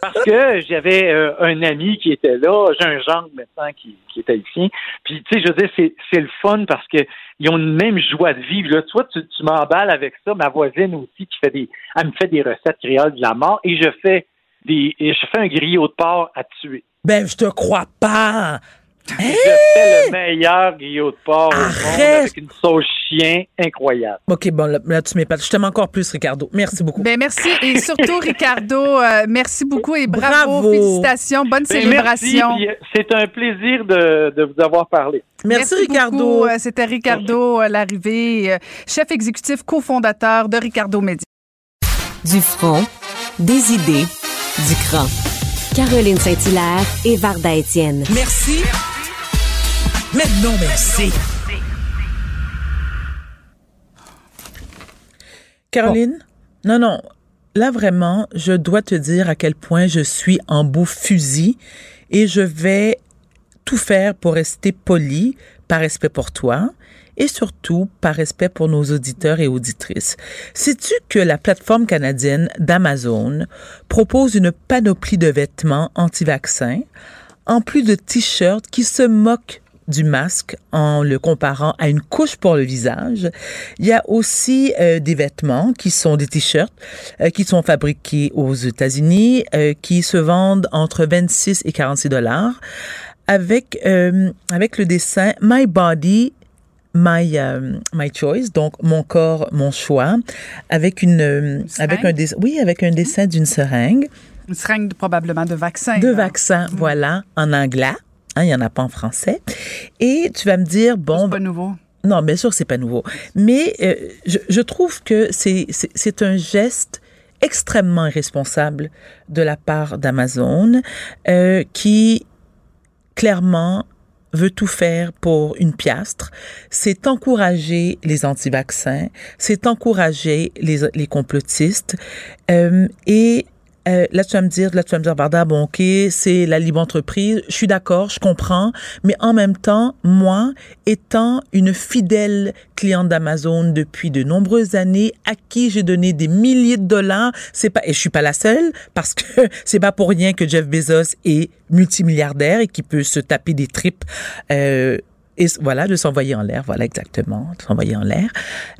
parce que j'avais euh, un ami qui était là. J'ai un genre maintenant qui, qui est haïtien. Puis, tu sais, je veux dire, c'est, c'est le fun parce que ils ont une même joie de vivre. Là, toi, tu, tu m'emballes avec ça. Ma voisine aussi qui fait des, elle me fait des recettes créoles de la mort et je fais des, je fais un grillot de porc à tuer. Ben, je te crois pas. Je fais le meilleur grillot de porc au monde avec une sauce chien incroyable. OK, bon, là, tu m'épates. Je t'aime encore plus, Ricardo. Merci beaucoup. Ben, merci. Et surtout, Ricardo, euh, merci beaucoup et bravo. Félicitations. Bonne ben, célébration. Euh, c'est un plaisir de, de, vous avoir parlé. Merci, Ricardo. Euh, c'était Ricardo Larrivée, chef exécutif cofondateur de Ricardo Media. Du front, des idées, du cran. Caroline Saint-Hilaire et Varda Étienne. Merci. Maintenant, merci. Caroline? Non, non. Là, vraiment, je dois te dire à quel point je suis en beau fusil et je vais tout faire pour rester poli par respect pour toi et surtout par respect pour nos auditeurs et auditrices. Sais-tu que la plateforme canadienne d'Amazon propose une panoplie de vêtements anti-vaccins en plus de t-shirts qui se moquent du masque en le comparant à une couche pour le visage. Il y a aussi euh, des vêtements qui sont des t-shirts euh, qui sont fabriqués aux États-Unis, euh, qui se vendent entre 26 et 46 dollars avec avec le dessin My Body My My Choice, donc mon corps, mon choix, avec une, avec un oui avec un dessin d'une seringue. Une seringue probablement de vaccin. De vaccin, voilà, en anglais. Hein, il y en a pas en français. Et tu vas me dire, bon... C'est pas nouveau. Non, bien sûr, c'est pas nouveau. Mais euh, je, je trouve que c'est un geste extrêmement irresponsable de la part d'Amazon euh, qui clairement veut tout faire pour une piastre, c'est encourager les anti-vaccins, c'est encourager les, les complotistes. Euh, et euh, là, tu vas me dire, là, tu vas me dire, Varda, bon, OK, c'est la libre entreprise. Je suis d'accord, je comprends. Mais en même temps, moi, étant une fidèle cliente d'Amazon depuis de nombreuses années, à qui j'ai donné des milliers de dollars, c'est pas, et je suis pas la seule, parce que c'est pas pour rien que Jeff Bezos est multimilliardaire et qui peut se taper des tripes, euh, et voilà, de s'envoyer en l'air, voilà exactement, de s'envoyer en l'air.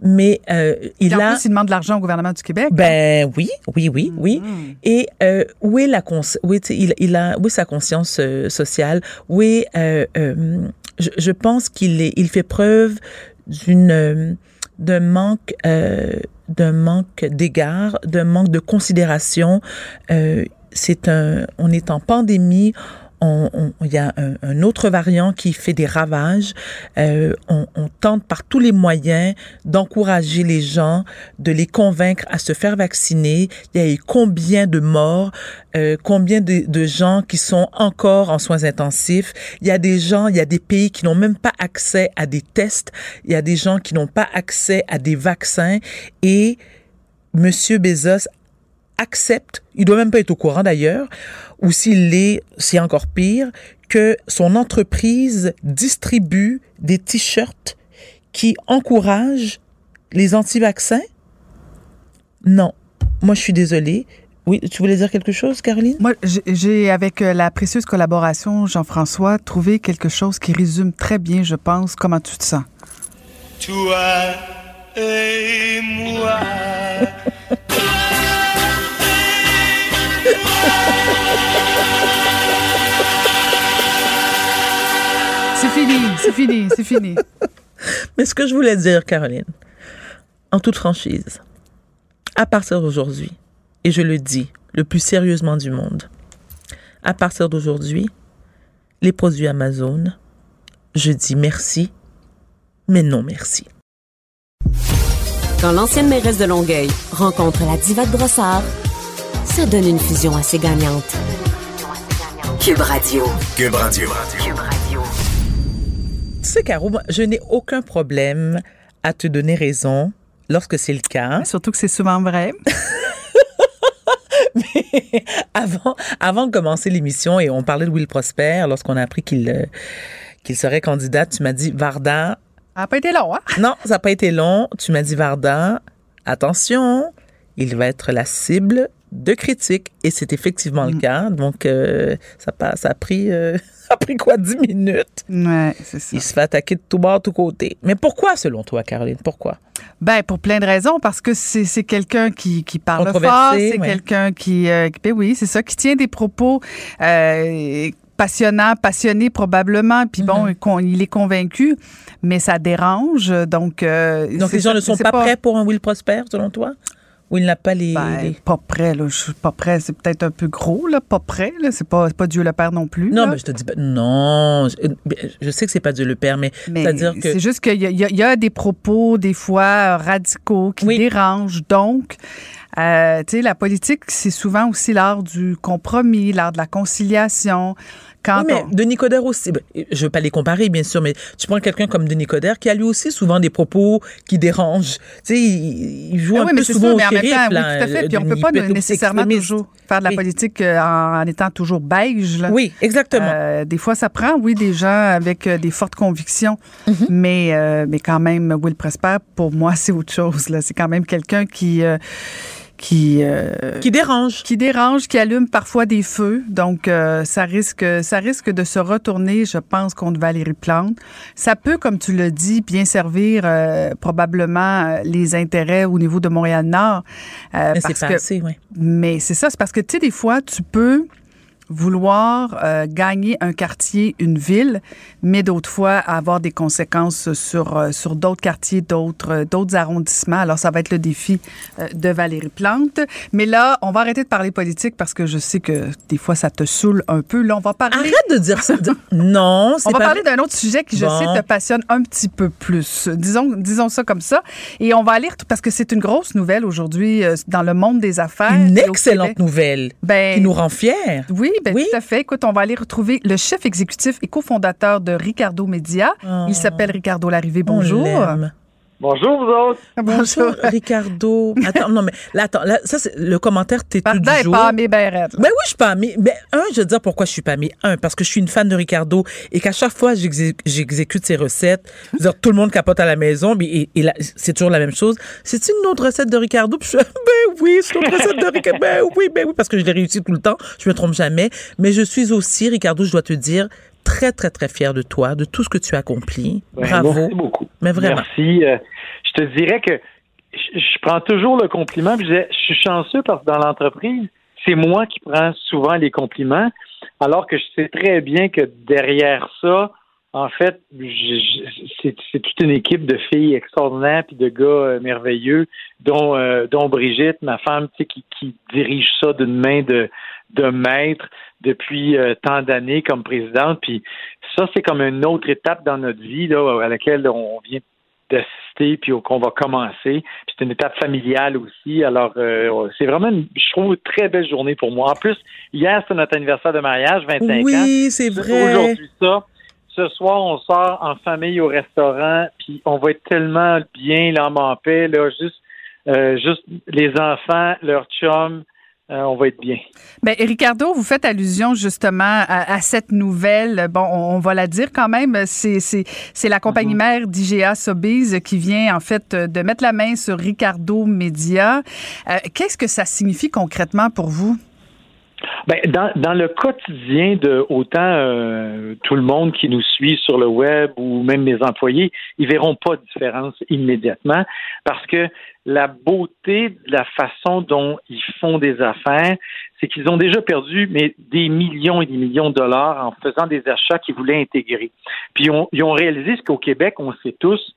Mais euh, il en a plus, il demande de l'argent au gouvernement du Québec. ben oui, oui, oui, oui. Mm-hmm. Et euh, où est la cons où est il, il a où est sa conscience euh, sociale? Où est euh, euh, je, je pense qu'il est il fait preuve d'une d'un manque euh, d'un manque d'égard, d'un manque de considération. Euh, c'est un on est en pandémie. Il y a un, un autre variant qui fait des ravages. Euh, on, on tente par tous les moyens d'encourager les gens, de les convaincre à se faire vacciner. Il y a eu combien de morts, euh, combien de, de gens qui sont encore en soins intensifs. Il y a des gens, il y a des pays qui n'ont même pas accès à des tests. Il y a des gens qui n'ont pas accès à des vaccins. Et Monsieur Bezos accepte, il doit même pas être au courant d'ailleurs, ou s'il l'est, c'est encore pire, que son entreprise distribue des t-shirts qui encouragent les anti-vaccins? Non. Moi, je suis désolée. Oui, tu voulais dire quelque chose, Caroline? Moi, j'ai- avec euh, la précieuse collaboration, Jean-François, trouvé quelque chose qui résume très bien, je pense, comment tu te sens. Toi et moi. fini, c'est fini, c'est fini. Mais ce que je voulais dire, Caroline, en toute franchise, à partir d'aujourd'hui, et je le dis le plus sérieusement du monde, à partir d'aujourd'hui, les produits Amazon, je dis merci, mais non merci. Quand l'ancienne mairesse de Longueuil rencontre la diva de Brossard, ça donne une fusion assez gagnante. Cube Radio. Cube Radio. Tu sais, Caro, je n'ai aucun problème à te donner raison lorsque c'est le cas. Surtout que c'est souvent vrai. Mais avant, avant de commencer l'émission, et on parlait de Will Prosper, lorsqu'on a appris qu'il euh, qu'il serait candidat, tu m'as dit, Varda, Ça n'a pas été long, hein? Non, ça n'a pas été long. Tu m'as dit, Varda, attention, il va être la cible de critiques. Et c'est effectivement le cas. Donc, euh, ça a pris... euh, ça a pris quoi, 10 minutes? Ouais, c'est ça. Il se fait attaquer de tout bord, de tout côté. Mais pourquoi, selon toi, Caroline? Pourquoi? Ben, pour plein de raisons, parce que c'est c'est quelqu'un qui, qui parle fort, c'est ouais. quelqu'un qui, euh, qui- ben oui, c'est ça, qui tient des propos euh, passionnants, passionnés probablement, puis bon, qu'on- il est convaincu, mais ça dérange, donc... euh, Donc, les gens ne sont pas, prêts pour un Will Prosper, selon toi? Ou il n'a pas les... Ben, les- pas prêt, là. Je suis pas prêt. C'est peut-être un peu gros, là. Pas prêt, là. C'est pas, pas Dieu le Père non plus. Non, là. mais je te dis pas... Non, je, je sais que c'est pas Dieu le Père, mais, Mais c'est-à-dire que... c'est juste qu'il y, a- y y des propos, des fois, radicaux qui dérangent. Donc, euh, tu sais, la politique, c'est souvent aussi l'art du compromis, l'art de la conciliation. Quand Oui, mais on- Denis Coderre aussi, ben, je veux pas les comparer, bien sûr, mais tu prends quelqu'un comme Denis Coderre qui a lui aussi souvent des propos qui dérangent. Tu sais, il, joue Ah un oui, peu mais c'est souvent ça, au mais en même temps, oui, tout à fait. Puis on Denis. peut pas Il peut aussi nécessairement toujours faire de la politique euh, en, en étant toujours beige. là. Oui, exactement. Euh, des fois, ça prend, oui, des gens avec euh, des fortes convictions, Mm-hmm. mais, euh, mais quand même, Will Presper, pour moi, c'est autre chose. C'est quand même quelqu'un qui... euh, qui, euh, qui dérange. Qui dérange, qui allume parfois des feux. Donc, euh, ça, risque, ça risque de se retourner, je pense, contre Valérie Plante. Ça peut, comme tu le dis, bien servir euh, probablement euh, les intérêts au niveau de Montréal-Nord. euh, Mais c'est que- oui. mais c'est ça, c'est parce que, tu sais, des fois, tu peux vouloir euh, gagner un quartier, une ville, mais d'autres fois avoir des conséquences sur, euh, sur d'autres quartiers, d'autres, euh, d'autres arrondissements. Alors, ça va être le défi de Valérie Plante. Mais là, on va arrêter de parler politique parce que je sais que des fois, ça te saoule un peu. Là, on va parler... Arrête de dire ça. non, c'est On va pas... parler d'un autre sujet qui, je Bon. sais, te passionne un petit peu plus. Disons, disons ça comme ça. Et on va aller, parce que c'est une grosse nouvelle aujourd'hui euh, dans le monde des affaires. Une excellente nouvelle Ben, qui nous rend fiers. Oui, ben, tout à fait. Écoute, on va aller retrouver le chef exécutif et cofondateur de Ricardo Media. Il s'appelle Ricardo Larrivée. Bonjour. Bonjour, vous autres. Bonjour, Ricardo. Attends, non, mais là, attends, là, ça, c'est le commentaire t'es tout du jour. pas mes ben. Ben oui, je suis pas amie. Ben, un, je veux dire pourquoi je suis pas amie. Un, parce que je suis une fan de Ricardo et qu'à chaque fois j'exé- j'exécute ses recettes, je veux dire, tout le monde capote à la maison, mais et, c'est toujours la même chose. C'est une autre recette de Ricardo? Puis je fais, ben oui, c'est une autre recette de Ricardo. Ben oui, ben oui, parce que je l'ai réussi tout le temps. Je me trompe jamais. Mais je suis aussi, Ricardo, je dois te dire, très, très, très fière de toi, de tout ce que tu as accompli. Ben, Bravo. Merci beaucoup. Mais vraiment. Merci. Euh, je te dirais que je, prends toujours le compliment. Je, je suis chanceux parce que dans l'entreprise, c'est moi qui prends souvent les compliments, alors que je sais très bien que derrière ça, en fait, c'est toute une équipe de filles extraordinaires puis de gars euh, merveilleux, dont, euh, dont Brigitte, ma femme, qui, qui dirige ça d'une main de, de maître depuis tant d'années comme présidente. Puis ça, c'est comme une autre étape dans notre vie là, à laquelle on vient d'assister puis qu'on va commencer. Puis c'est une étape familiale aussi. Alors, euh, c'est vraiment, une, je trouve, une très belle journée pour moi. En plus, hier, c'est notre anniversaire de mariage, 25 ans. Oui, c'est vrai. Aujourd'hui, ça. Ce soir, on sort en famille au restaurant, puis on va être tellement bien, l'âme en paix, là, juste, euh, juste les enfants, leurs chums, euh, on va être bien. Ben, Ricardo, vous faites allusion justement à, à cette nouvelle. Bon, on, on va la dire quand même. C'est, c'est, c'est la compagnie mère d'IGA Sobeys qui vient en fait de mettre la main sur Ricardo Media. Euh, qu'est-ce que ça signifie concrètement pour vous? Ben, dans, le quotidien de autant euh, tout le monde qui nous suit sur le web ou même mes employés, ils verront pas de différence immédiatement parce que la beauté de la façon dont ils font des affaires, c'est qu'ils ont déjà perdu mais des millions et des millions de dollars en faisant des achats qu'ils voulaient intégrer. Puis ils ont, ils ont réalisé ce qu'au Québec, on sait tous,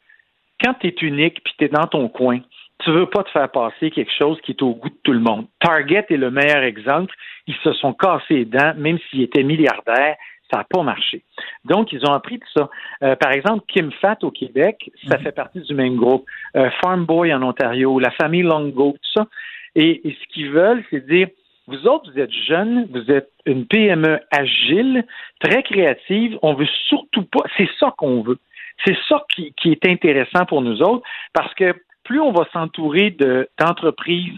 quand tu es unique puis tu es dans ton coin, tu veux pas te faire passer quelque chose qui est au goût de tout le monde. Target est le meilleur exemple. Ils se sont cassés les dents, même s'ils étaient milliardaires, ça n'a pas marché. Donc, ils ont appris de ça. Euh, par exemple, Kim Fat au Québec, ça fait partie du même groupe. Euh, Farm Boy en Ontario, la famille Longo, tout ça. Et, et ce qu'ils veulent, c'est dire, vous autres, vous êtes jeunes, vous êtes une PME agile, très créative. On veut surtout pas, c'est ça qu'on veut. C'est ça qui, qui est intéressant pour nous autres, parce que plus on va s'entourer de- d'entreprises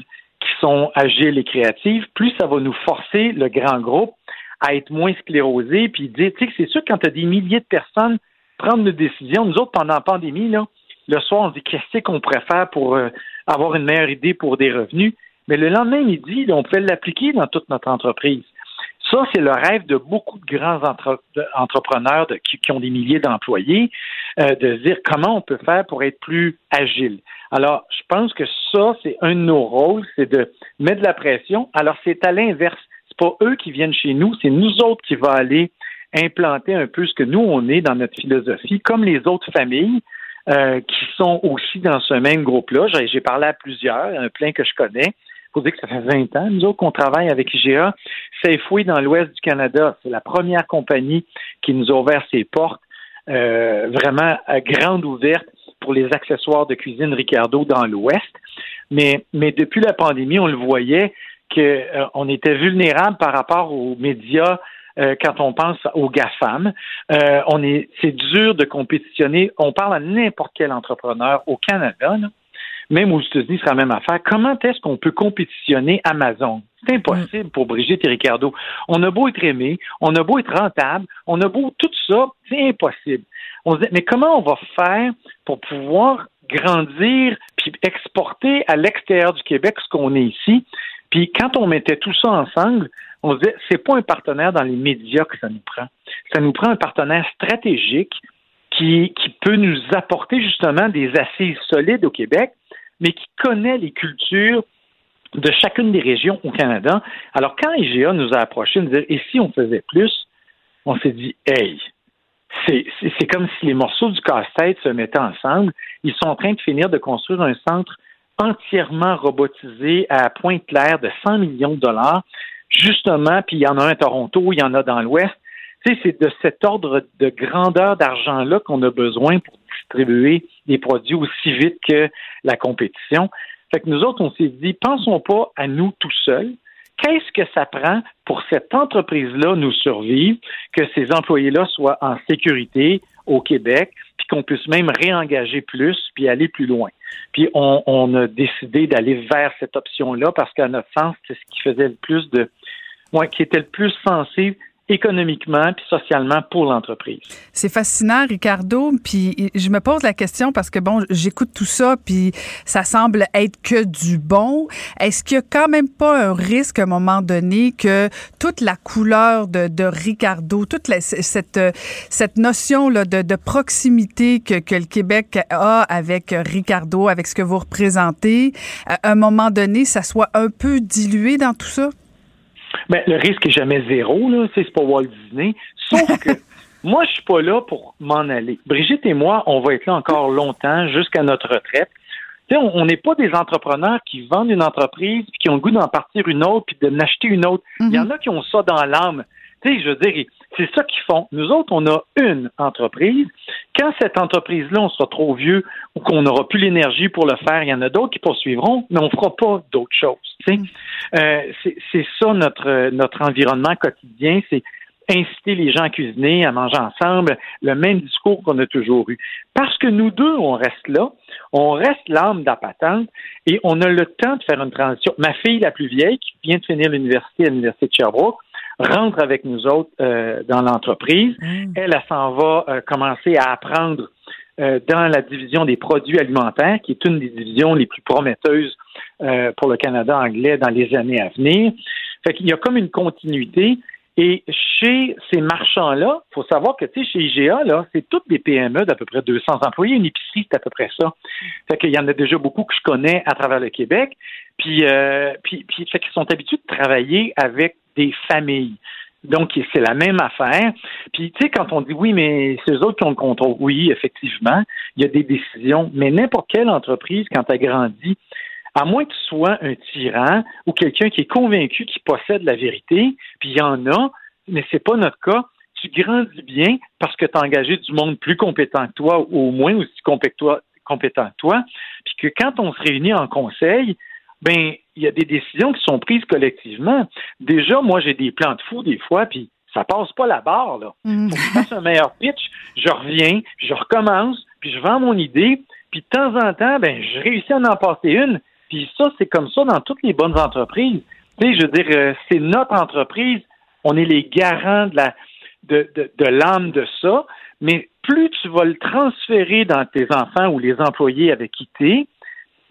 agiles et créatives, plus ça va nous forcer, le grand groupe, à être moins sclérosé, puis dire, tu sais, c'est sûr, quand tu as des milliers de personnes prendre une décision, nous autres, pendant la pandémie, le soir, on se dit, qu'est-ce qu'on pourrait pour euh, avoir une meilleure idée pour des revenus? Mais le lendemain midi, là, on pouvait l'appliquer dans toute notre entreprise. Ça, c'est le rêve de beaucoup de grands entrepreneurs qui, ont des milliers d'employés, euh, de se dire comment on peut faire pour être plus agile. Alors, je pense que ça, c'est un de nos rôles, c'est de mettre de la pression. Alors, c'est à l'inverse. C'est pas eux qui viennent chez nous, c'est nous autres qui va aller implanter un peu ce que nous, on est dans notre philosophie, comme les autres familles euh, qui sont aussi dans ce même groupe-là. J'ai- J'ai parlé à plusieurs, un plein que je connais. Faut dire que ça fait 20 ans, nous autres, qu'on travaille avec IGA. Safeway dans l'ouest du Canada, c'est la première compagnie qui nous a ouvert ses portes, euh, vraiment à grande ouverte pour les accessoires de cuisine Ricardo dans l'ouest. Mais, mais depuis la pandémie, on le voyait qu'on était vulnérable par rapport aux médias euh, quand on pense aux GAFAM. Euh, on est, c'est dur de compétitionner. On parle à n'importe quel entrepreneur au Canada, là, même aux États-Unis, c'est la même affaire. Comment est-ce qu'on peut compétitionner Amazon? C'est impossible pour Brigitte et Ricardo. On a beau être aimé, on a beau être rentable, on a beau tout ça, c'est impossible. On se dit, mais comment on va faire pour pouvoir grandir puis exporter à l'extérieur du Québec ce qu'on est ici? Puis quand on mettait tout ça ensemble, on se disait, c'est pas un partenaire dans les médias que ça nous prend. Ça nous prend un partenaire stratégique qui, peut nous apporter justement des assises solides au Québec, mais qui connaît les cultures de chacune des régions au Canada. Alors, quand IGA nous a approchés, nous disait, et si on faisait plus, on s'est dit, hey, c'est comme si les morceaux du casse-tête se mettaient ensemble. Ils sont en train de finir de construire un centre entièrement robotisé à Pointe-Claire de 100 millions de dollars, justement, puis il y en a un à Toronto, il y en a dans l'Ouest. Sais, c'est de cet ordre de grandeur d'argent-là qu'on a besoin pour distribuer des produits aussi vite que la compétition. Fait que nous autres, on s'est dit, pensons pas à nous tout seuls. Qu'est-ce que ça prend pour cette entreprise-là nous survivre, que ces employés-là soient en sécurité au Québec, puis qu'on puisse même réengager plus, puis aller plus loin? Puis on, on a décidé d'aller vers cette option-là parce qu'à notre sens, c'est ce qui faisait le plus de, ouais, qui était le plus sensé économiquement puis socialement pour l'entreprise. C'est fascinant, Ricardo. Puis je me pose la question parce que bon, j'écoute tout ça puis ça semble être que du bon. Est-ce qu'il y a quand même pas un risque à un moment donné que toute la couleur de, Ricardo, toute cette cette notion là de, proximité que le Québec a avec Ricardo, avec ce que vous représentez, à un moment donné, ça soit un peu dilué dans tout ça? Ben, le risque est jamais zéro, là. C'est pas Walt Disney. Sauf que moi, je suis pas là pour m'en aller. Brigitte et moi, on va être là encore longtemps, jusqu'à notre retraite. sais, on n'est pas des entrepreneurs qui vendent une entreprise puis qui ont le goût d'en partir une autre puis de n'acheter une autre. Il y en a qui ont ça dans l'âme. Tu sais, je veux dire, c'est ça qu'ils font. Nous autres, on a une entreprise. Quand cette entreprise-là, on sera trop vieux ou qu'on n'aura plus l'énergie pour le faire, il y en a d'autres qui poursuivront, mais on ne fera pas d'autres choses. Mm. Euh, c'est ça notre, notre environnement quotidien. C'est inciter les gens à cuisiner, à manger ensemble, le même discours qu'on a toujours eu. Parce que nous deux, on reste là, on reste l'âme d'appatente et on a le temps de faire une transition. Ma fille, la plus vieille, qui vient de finir l'université à l'Université de Sherbrooke, rentre avec nous autres euh, dans l'entreprise. Mm. Elle, elle s'en va euh, commencer à apprendre euh, dans la division des produits alimentaires, qui est une des divisions les plus prometteuses pour le Canada anglais dans les années à venir. Fait qu'il y a comme une continuité. Et chez ces marchands-là, il faut savoir que, tu sais, chez IGA, là, c'est toutes des PME d'à peu près 200 employés. Une épicerie, c'est à peu près ça. Fait qu'il y en a déjà beaucoup que je connais à travers le Québec. Puis, puis, puis fait qu'ils sont habitués de travailler avec des familles. Donc, c'est la même affaire. Puis, tu sais, quand on dit oui, mais c'est eux autres qui ont le contrôle, oui, effectivement, il y a des décisions, mais n'importe quelle entreprise, quand elle grandit, à moins que tu sois un tyran ou quelqu'un qui est convaincu qu'il possède la vérité, puis il y en a, mais c'est pas notre cas, tu grandis bien parce que tu as engagé du monde plus compétent que toi, ou au moins aussi compétent que toi, puis que quand on se réunit en conseil, ben il y a des décisions qui sont prises collectivement. Déjà, moi, j'ai des plans de fou des fois, puis ça passe pas la barre, là. Mm. Faut que je fasse un meilleur pitch, je reviens, je recommence, puis je vends mon idée, puis de temps en temps, ben, je réussis à en passer une, puis ça, c'est comme ça dans toutes les bonnes entreprises. Tu sais, je veux dire, euh, c'est notre entreprise, on est les garants de la de, de, de l'âme de ça, mais plus tu vas le transférer dans tes enfants ou les employés avec qui tu es,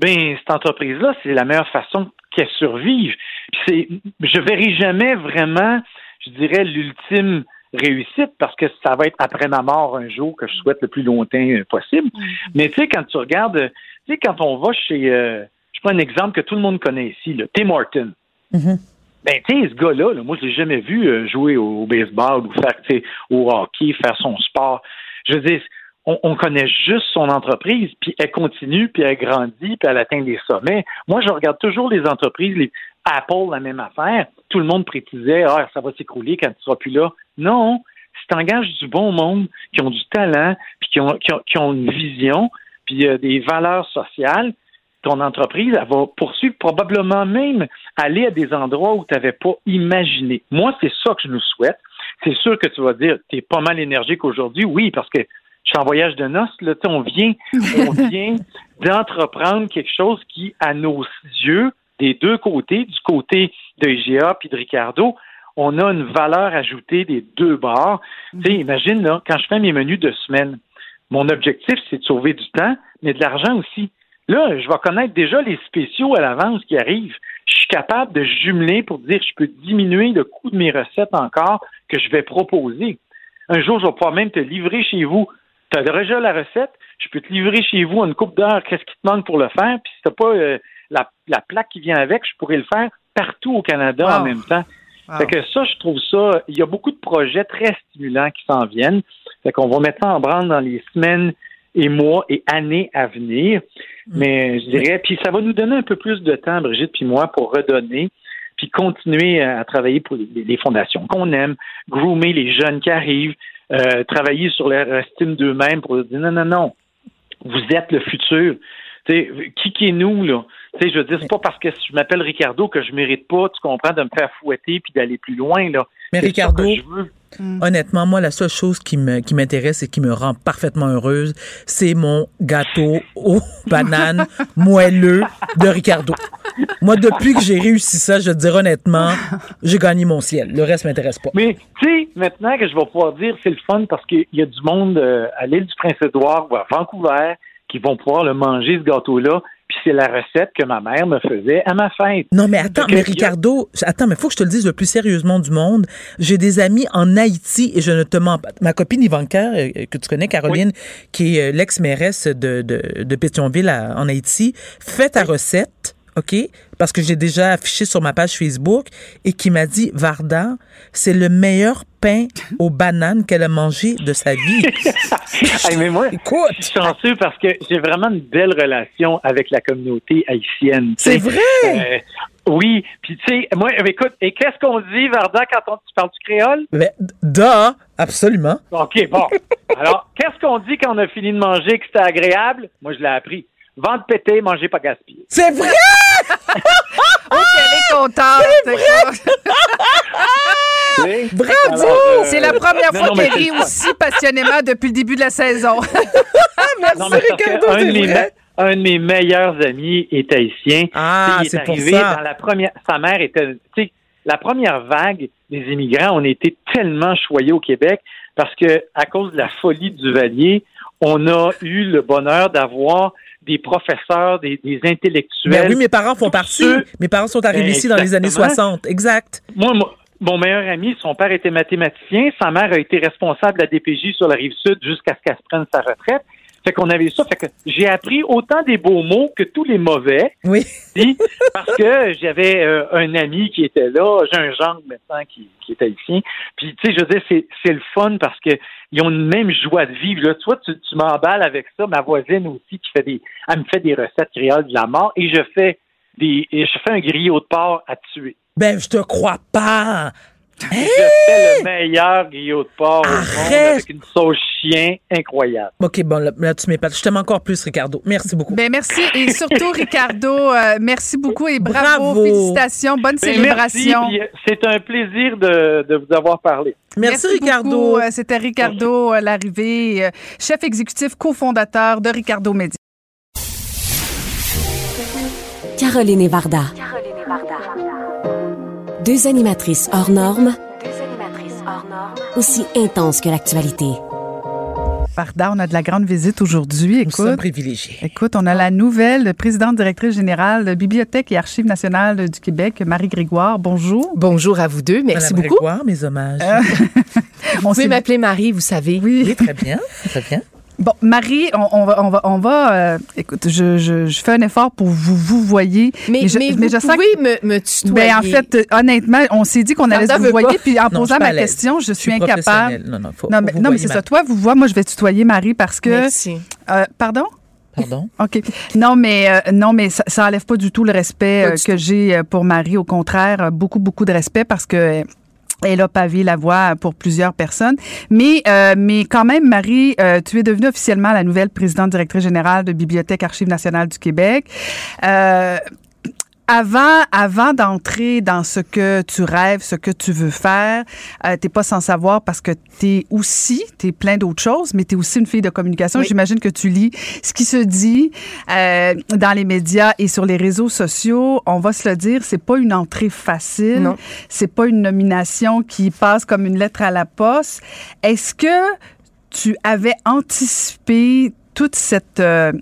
ben cette entreprise-là, c'est la meilleure façon qu'elle survive. C'est, je verrai jamais vraiment, je dirais, l'ultime réussite parce que ça va être après ma mort un jour que je souhaite le plus longtemps possible. Mm-hmm. Mais tu sais, quand tu regardes, tu sais, quand on va chez, euh, je prends un exemple que tout le monde connaît ici, là, Tim Horton. Mm-hmm. Ben, tu sais, ce gars-là, moi, je l'ai jamais vu euh, jouer au, baseball ou faire, tu sais, au hockey, faire son sport. Je veux dire, on, connaît juste son entreprise, puis elle continue, puis elle grandit, puis elle atteint des sommets. Moi, je regarde toujours les entreprises, les Apple, la même affaire. Tout le monde prétisait, ah, ça va s'écrouler quand tu seras plus là. Non, si tu engages du bon monde, qui ont du talent, puis qui ont, qui ont, une vision, puis euh, des valeurs sociales, ton entreprise, elle va poursuivre probablement même aller à des endroits où tu n'avais pas imaginé. Moi, c'est ça que je nous souhaite. C'est sûr que tu vas dire, tu es pas mal énergique aujourd'hui. Oui, parce que je suis en voyage de noces, là, on vient, on vient d'entreprendre quelque chose qui, à nos yeux, des deux côtés, du côté de IGA puis de Ricardo, on a une valeur ajoutée des deux bords. Sais, imagine, là, quand je fais mes menus de semaine, mon objectif, c'est de sauver du temps, mais de l'argent aussi. Là, je vais connaître déjà les spéciaux à l'avance qui arrivent. Je suis capable de jumeler pour dire je peux diminuer le coût de mes recettes encore que je vais proposer. Un jour, je vais pouvoir même te livrer chez vous tu as déjà la recette, je peux te livrer chez vous en une coupe d'heure, qu'est-ce qui te manque pour le faire, puis si tu pas euh, la, la plaque qui vient avec, je pourrais le faire partout au Canada en même temps. Wow. Fait que ça, je trouve ça, il y a beaucoup de projets très stimulants qui s'en viennent. Fait qu'on va mettre ça en branle dans les semaines et mois et années à venir. Mais je dirais, puis ça va nous donner un peu plus de temps, Brigitte puis moi, pour redonner, puis continuer à travailler pour les, fondations qu'on aime, groomer les jeunes qui arrivent, euh, travailler sur leur estime d'eux-mêmes pour dire non, non, non, vous êtes le futur. Tu sais, qui qui est nous, là? Tu sais, je veux dire, c'est pas parce que je m'appelle Ricardo que je mérite pas, tu comprends, de me faire fouetter puis d'aller plus loin, là. Mais Ricardo, veux. Honnêtement, moi, la seule chose qui me qui m'intéresse et qui me rend parfaitement heureuse, c'est mon gâteau aux bananes moelleux de Ricardo. Moi, depuis que j'ai réussi ça, je te dire honnêtement, j'ai gagné mon ciel. Le reste m'intéresse pas. Mais tu sais, maintenant que je vais pouvoir dire c'est le fun parce qu'il y a du monde euh, à l'île du Prince-Édouard ou à Vancouver qui vont pouvoir le manger, ce gâteau-là. Puis c'est la recette que ma mère me faisait à ma fête. Non, mais attends, mais a- Ricardo, attends, mais faut que je te le dise le plus sérieusement du monde. J'ai des amis en Haïti et je ne te mens pas. Ma copine Ivanka, euh, que tu connais, Caroline, qui est euh, l'ex-mairesse de, de, de Pétionville à- en Haïti, fait ta recette, OK? Parce que j'ai déjà affiché sur ma page Facebook et qui m'a dit, Varda, c'est le meilleur pain aux bananes qu'elle a mangé de sa vie. Hey, mais moi, Écoute, je suis chanceux parce que j'ai vraiment une belle relation avec la communauté haïtienne. c'est vrai! euh, oui, puis tu sais, moi, écoute, et qu'est-ce qu'on dit, Varda, quand on, tu parles du créole? Mais, da, absolument. OK, bon. Alors, qu'est-ce qu'on dit quand on a fini de manger, que c'était agréable? Moi, je l'ai appris. Vente pété, manger pas gaspiller. C'est vrai! Oh, qu'elle est contente! Sais? Bravo! Euh, C'est la première non, fois non, qu'elle rit aussi passionnément depuis le début de la saison. Non, que Ricardo, un, de mes, vrai. me- un de mes meilleurs amis est haïtien. Ah, c'est est pour arrivé ça. dans la première. Sa mère était. Tu sais, la première vague des immigrants, on a été tellement choyés au Québec parce que à cause de la folie du Valier, on a eu le bonheur d'avoir des professeurs, des, des intellectuels. Ben oui, mes parents font partie. ceux- Mes parents sont arrivés ici dans les années exactement. 60. Exact. Moi, moi, mon meilleur ami, son père était mathématicien, sa mère a été responsable de la DPJ sur la rive sud jusqu'à ce qu'elle se prenne sa retraite. Fait qu'on avait ça. Fait que j'ai appris autant des beaux mots que tous les mauvais. Oui. Parce que j'avais euh, un ami qui était là, j'ai un genre maintenant qui, qui est haïtien. Puis, tu sais, je veux dire, c'est le fun parce que ils ont une même joie de vivre. Là, tu vois, tu, m'emballes avec ça. Ma voisine aussi qui fait des, elle me fait des recettes créoles de la mort et je fais des, et je fais un griot de porc à tuer. Ben, je te crois pas. Je fais le meilleur griot de porc au monde Arrête! avec une sauce chien incroyable. OK, bon, là, là, tu m'épates. Je t'aime encore plus, Ricardo. Merci beaucoup. Ben merci et surtout Ricardo, euh, merci beaucoup et bravo, Bravo. félicitations, bonne Ben, célébration. Euh, c'est un plaisir de, de vous avoir parlé. Merci, Ricardo. Euh, C'était Ricardo Larrivée, chef exécutif cofondateur de Ricardo Média. Caroline et Varda. Deux animatrices hors normes, aussi intenses que l'actualité. Varda, on a de la grande visite aujourd'hui. Nous sommes Écoute, privilégiés. écoute, on a la nouvelle présidente directrice générale de Bibliothèque et Archives nationales du Québec, Marie Grégoire. Bonjour. Bonjour à vous deux. Merci Madame beaucoup. Grégoire, mes hommages. Vous pouvez m'appeler Marie, vous savez. Oui. Oui, très bien. Très bien. Bon, Marie, on, on va, on va, on va euh, écoute, je, je, je fais un effort pour vous vous voyez. Mais, je, mais mais vous je sens pouvez me, me tutoyer. Ben, en fait, euh, honnêtement, on s'est dit qu'on allait se vous voyer, puis en Non, posant ma question, je Je suis suis incapable. Non, non, faut- non, faut mais, non, mais c'est ma- ça. Toi, vous voyez, moi, je vais tutoyer Marie parce que. Merci. Euh, pardon? Pardon? OK. Non, mais euh, non, mais ça, ça enlève pas du tout le respect euh, que j'ai pour Marie. Au contraire, beaucoup, beaucoup de respect parce que elle a pavé la voie pour plusieurs personnes. Mais, euh, mais quand même, Marie, euh, tu es devenue officiellement la nouvelle présidente directrice générale de Bibliothèque Archives nationales du Québec. Euh, avant, avant d'entrer dans ce que tu rêves, ce que tu veux faire, euh, t'es pas sans savoir parce que t'es aussi, t'es plein d'autres choses, mais t'es aussi une fille de communication. Oui. J'imagine que tu lis ce qui se dit euh, dans les médias et sur les réseaux sociaux. On va se le dire, c'est pas une entrée facile. Non. C'est pas une nomination qui passe comme une lettre à la poste. Est-ce que tu avais anticipé toute cette euh,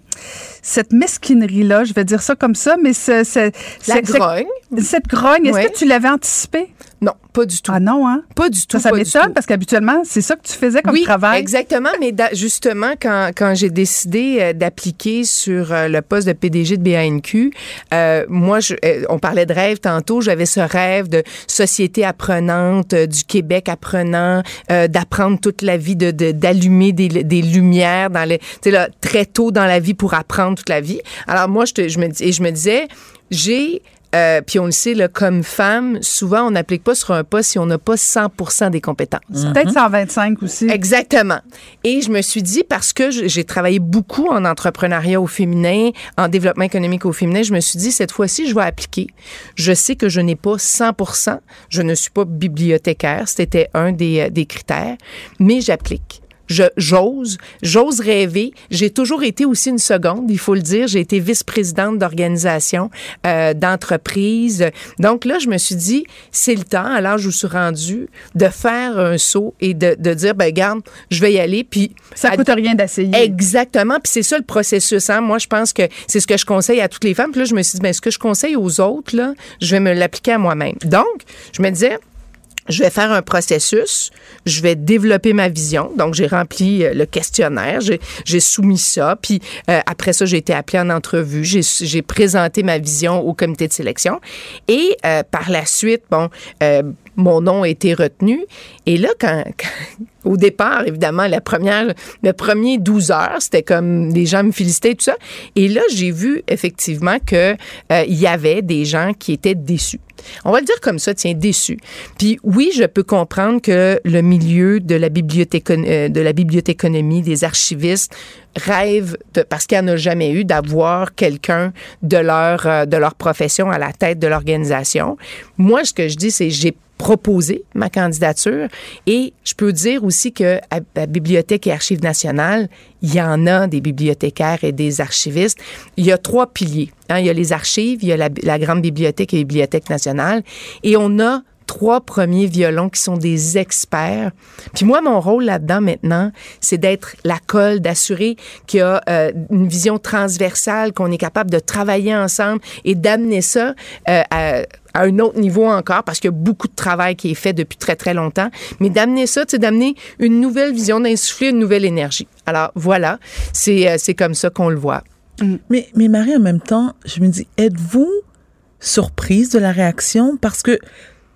cette mesquinerie là, je vais dire ça comme ça, mais c'est c'est La c'est- grogne. Cette grogne, est-ce que tu l'avais anticipé? Non, pas du tout. Ah non, hein? Pas du tout. Ça, ça m'étonne parce qu'habituellement, c'est ça que tu faisais comme oui, travail. exactement. Mais justement, quand, quand j'ai décidé euh, d'appliquer sur euh, le poste de PDG de BANQ, euh, moi, je, euh, on parlait de rêve tantôt. J'avais ce rêve de société apprenante, du Québec apprenant, euh, d'apprendre toute la vie, de de- d'allumer des, des lumières dans les, tu sais là, très tôt dans la vie pour apprendre toute la vie. Alors moi, je, te- je me et je me disais, j'ai euh, puis on le sait, là, comme femme, souvent, on n'applique pas sur un poste si on n'a pas 100 des compétences. Peut-être 125 aussi. Exactement. Et je me suis dit, parce que j'ai travaillé beaucoup en entrepreneuriat au féminin, en développement économique au féminin, je me suis dit, cette fois-ci, je vais appliquer. Je sais que je n'ai pas 100 je ne suis pas bibliothécaire, c'était un des, euh, des critères, mais j'applique. Je, j'ose, j'ose rêver. J'ai toujours été aussi une seconde, il faut le dire. J'ai été vice-présidente d'organisation, euh, d'entreprise. Donc là, je me suis dit, c'est le temps, à l'âge où je suis rendue, de faire un saut et de, de dire, ben garde, je vais y aller. Puis Ça coûte rien d'essayer. Exactement. Puis c'est ça le processus. Hein? Moi, je pense que c'est ce que je conseille à toutes les femmes. Puis là, je me suis dit, ben, ce que je conseille aux autres, là, je vais me l'appliquer à moi-même. Donc, je me disais, je vais faire un processus, je vais développer ma vision. Donc, j'ai rempli euh, le questionnaire, j'ai, soumis ça, puis euh, après ça, j'ai été appelée en entrevue, j'ai, présenté ma vision au comité de sélection. Et euh, par la suite, bon, mon nom a été retenu. Et là, quand, au départ, évidemment, la première, le premier 12 heures, c'était comme les gens me félicitaient et tout ça. Et là, j'ai vu effectivement que il y avait des gens qui étaient déçus. On va le dire comme ça, tiens, déçus. Puis oui, je peux comprendre que le milieu de la euh, de la bibliothéconomie, des archivistes rêve de, parce qu'il n'y en a jamais eu d'avoir quelqu'un de leur euh, de leur profession à la tête de l'organisation. Moi, ce que je dis, c'est j'ai proposé ma candidature et je peux dire aussi que à, à Bibliothèque et Archives nationales, il y en a des bibliothécaires et des archivistes. Il y a trois piliers. hein. Il y a les archives, il y a la, la grande bibliothèque et la Bibliothèque nationale et on a trois premiers violons qui sont des experts. Puis moi, mon rôle là-dedans maintenant, c'est d'être la colle, d'assurer qu'il y a euh, une vision transversale, qu'on est capable de travailler ensemble et d'amener ça euh, à, un autre niveau encore, parce qu'il y a beaucoup de travail qui est fait depuis très, très longtemps, mais d'amener ça, c'est d'amener une nouvelle vision, d'insuffler une nouvelle énergie. Alors voilà, c'est euh, c'est comme ça qu'on le voit. Mais, mais Marie, en même temps, je me dis, êtes-vous surprise de la réaction? Parce que,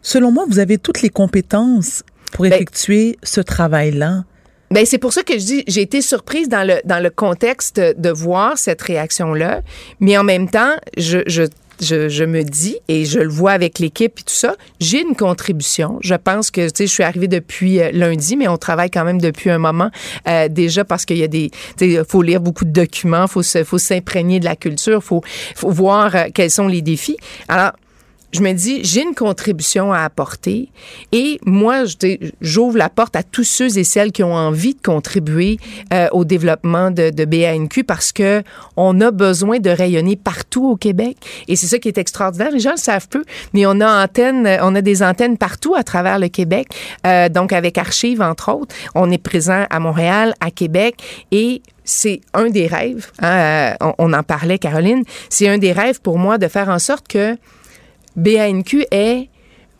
selon moi, vous avez toutes les compétences pour effectuer ce travail-là. Ben c'est pour ça que je dis j'ai été surprise dans le dans le contexte de voir cette réaction là, mais en même temps je je je, je me dis, et je le vois avec l'équipe et tout ça, j'ai une contribution. Je pense que, tu sais, je suis arrivée depuis euh, lundi, mais on travaille quand même depuis un moment euh, déjà parce qu'il y a des, tu sais, faut lire beaucoup de documents, faut se, faut s'imprégner de la culture, faut, faut voir euh, quels sont les défis. Alors, je me dis, j'ai une contribution à apporter et moi, j'ouvre la porte à tous ceux et celles qui ont envie de contribuer euh, au développement de, de BANQ parce que on a besoin de rayonner partout au Québec et c'est ça qui est extraordinaire. Les gens le savent peu, mais on a antenne, on a des antennes partout à travers le Québec. Euh, donc avec Archives entre autres, on est présent à Montréal, à Québec et c'est un des rêves. hein, euh, on en parlait, Caroline. C'est un des rêves pour moi de faire en sorte que BANQ est,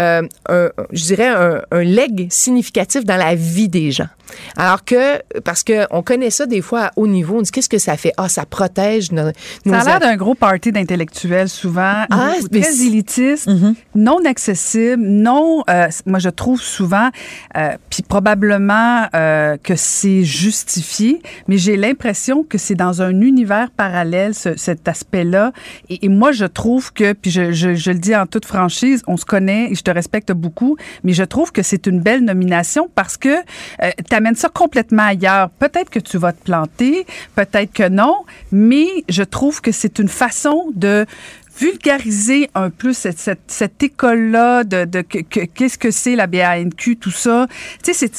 euh, un, je dirais, un, un leg significatif dans la vie des gens. Alors que, parce que on connaît ça des fois à haut niveau, on dit qu'est-ce que ça fait? Ah, ça protège nos, nos Ça a l'air d'un gros party d'intellectuels souvent, Ah, très élitiste, non accessible, non, euh, moi je trouve souvent, euh, puis probablement que c'est justifié, mais j'ai l'impression que c'est dans un univers parallèle ce- cet aspect-là. Et, et moi je trouve que, puis je, je, je le dis en toute franchise, on se connaît je te respecte beaucoup, mais je trouve que c'est une belle nomination parce que euh, t'amènes ça complètement ailleurs. Peut-être que tu vas te planter, peut-être que non, mais je trouve que c'est une façon de vulgariser un peu cette, cette, cette école-là de, de que- que- qu'est-ce que c'est la BANQ, tout ça. Tu sais,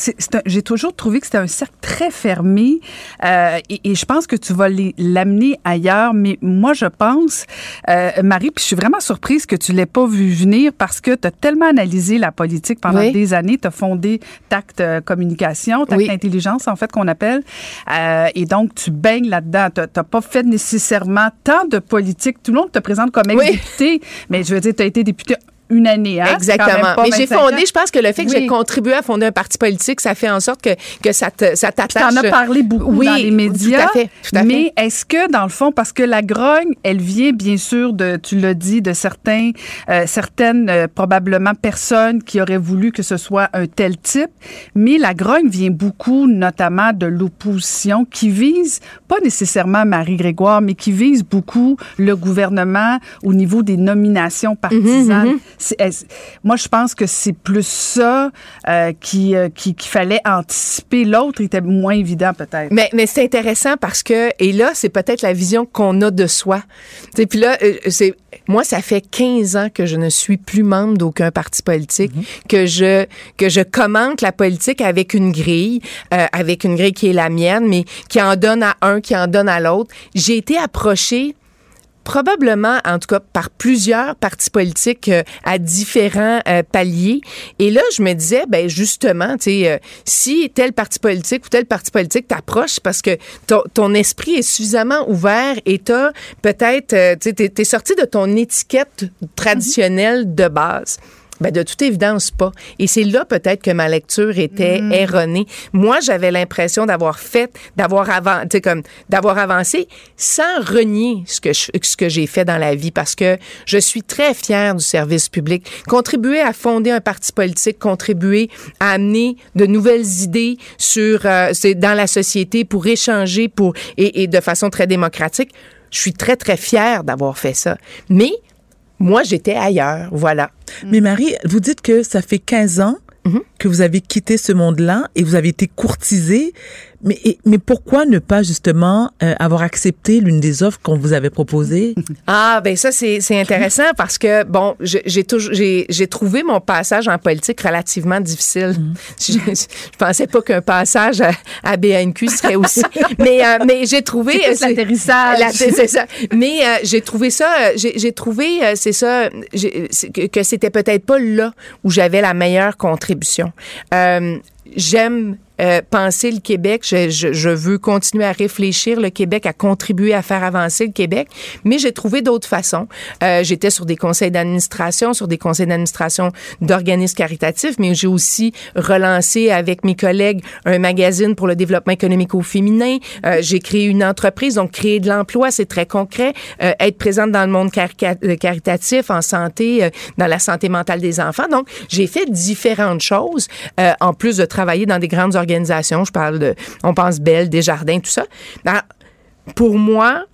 j'ai toujours trouvé que c'était un cercle très fermé euh, et, et je pense que tu vas l'amener ailleurs. Mais moi, je pense, euh, Marie, puis je suis vraiment surprise que tu l'aies pas vu venir parce que tu as tellement analysé la politique pendant Oui. des années. Tu as fondé Tact euh, Communication, Tact Oui. Intelligence, en fait, qu'on appelle. Euh, et donc, tu baignes là-dedans. Tu n'as pas fait nécessairement tant de politique. Tout le monde te présente comme comme ex-député, mais je veux dire, tu as été député une année. Hein? Exactement. Mais j'ai 25 fondé, ans. je pense que le fait que Oui. j'ai contribué à fonder un parti politique, ça fait en sorte que, que ça te- ça t'attache. t'en as parlé beaucoup Oui, dans les médias. Tout à fait. Tout à fait. mais est-ce que, dans le fond, parce que la grogne, elle vient bien sûr de, tu l'as dit, de certains, euh, certaines euh, probablement personnes qui auraient voulu que ce soit un tel type, mais la grogne vient beaucoup, notamment de l'opposition, qui vise pas nécessairement Marie Grégoire, mais qui vise beaucoup le gouvernement au niveau des nominations partisanes. Mhm, C'est- est-ce- moi, je pense que c'est plus ça euh, qui, euh, qui- qu'il fallait anticiper. L'autre était moins évident, peut-être. Mais, mais c'est intéressant parce que, et là, c'est peut-être la vision qu'on a de soi. Sais, Puis là, euh, c'est moi, ça fait 15 ans que je ne suis plus membre d'aucun parti politique, que je que je commente la politique avec une grille, euh, avec une grille qui est la mienne, mais qui en donne à un, qui en donne à l'autre. J'ai été approchée probablement, en tout cas, par plusieurs partis politiques euh, à différents euh, paliers. Et là, je me disais, ben justement, tu sais, euh, si tel parti politique ou tel parti politique t'approche, parce que ton, ton esprit est suffisamment ouvert et t'as peut-être, euh, tu sais, t'es, t'es sorti de ton étiquette traditionnelle de base. Ben de toute évidence pas. Et c'est là peut-être que ma lecture était erronée. Moi, j'avais l'impression d'avoir fait, d'avoir avan- tu sais, comme d'avoir avancé sans renier ce que je- ce que j'ai fait dans la vie parce que je suis très fière du service public. Contribuer à fonder un parti politique, contribuer à amener de nouvelles idées sur euh, dans la société pour échanger pour et, et de façon très démocratique. Je suis très très fière d'avoir fait ça. Mais moi, j'étais ailleurs, voilà. Mais Marie, vous dites que ça fait 15 ans Mhm. Que vous avez quitté ce monde-là et vous avez été courtisée. Mais, et- mais pourquoi ne pas justement euh, avoir accepté l'une des offres qu'on vous avait proposées? Ah, ben ça, c'est intéressant parce que, bon, j'ai trouvé mon passage en politique relativement difficile. Je, je pensais pas qu'un passage à, à BNQ serait aussi. mais euh, mais j'ai trouvé. C'est c'est- l'atterrissage. la- c'est ça. Mais euh, j'ai trouvé ça, euh, j'ai trouvé, euh, c'est ça, que c'était peut-être pas là où j'avais la meilleure contribution. Euh, J'aime euh, penser le Québec. Je, je, je veux continuer à réfléchir le Québec, à contribuer à faire avancer le Québec. Mais j'ai trouvé d'autres façons. Euh, J'étais sur des conseils d'administration, sur des conseils d'administration d'organismes caritatifs, mais j'ai aussi relancé avec mes collègues un magazine pour le développement économique au féminin. Euh, j'ai créé une entreprise, donc créer de l'emploi, c'est très concret. Euh, être présente dans le monde euh, caritatif, en santé, euh, dans la santé mentale des enfants. Donc, j'ai fait différentes choses, en plus de travailler dans des grandes organisations. Je parle de, on pense Belle, Desjardins, tout ça. Ben, pour moi,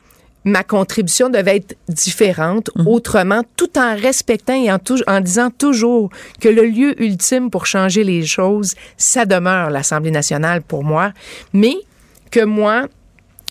ma contribution devait être différente, autrement, tout en respectant et en, tou- en disant toujours que le lieu ultime pour changer les choses, ça demeure l'Assemblée nationale pour moi, mais que moi,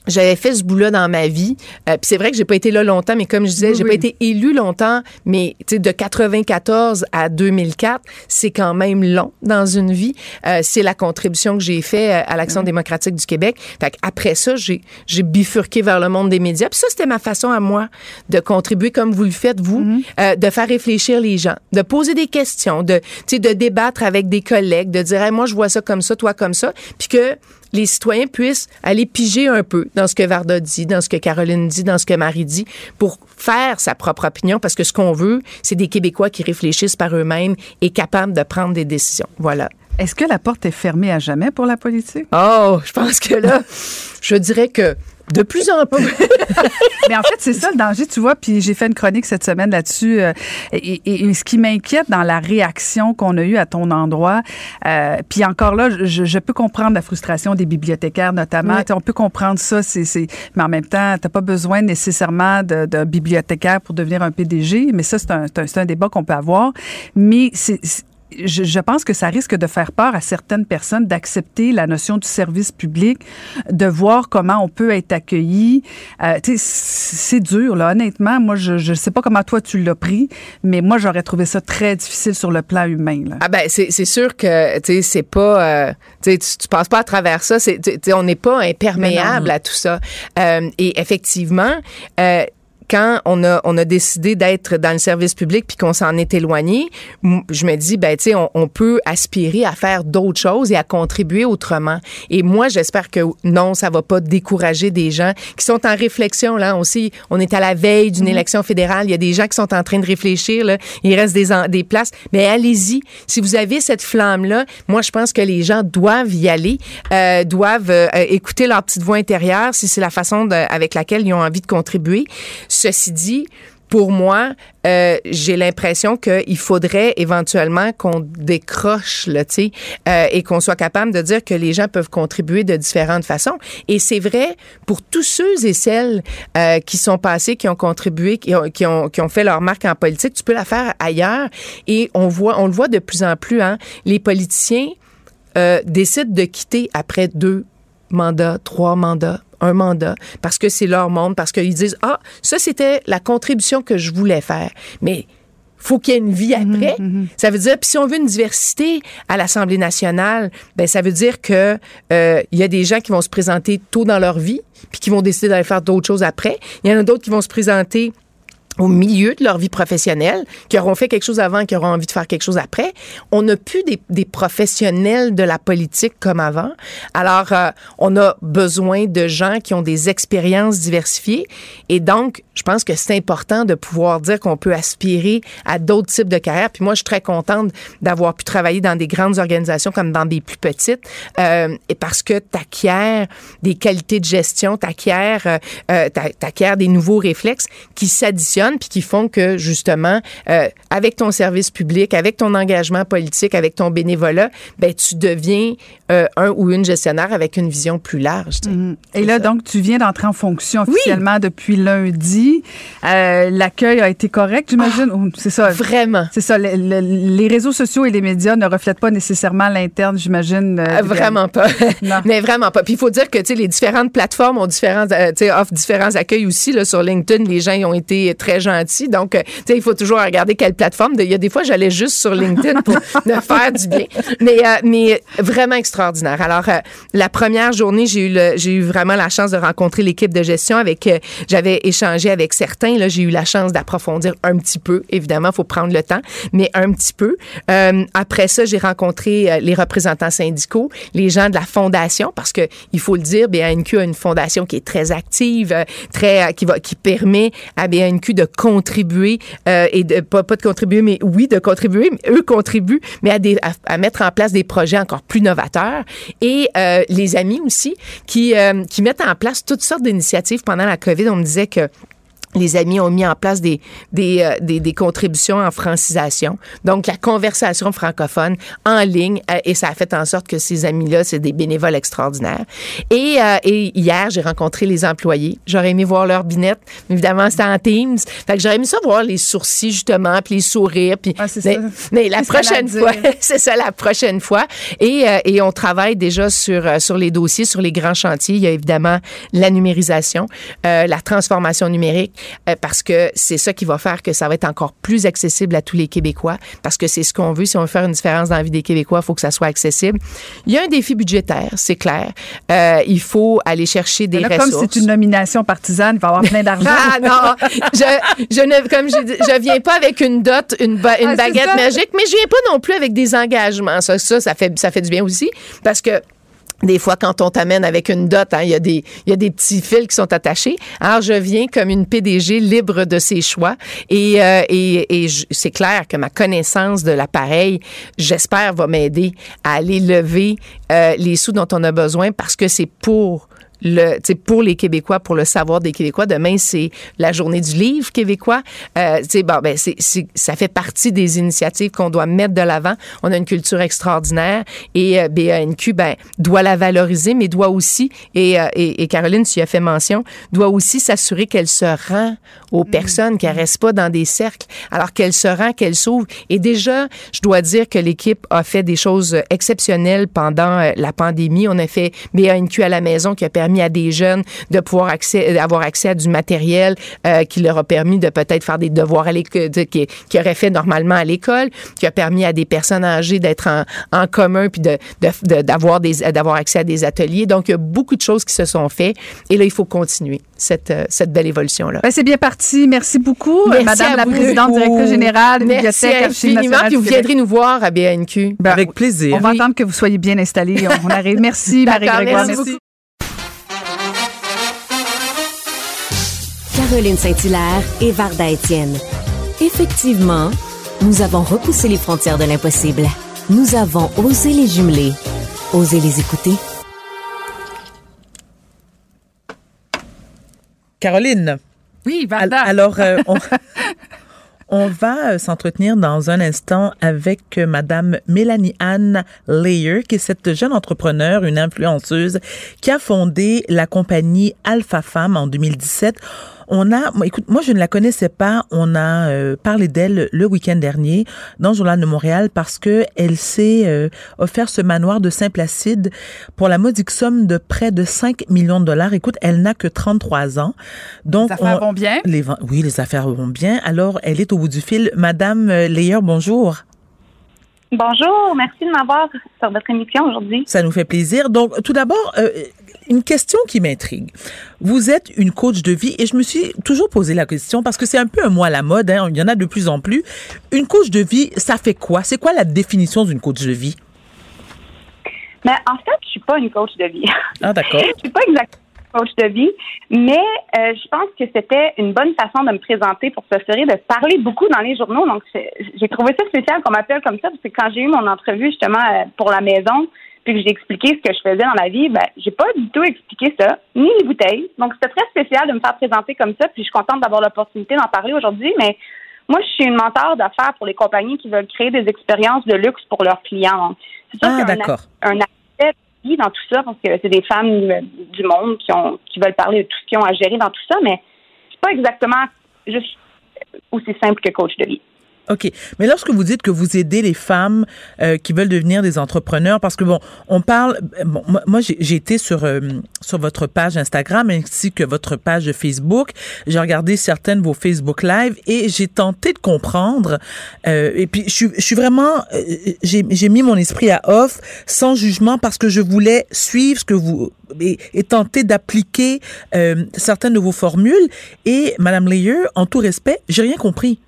j'avais fait ce bout-là dans ma vie. Euh, Puis c'est vrai que j'ai pas été là longtemps, mais comme je disais, j'ai oui. pas été élue longtemps. Mais tu sais, de 94 à 2004, c'est quand même long dans une vie. Euh, c'est la contribution que j'ai fait euh, à l'Action démocratique du Québec. Fait après ça, j'ai j'ai bifurqué vers le monde des médias. Puis ça, c'était ma façon à moi de contribuer comme vous le faites vous, euh, de faire réfléchir les gens, de poser des questions, de tu sais, de débattre avec des collègues, de dire Hey, moi je vois ça comme ça, toi comme ça, puis que les citoyens puissent aller piger un peu dans ce que Varda dit, dans ce que Caroline dit, dans ce que Marie dit, pour faire sa propre opinion, parce que ce qu'on veut, c'est des Québécois qui réfléchissent par eux-mêmes et capables de prendre des décisions. Voilà. Est-ce que la porte est fermée à jamais pour la politique? Oh, je pense que là, je dirais que de plus en plus. Mais en fait, c'est ça le danger, tu vois. Puis j'ai fait une chronique cette semaine là-dessus. euh, et, et- et ce qui m'inquiète dans la réaction qu'on a eue à ton endroit, euh, puis encore là, je, je peux comprendre la frustration des bibliothécaires notamment. Sais, On peut comprendre ça, c'est, c'est- mais en même temps, t'as pas besoin nécessairement d'un bibliothécaire pour devenir un PDG. Mais ça, c'est un, c'est un, c'est un débat qu'on peut avoir. Mais c'est c'est- je, je pense que ça risque de faire peur à certaines personnes d'accepter la notion du service public, de voir comment on peut être accueilli. Euh, c'est dur, là. Honnêtement, moi, je ne sais pas comment toi tu l'as pris, mais moi, j'aurais trouvé ça très difficile sur le plan humain. Là. Ah ben c'est sûr que tu sais c'est pas euh, tu tu passes pas à travers ça c'est on n'est pas imperméable à tout ça Euh, et effectivement euh, quand on a, on a décidé d'être dans le service public puis qu'on s'en est éloigné, je me dis, ben, tu sais, on, on peut aspirer à faire d'autres choses et à contribuer autrement. Et moi, j'espère que non, ça va pas décourager des gens qui sont en réflexion, là, aussi. On est à la veille d'une élection fédérale. Il y a des gens qui sont en train de réfléchir, là. Il reste des, des places. Mais allez-y. Si vous avez cette flamme-là, moi, je pense que les gens doivent y aller, euh, doivent euh, euh, écouter leur petite voix intérieure si c'est la façon de- avec laquelle ils ont envie de contribuer. Ceci dit, pour moi, euh, j'ai l'impression qu'il faudrait éventuellement qu'on décroche, là, euh, et qu'on soit capable de dire que les gens peuvent contribuer de différentes façons. Et c'est vrai pour tous ceux et celles euh, qui sont passés, qui ont contribué, qui ont, qui ont, qui ont fait leur marque en politique. Tu peux la faire ailleurs. Et on voit, on le voit de plus en plus. Hein, les politiciens euh, décident de quitter après deux mandats, trois mandats, un mandat, parce que c'est leur monde, parce qu'ils disent, ah, ça, c'était la contribution que je voulais faire. Mais faut qu'il y ait une vie après. Ça veut dire, puis si on veut une diversité à l'Assemblée nationale, ben ça veut dire que euh, il y a des gens qui vont se présenter tôt dans leur vie, puis qui vont décider d'aller faire d'autres choses après. Il y en a d'autres qui vont se présenter au milieu de leur vie professionnelle, qui auront fait quelque chose avant, qui auront envie de faire quelque chose après. On n'a plus des, des professionnels de la politique comme avant. Alors, euh, on a besoin de gens qui ont des expériences diversifiées. Et donc, je pense que c'est important de pouvoir dire qu'on peut aspirer à d'autres types de carrières. Puis moi, je suis très contente d'avoir pu travailler dans des grandes organisations comme dans des plus petites, euh, et parce que tu acquiers des qualités de gestion, tu acquiers, euh, euh, t'a- t'acquiers des nouveaux réflexes qui s'additionnent puis qui font que, justement, euh, avec ton service public, avec ton engagement politique, avec ton bénévolat, ben, tu deviens euh, un ou une gestionnaire avec une vision plus large. tu sais. Et là, donc, tu viens d'entrer en fonction officiellement depuis lundi. Euh, L'accueil a été correct, j'imagine? Ou c'est ça? Ah, Vraiment. C'est ça. le- le- les réseaux sociaux et les médias ne reflètent pas nécessairement l'interne, j'imagine. des- vraiment pas. Non. Mais vraiment pas. Puis il faut dire que tu sais les différentes plateformes ont différents offrent différents accueils aussi là sur LinkedIn, les gens y ont été très gentils. Donc euh, tu sais il faut toujours regarder quelle plateforme. Il y a des fois j'allais juste sur LinkedIn pour me faire du bien. Mais euh, mais vraiment extraordinaire. Alors euh, la première journée, j'ai eu le- j'ai eu vraiment la chance de rencontrer l'équipe de gestion avec euh, j'avais échangé avec certains là, j'ai eu la chance d'approfondir un petit peu. Évidemment, faut prendre le temps, mais un petit peu. Après ça, j'ai rencontré les représentants syndicaux, les gens de la fondation, parce que il faut le dire, BANQ a une fondation qui est très active, très qui va qui permet à BANQ de contribuer euh, et de pas, pas de contribuer, mais oui de contribuer. mais eux contribuent, mais à, des, à mettre en place des projets encore plus novateurs. Et euh, les amis aussi qui euh, qui mettent en place toutes sortes d'initiatives pendant la COVID. On me disait que les amis ont mis en place des, des, euh, des, des contributions en francisation. Donc, la conversation francophone en ligne, euh, et ça a fait en sorte que ces amis-là, c'est des bénévoles extraordinaires. Et, euh, et hier, j'ai rencontré les employés. J'aurais aimé voir leur binette. Évidemment, c'était en Teams. Fait que j'aurais aimé ça voir les sourcils, justement, puis les sourires. Puis, c'est mais, ça. mais la prochaine fois, c'est ça la prochaine fois. Et, euh, et on travaille déjà sur, euh, sur les dossiers, sur les grands chantiers. Il y a évidemment la numérisation, euh, la transformation numérique, euh, parce que c'est ça qui va faire que ça va être encore plus accessible à tous les Québécois, parce que c'est ce qu'on veut. Si on veut faire une différence dans la vie des Québécois, il faut que ça soit accessible. Il y a un défi budgétaire, c'est clair. Euh, il faut aller chercher des Là, comme ressources. c'est une nomination partisane, il va avoir plein d'argent. Ah non, je, je ne, comme je, dis, je viens pas avec une dot, une, ba- une Ah, baguette magique, mais je viens pas non plus avec des engagements. Ça, ça, ça fait, ça fait du bien aussi, parce que des fois, quand on t'amène avec une dot, hein, il y, a des- y a des petits fils qui sont attachés. Alors, je viens comme une PDG libre de ses choix. Et, euh, et, et c'est clair que ma connaissance de l'appareil, j'espère, va m'aider à aller lever euh, les sous dont on a besoin parce que c'est pour le, pour les Québécois, pour le savoir des Québécois. Demain, c'est la journée du livre québécois. Euh, bon, ben, c'est, c'est- ça fait partie des initiatives qu'on doit mettre de l'avant. On a une culture extraordinaire et euh, BANQ, ben, doit la valoriser, mais doit aussi, et, euh, et, et Caroline, tu y as fait mention, doit aussi s'assurer qu'elle se rend aux personnes, qu'elle reste pas dans des cercles, alors qu'elle se rend, qu'elle s'ouvre. Et déjà, je dois dire que l'équipe a fait des choses exceptionnelles pendant euh, la pandémie. On a fait BANQ à la maison qui a permis permis à des jeunes de pouvoir accès, avoir accès à du matériel euh, qui leur a permis de peut-être faire des devoirs à l'école, qui, qui auraient fait normalement à l'école, qui a permis à des personnes âgées d'être en, en commun puis de, de- d'avoir des d'avoir accès à des ateliers. Donc, il y a beaucoup de choses qui se sont faites. Et là, il faut continuer cette, euh, cette belle évolution-là. Ben, c'est bien parti. Merci beaucoup, Merci Madame la. Présidente, directrice générale, Merci Bibliothèque, Archives infiniment. Puis vous viendrez nous voir à BNQ. Ben, Avec plaisir. On va attendre que vous soyez bien installés. On, on arrive. Merci, Marie-Grégoire. merci Merci. Caroline Saint-Hilaire et Varda Étienne. Effectivement, nous avons repoussé les frontières de l'impossible. Nous avons osé les jumeler, osé les écouter. Caroline. Oui, Al- Varda. Alors, euh, on, on va euh, s'entretenir dans un instant avec euh, Madame Mélanie Anne Layer, qui est cette jeune entrepreneur, une influenceuse, qui a fondé la compagnie Alpha Femme en 2017. On a, écoute, moi je ne la connaissais pas. On a euh, parlé d'elle le week-end dernier dans le journal de Montréal parce que elle s'est euh, offert ce manoir de Saint-Placide pour la modique somme de près de 5 millions de dollars. Écoute, elle n'a que 33 ans. Donc, Les affaires on- vont bien? les oui, les affaires vont bien. Alors, elle est au bout du fil. Madame euh, Leyer, bonjour. Bonjour, merci de m'avoir sur votre émission aujourd'hui. Ça nous fait plaisir. Donc, tout d'abord, euh, une question qui m'intrigue. Vous êtes une coach de vie et je me suis toujours posé la question parce que c'est un peu un mot à la mode, hein, il y en a de plus en plus. Une coach de vie, ça fait quoi? C'est quoi la définition d'une coach de vie? Mais en fait, je suis pas une coach de vie. Ah, d'accord. je suis pas exactement une coach de vie, mais euh, je pense que c'était une bonne façon de me présenter pour s'assurer de parler beaucoup dans les journaux. Donc, j'ai trouvé ça spécial qu'on m'appelle comme ça parce que quand j'ai eu mon entrevue justement euh, pour la maison, puis que j'ai expliqué ce que je faisais dans la vie, ben, j'ai pas du tout expliqué ça, ni les bouteilles. Donc, c'était très spécial de me faire présenter comme ça, puis je suis contente d'avoir l'opportunité d'en parler aujourd'hui, mais moi, je suis une mentor d'affaires pour les compagnies qui veulent créer des expériences de luxe pour leurs clients. C'est sûr Ah, un d'accord. un aspect vie dans tout ça, parce que c'est des femmes euh, du monde qui ont qui veulent parler de tout ce qu'ils ont à gérer dans tout ça, mais c'est pas exactement juste aussi simple que coach de vie. OK. Mais lorsque vous dites que vous aidez les femmes euh, qui veulent devenir des entrepreneurs, parce que bon, on parle, bon, moi, j'ai été sur euh, sur votre page Instagram ainsi que votre page Facebook. J'ai regardé certaines de vos Facebook Live et j'ai tenté de comprendre. euh, et puis je suis vraiment, euh, j'ai mis mon esprit à off sans jugement parce que je voulais suivre ce que vous et, et tenter d'appliquer euh, certaines de vos formules. Et Madame Layer, en tout respect, j'ai rien compris.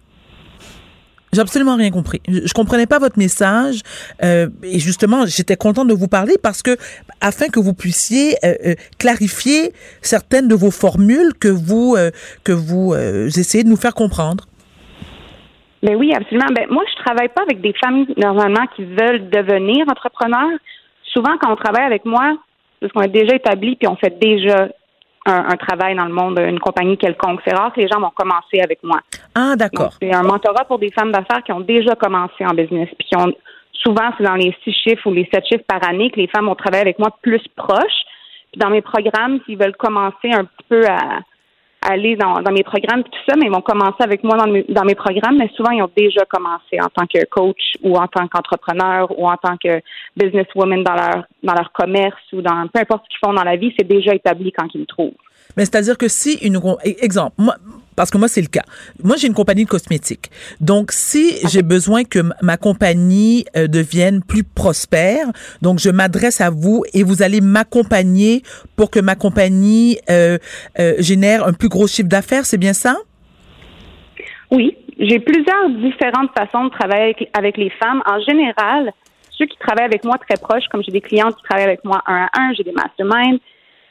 J'ai absolument rien compris. Je, comprenais pas votre message euh, et justement, j'étais contente de vous parler parce que afin que vous puissiez euh, euh, clarifier certaines de vos formules que vous euh, que vous euh, essayez de nous faire comprendre. Ben oui, absolument. Ben moi, je travaille pas avec des femmes normalement qui veulent devenir entrepreneurs. Souvent, quand on travaille avec moi, parce qu'on est déjà établi puis on fait déjà un, un travail dans le monde, une compagnie quelconque. C'est rare que les gens vont commencer avec moi. Ah, d'accord. C'est un mentorat pour des femmes d'affaires qui ont déjà commencé en business. Puis qui ont souvent, c'est dans les six chiffres ou les sept chiffres par année que les femmes vont travailler avec moi plus proches. Puis dans mes programmes, s'ils veulent commencer un petit peu à aller dans, mes programmes tout ça, mais ils vont commencer avec moi dans mes, dans mes programmes, mais souvent ils ont déjà commencé en tant que coach ou en tant qu'entrepreneur ou en tant que businesswoman dans leur dans leur commerce ou dans peu importe ce qu'ils font dans la vie, c'est déjà établi quand ils me trouvent. Mais c'est-à-dire que si une e- exemple, moi, parce que moi c'est le cas. Moi j'ai une compagnie de cosmétiques. Donc si j'ai besoin que ma compagnie euh, devienne plus prospère, donc je m'adresse à vous et vous allez m'accompagner pour que ma compagnie euh, euh, génère un plus gros chiffre d'affaires, c'est bien ça? Oui, j'ai plusieurs différentes façons de travailler avec, avec les femmes. En général, ceux qui travaillent avec moi très proches, comme j'ai des clientes qui travaillent avec moi un à un, j'ai des masterminds,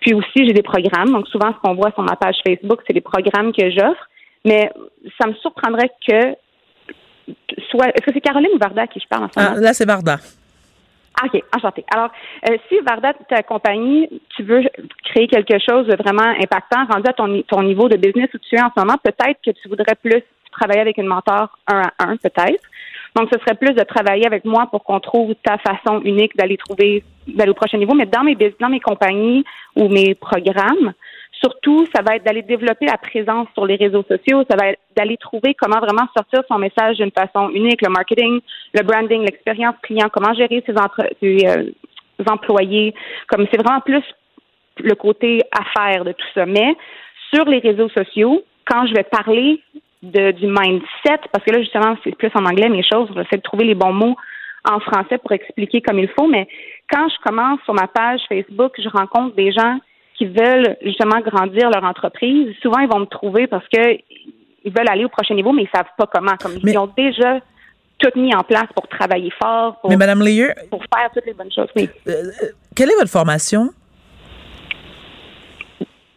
puis aussi j'ai des programmes. Donc souvent, ce qu'on voit sur ma page Facebook, c'est les programmes que j'offre. Mais ça me surprendrait que soit. Est-ce que c'est Caroline ou Varda à qui je parle en ce moment? Ah, Là c'est Varda. Ah, OK, enchantée. Alors, euh, si Varda, ta compagnie, tu veux créer quelque chose de vraiment impactant, rendu à ton, ton niveau de business où tu es en ce moment, peut-être que tu voudrais plus travailler avec une mentor un à un, peut-être. Donc, ce serait plus de travailler avec moi pour qu'on trouve ta façon unique d'aller trouver, d'aller au prochain niveau. Mais dans mes, bus- dans mes compagnies ou mes programmes, surtout, ça va être d'aller développer la présence sur les réseaux sociaux. Ça va être d'aller trouver comment vraiment sortir son message d'une façon unique, le marketing, le branding, l'expérience client, comment gérer ses, euh, employés. Comme c'est vraiment plus le côté affaire de tout ça. Mais sur les réseaux sociaux, quand je vais parler de, du mindset, parce que là, justement, c'est plus en anglais mes choses, j'essaie de trouver les bons mots en français pour expliquer comme il faut, mais quand je commence sur ma page Facebook, je rencontre des gens qui veulent justement grandir leur entreprise. Souvent, ils vont me trouver parce que ils veulent aller au prochain niveau, mais ils savent pas comment. Comme ils ont déjà tout mis en place pour travailler fort, pour, Mais Madame Leyer, pour faire toutes les bonnes choses. Oui. euh, quelle est votre formation?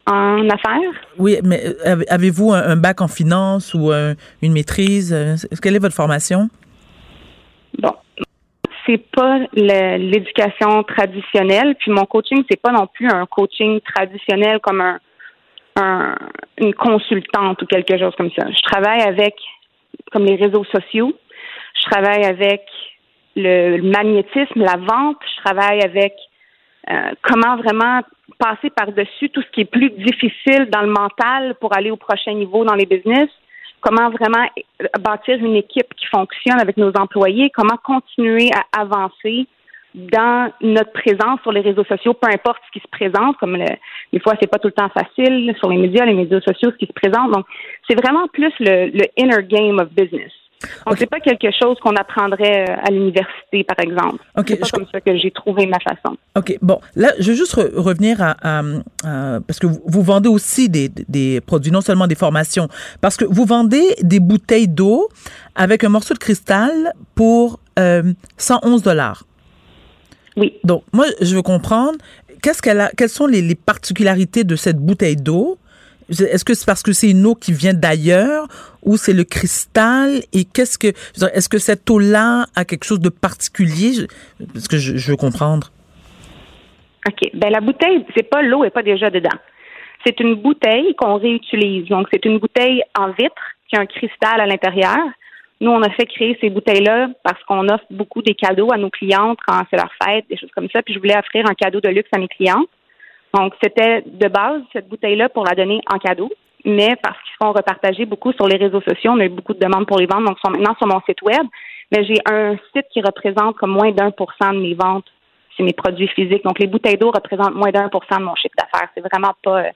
En affaires? Oui, mais euh, avez- avez-vous un, un bac en finance ou un- une maîtrise? Euh, Quelle est votre formation? Bon, c'est pas l'éducation traditionnelle. Puis mon coaching, c'est pas non plus un coaching traditionnel comme un, un- une consultante ou quelque chose comme ça. Je travaille avec comme les réseaux sociaux. Je travaille avec le, le magnétisme, la vente. Je travaille avec euh, comment vraiment passer par-dessus tout ce qui est plus difficile dans le mental pour aller au prochain niveau dans les business, comment vraiment bâtir une équipe qui fonctionne avec nos employés, comment continuer à avancer dans notre présence sur les réseaux sociaux, peu importe ce qui se présente, comme le, des fois c'est pas tout le temps facile sur les médias, les médias sociaux, ce qui se présente. Donc, c'est vraiment plus le inner game of business. Donc, c'est pas quelque chose qu'on apprendrait euh, à l'université, par exemple. c'est pas comme ça que j'ai trouvé ma façon. OK, bon, là, je veux juste re- revenir à, à- à- parce que vous, vous vendez aussi des, des produits, non seulement des formations, parce que vous vendez des bouteilles d'eau avec un morceau de cristal pour euh, 111 dollars. Oui. Donc, moi, je veux comprendre, qu'est-ce qu'elle a, quelles sont les, les particularités de cette bouteille d'eau? Est-ce que c'est parce que c'est une eau qui vient d'ailleurs ou c'est le cristal? Et qu'est-ce que, est-ce que cette eau-là a quelque chose de particulier? Parce que je, je veux comprendre. OK. Ben la bouteille, c'est pas l'eau est pas déjà dedans. C'est une bouteille qu'on réutilise. Donc c'est une bouteille en vitre qui a un cristal à l'intérieur. Nous, on a fait créer ces bouteilles-là parce qu'on offre beaucoup des cadeaux à nos clientes quand c'est leur fête, des choses comme ça. Puis je voulais offrir un cadeau de luxe à mes clientes. Donc c'était de base cette bouteille-là pour la donner en cadeau. Mais parce qu'ils sont repartagés beaucoup sur les réseaux sociaux, on a eu beaucoup de demandes pour les ventes, donc ils sont maintenant sur mon site web. Mais j'ai un site qui représente comme moins d'un pour cent de mes ventes c'est mes produits physiques. Donc, les bouteilles d'eau représentent moins d'un pour cent de mon chiffre d'affaires. C'est vraiment pas, euh,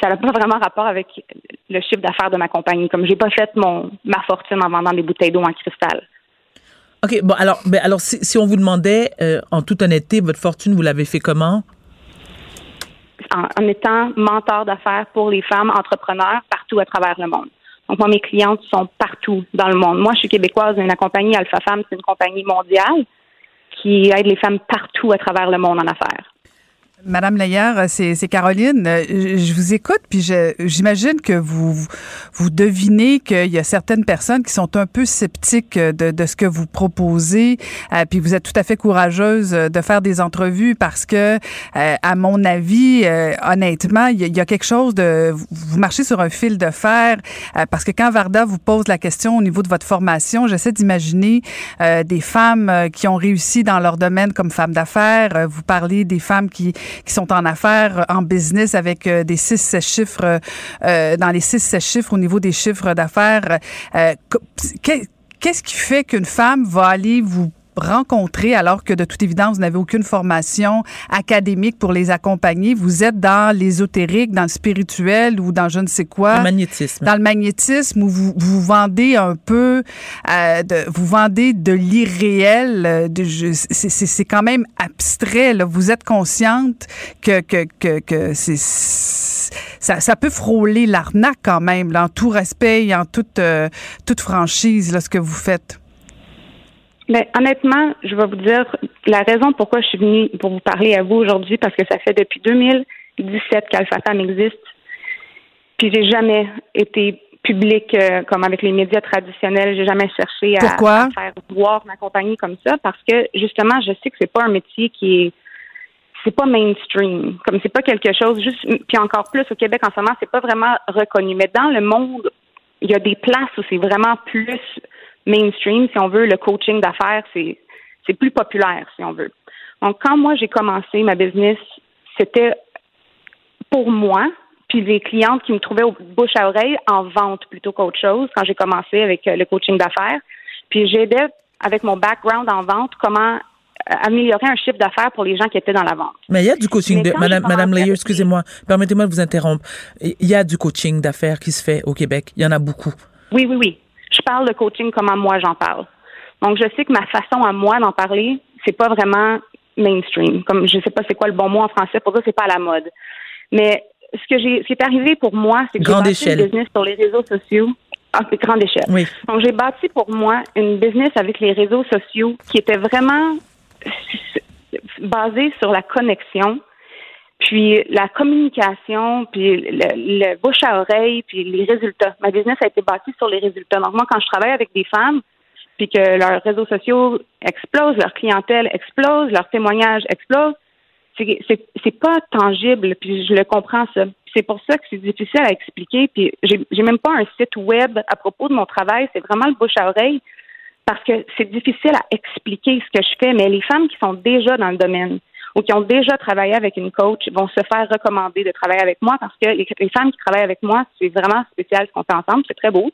ça n'a pas vraiment rapport avec le chiffre d'affaires de ma compagnie. Comme j'ai pas fait mon, ma fortune en vendant des bouteilles d'eau en cristal. OK, bon, alors, ben, alors si, si on vous demandait, euh, en toute honnêteté, votre fortune, vous l'avez fait comment? En, en étant mentor d'affaires pour les femmes entrepreneurs partout à travers le monde. Donc, moi, mes clientes sont partout dans le monde. Moi, je suis québécoise, la compagnie Alpha Femme, c'est une compagnie mondiale qui aide les femmes partout à travers le monde en affaires. Madame Layard, c'est Caroline. Euh, Je, vous écoute, puis j'imagine que vous vous devinez qu'il y a certaines personnes qui sont un peu sceptiques de, de ce que vous proposez, euh, puis vous êtes tout à fait courageuse de faire des entrevues parce que, euh, à mon avis, honnêtement, il y, a- quelque chose de vous- marchez sur un fil de fer parce que quand Varda vous pose la question au niveau de votre formation, j'essaie d'imaginer des femmes qui ont réussi dans leur domaine comme femmes d'affaires. Vous parlez des femmes qui qui sont en affaires, euh, en business avec euh, des 6 chiffres, euh, euh, dans les 6 chiffres au niveau des chiffres d'affaires. Euh, Qu'est-ce qui fait qu'une femme va aller vous rencontrer alors que de toute évidence, vous n'avez aucune formation académique pour les accompagner. Vous êtes dans l'ésotérique, dans le spirituel ou dans je ne sais quoi. Le magnétisme. Dans le magnétisme où vous, vous vendez un peu, euh, de, vous vendez de l'irréel. euh, c'est quand même abstrait. Là. Vous êtes consciente que, que, que, que c'est ça, ça peut frôler l'arnaque quand même, là, en tout respect et en toute, euh, toute franchise, là, ce que vous faites. Mais honnêtement, je vais vous dire la raison pourquoi je suis venue pour vous parler à vous aujourd'hui, parce que ça fait depuis 2017 qu'Alpha Femme existe. Puis j'ai jamais été public euh, comme avec les médias traditionnels. J'ai jamais cherché à, à faire voir ma compagnie comme ça, parce que justement, je sais que c'est pas un métier qui est c'est pas mainstream. Comme c'est pas quelque chose juste puis encore plus au Québec en ce moment, c'est pas vraiment reconnu. Mais dans le monde, il y a des places où c'est vraiment plus mainstream, si on veut, le coaching d'affaires, c'est c'est plus populaire, si on veut. Donc, quand moi j'ai commencé ma business, c'était pour moi, puis les clientes qui me trouvaient au bouche à oreille en vente plutôt qu'autre chose quand j'ai commencé avec euh, le coaching d'affaires. Puis j'aidais avec mon background en vente comment améliorer un chiffre d'affaires pour les gens qui étaient dans la vente. Mais il y a du coaching, de, Madame, Madame Layer, excusez-moi, permettez-moi de vous interrompre. Il y a du coaching d'affaires qui se fait au Québec. Il y en a beaucoup. Oui, oui, oui. Je parle de coaching comment moi j'en parle. Donc, je sais que ma façon à moi d'en parler, c'est pas vraiment mainstream. Comme je sais pas c'est quoi le bon mot en français pour dire c'est pas à la mode. Mais ce que j'ai, ce qui est arrivé pour moi, c'est que j'ai bâti une business sur les réseaux sociaux. Ah, c'est grande échelle. Oui. Donc, j'ai bâti pour moi une business avec les réseaux sociaux qui était vraiment basée sur la connexion, puis la communication, puis le, le bouche à oreille, puis les résultats. Ma business a été bâtie sur les résultats. Donc, moi, quand je travaille avec des femmes, puis que leurs réseaux sociaux explosent, leur clientèle explose, leurs témoignages explosent, c'est pas tangible, puis je le comprends ça. C'est pour ça que c'est difficile à expliquer, puis j'ai même pas un site web à propos de mon travail, c'est vraiment le bouche à oreille parce que c'est difficile à expliquer ce que je fais, mais les femmes qui sont déjà dans le domaine ou qui ont déjà travaillé avec une coach vont se faire recommander de travailler avec moi parce que les, femmes qui travaillent avec moi, c'est vraiment spécial ce qu'on fait ensemble, c'est très beau,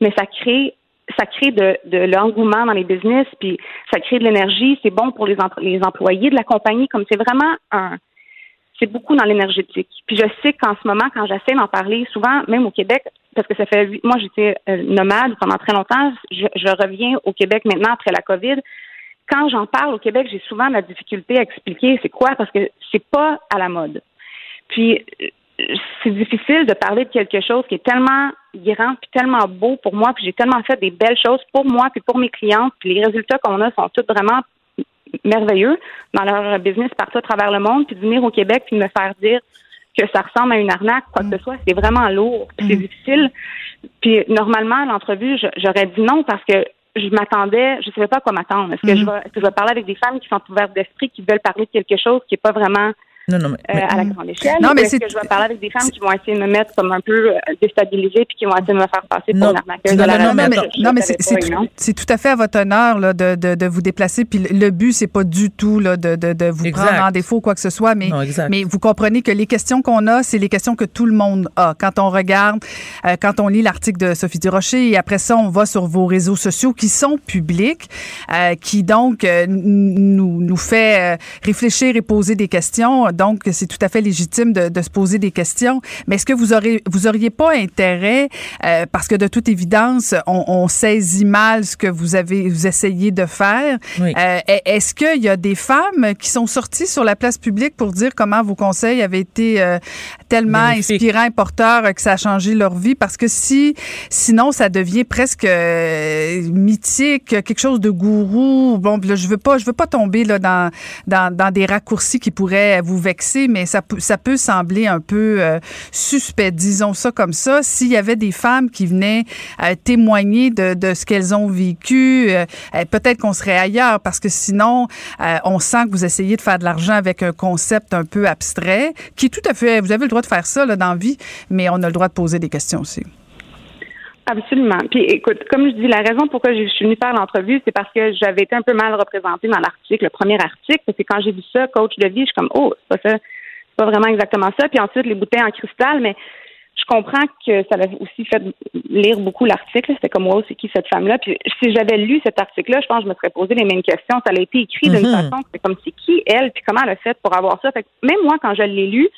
mais ça crée ça crée de, l'engouement dans les business, puis ça crée de l'énergie, c'est bon pour les, employés de la compagnie, comme c'est vraiment un, c'est beaucoup dans l'énergétique. Puis je sais qu'en ce moment, quand j'essaie d'en parler, souvent, même au Québec, parce que ça fait, moi j'étais euh, nomade pendant très longtemps, je reviens au Québec maintenant après la COVID. Quand j'en parle au Québec, j'ai souvent la difficulté à expliquer c'est quoi, parce que c'est pas à la mode. Puis c'est difficile de parler de quelque chose qui est tellement grand puis tellement beau pour moi, puis j'ai tellement fait des belles choses pour moi puis pour mes clientes, puis les résultats qu'on a sont tous vraiment merveilleux dans leur business partout à travers le monde, puis de venir au Québec puis de me faire dire que ça ressemble à une arnaque, quoi que ce soit, c'est vraiment lourd, puis c'est difficile. Puis normalement, à l'entrevue, j'aurais dit non parce que je m'attendais, je savais pas à quoi m'attendre. Est-ce que, je vais, est-ce que je vais parler avec des femmes qui sont ouvertes d'esprit, qui veulent parler de quelque chose qui est pas vraiment Non, non, mais, euh, à la grande échelle? Non, mais c'est- que je vais parler avec des femmes qui vont essayer de me mettre comme un peu euh, déstabilisée puis qui vont essayer de me faire passer pour une arnaqueuse Non, de la non, non, radio? mais non, c'est tout, c'est tout à fait à votre honneur là, de, de, de vous déplacer. Puis le, but, c'est pas du tout là, de, de, de vous Exact. prendre en défaut ou quoi que ce soit, mais, mais vous comprenez que les questions qu'on a, c'est les questions que tout le monde a. Quand on regarde, euh, quand on lit l'article de Sophie Durocher, et après ça, on va sur vos réseaux sociaux qui sont publics, euh, qui donc euh, nous, nous fait euh, réfléchir et poser des questions. Donc, c'est tout à fait légitime de, de se poser des questions. Mais est-ce que vous aurez, vous auriez pas intérêt, euh, parce que de toute évidence, on, on saisit mal ce que vous avez, vous essayez de faire. Oui. Euh, est-ce qu'il y a des femmes qui sont sorties sur la place publique pour dire comment vos conseils avaient été euh, tellement inspirants porteurs que ça a changé leur vie? Parce que si, sinon, ça devient presque euh, mythique, quelque chose de gourou. Bon, là, je veux pas, je veux pas tomber là dans dans, dans des raccourcis qui pourraient vous mais ça peut ça peut sembler un peu euh, suspect, disons ça comme ça. S'il y avait des femmes qui venaient euh, témoigner de, de ce qu'elles ont vécu, euh, euh, peut-être qu'on serait ailleurs parce que sinon, on sent que vous essayez de faire de l'argent avec un concept un peu abstrait, qui est tout à fait, vous avez le droit de faire ça là, dans la vie, mais on a le droit de poser des questions aussi. Absolument. Puis écoute, comme je dis, la raison pourquoi je suis venue faire l'entrevue, c'est parce que j'avais été un peu mal représentée dans l'article, le premier article, parce que quand j'ai vu ça, coach de vie, je suis comme oh, c'est pas ça, c'est pas vraiment exactement ça. Puis ensuite les bouteilles en cristal, mais je comprends que ça avait aussi fait lire beaucoup l'article. C'était comme wow, c'est qui cette femme-là? Puis si j'avais lu cet article-là, je pense que je me serais posé les mêmes questions. Ça a été écrit d'une Mhm. façon, c'est comme c'est qui elle, puis comment elle a fait pour avoir ça? Fait que même moi, quand je l'ai lu,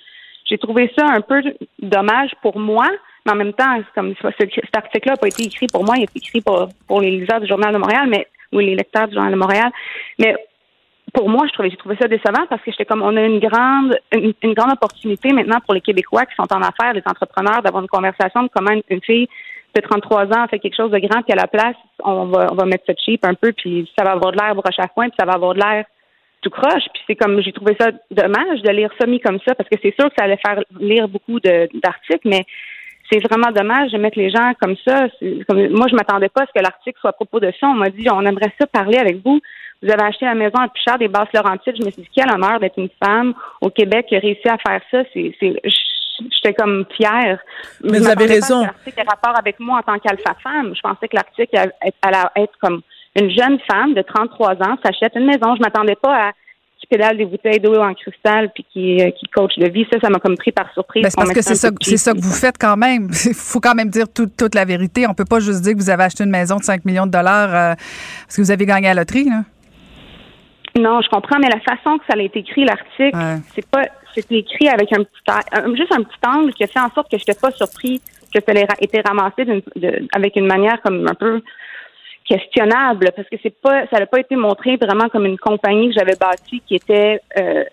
j'ai trouvé ça un peu dommage pour moi, mais en même temps, comme ce- cet article-là n'a pas été écrit pour moi, il a été écrit pour, pour les lecteurs du Journal de Montréal, mais ou les lecteurs du Journal de Montréal. Mais pour moi, j'ai trouvé ça décevant parce que j'étais comme, on a une grande, une, grande opportunité maintenant pour les Québécois qui sont en affaires, les entrepreneurs, d'avoir une conversation de comment une, fille de 33 ans fait quelque chose de grand, puis à la place, on va, on va mettre ça cheap un peu, puis ça va avoir de l'air broche à foin, puis ça va avoir de l'air tout croche. Puis c'est comme j'ai trouvé ça dommage de lire ça mis comme ça, parce que c'est sûr que ça allait faire lire beaucoup d'articles, mais c'est vraiment dommage de mettre les gens comme ça. Comme, moi, je m'attendais pas à ce que l'article soit à propos de ça. On m'a dit, on aimerait ça parler avec vous. Vous avez acheté la maison à plus cher des basses Laurentides. Je me suis dit, quel honneur d'être une femme au Québec qui a réussi à faire ça. C'est, j'étais comme fière. Mais vous avez raison. L'article rapport avec moi en tant qu'alpha femme. Je pensais que l'article allait être comme une jeune femme de 33 ans s'achète une maison. Je m'attendais pas à qui pédale des bouteilles d'eau en cristal puis qui, euh, qui coach de vie. Ça, ça m'a comme pris par surprise. Ben, c'est parce que c'est un ça, c'est ça que vous faites quand même. Il faut quand même dire tout- toute la vérité. On peut pas juste dire que vous avez acheté une maison de 5 millions de dollars euh, parce que vous avez gagné à la loterie. Là. Non, je comprends, mais la façon que ça a été écrit, l'article, c'est pas, c'était écrit avec un petit, a- juste un petit angle qui a fait en sorte que je n'étais pas surpris que ça ait été ramassé d'une- de- avec une manière comme un peu questionnable, parce que c'est pas, ça n'a pas été montré vraiment comme une compagnie que j'avais bâtie qui était euh,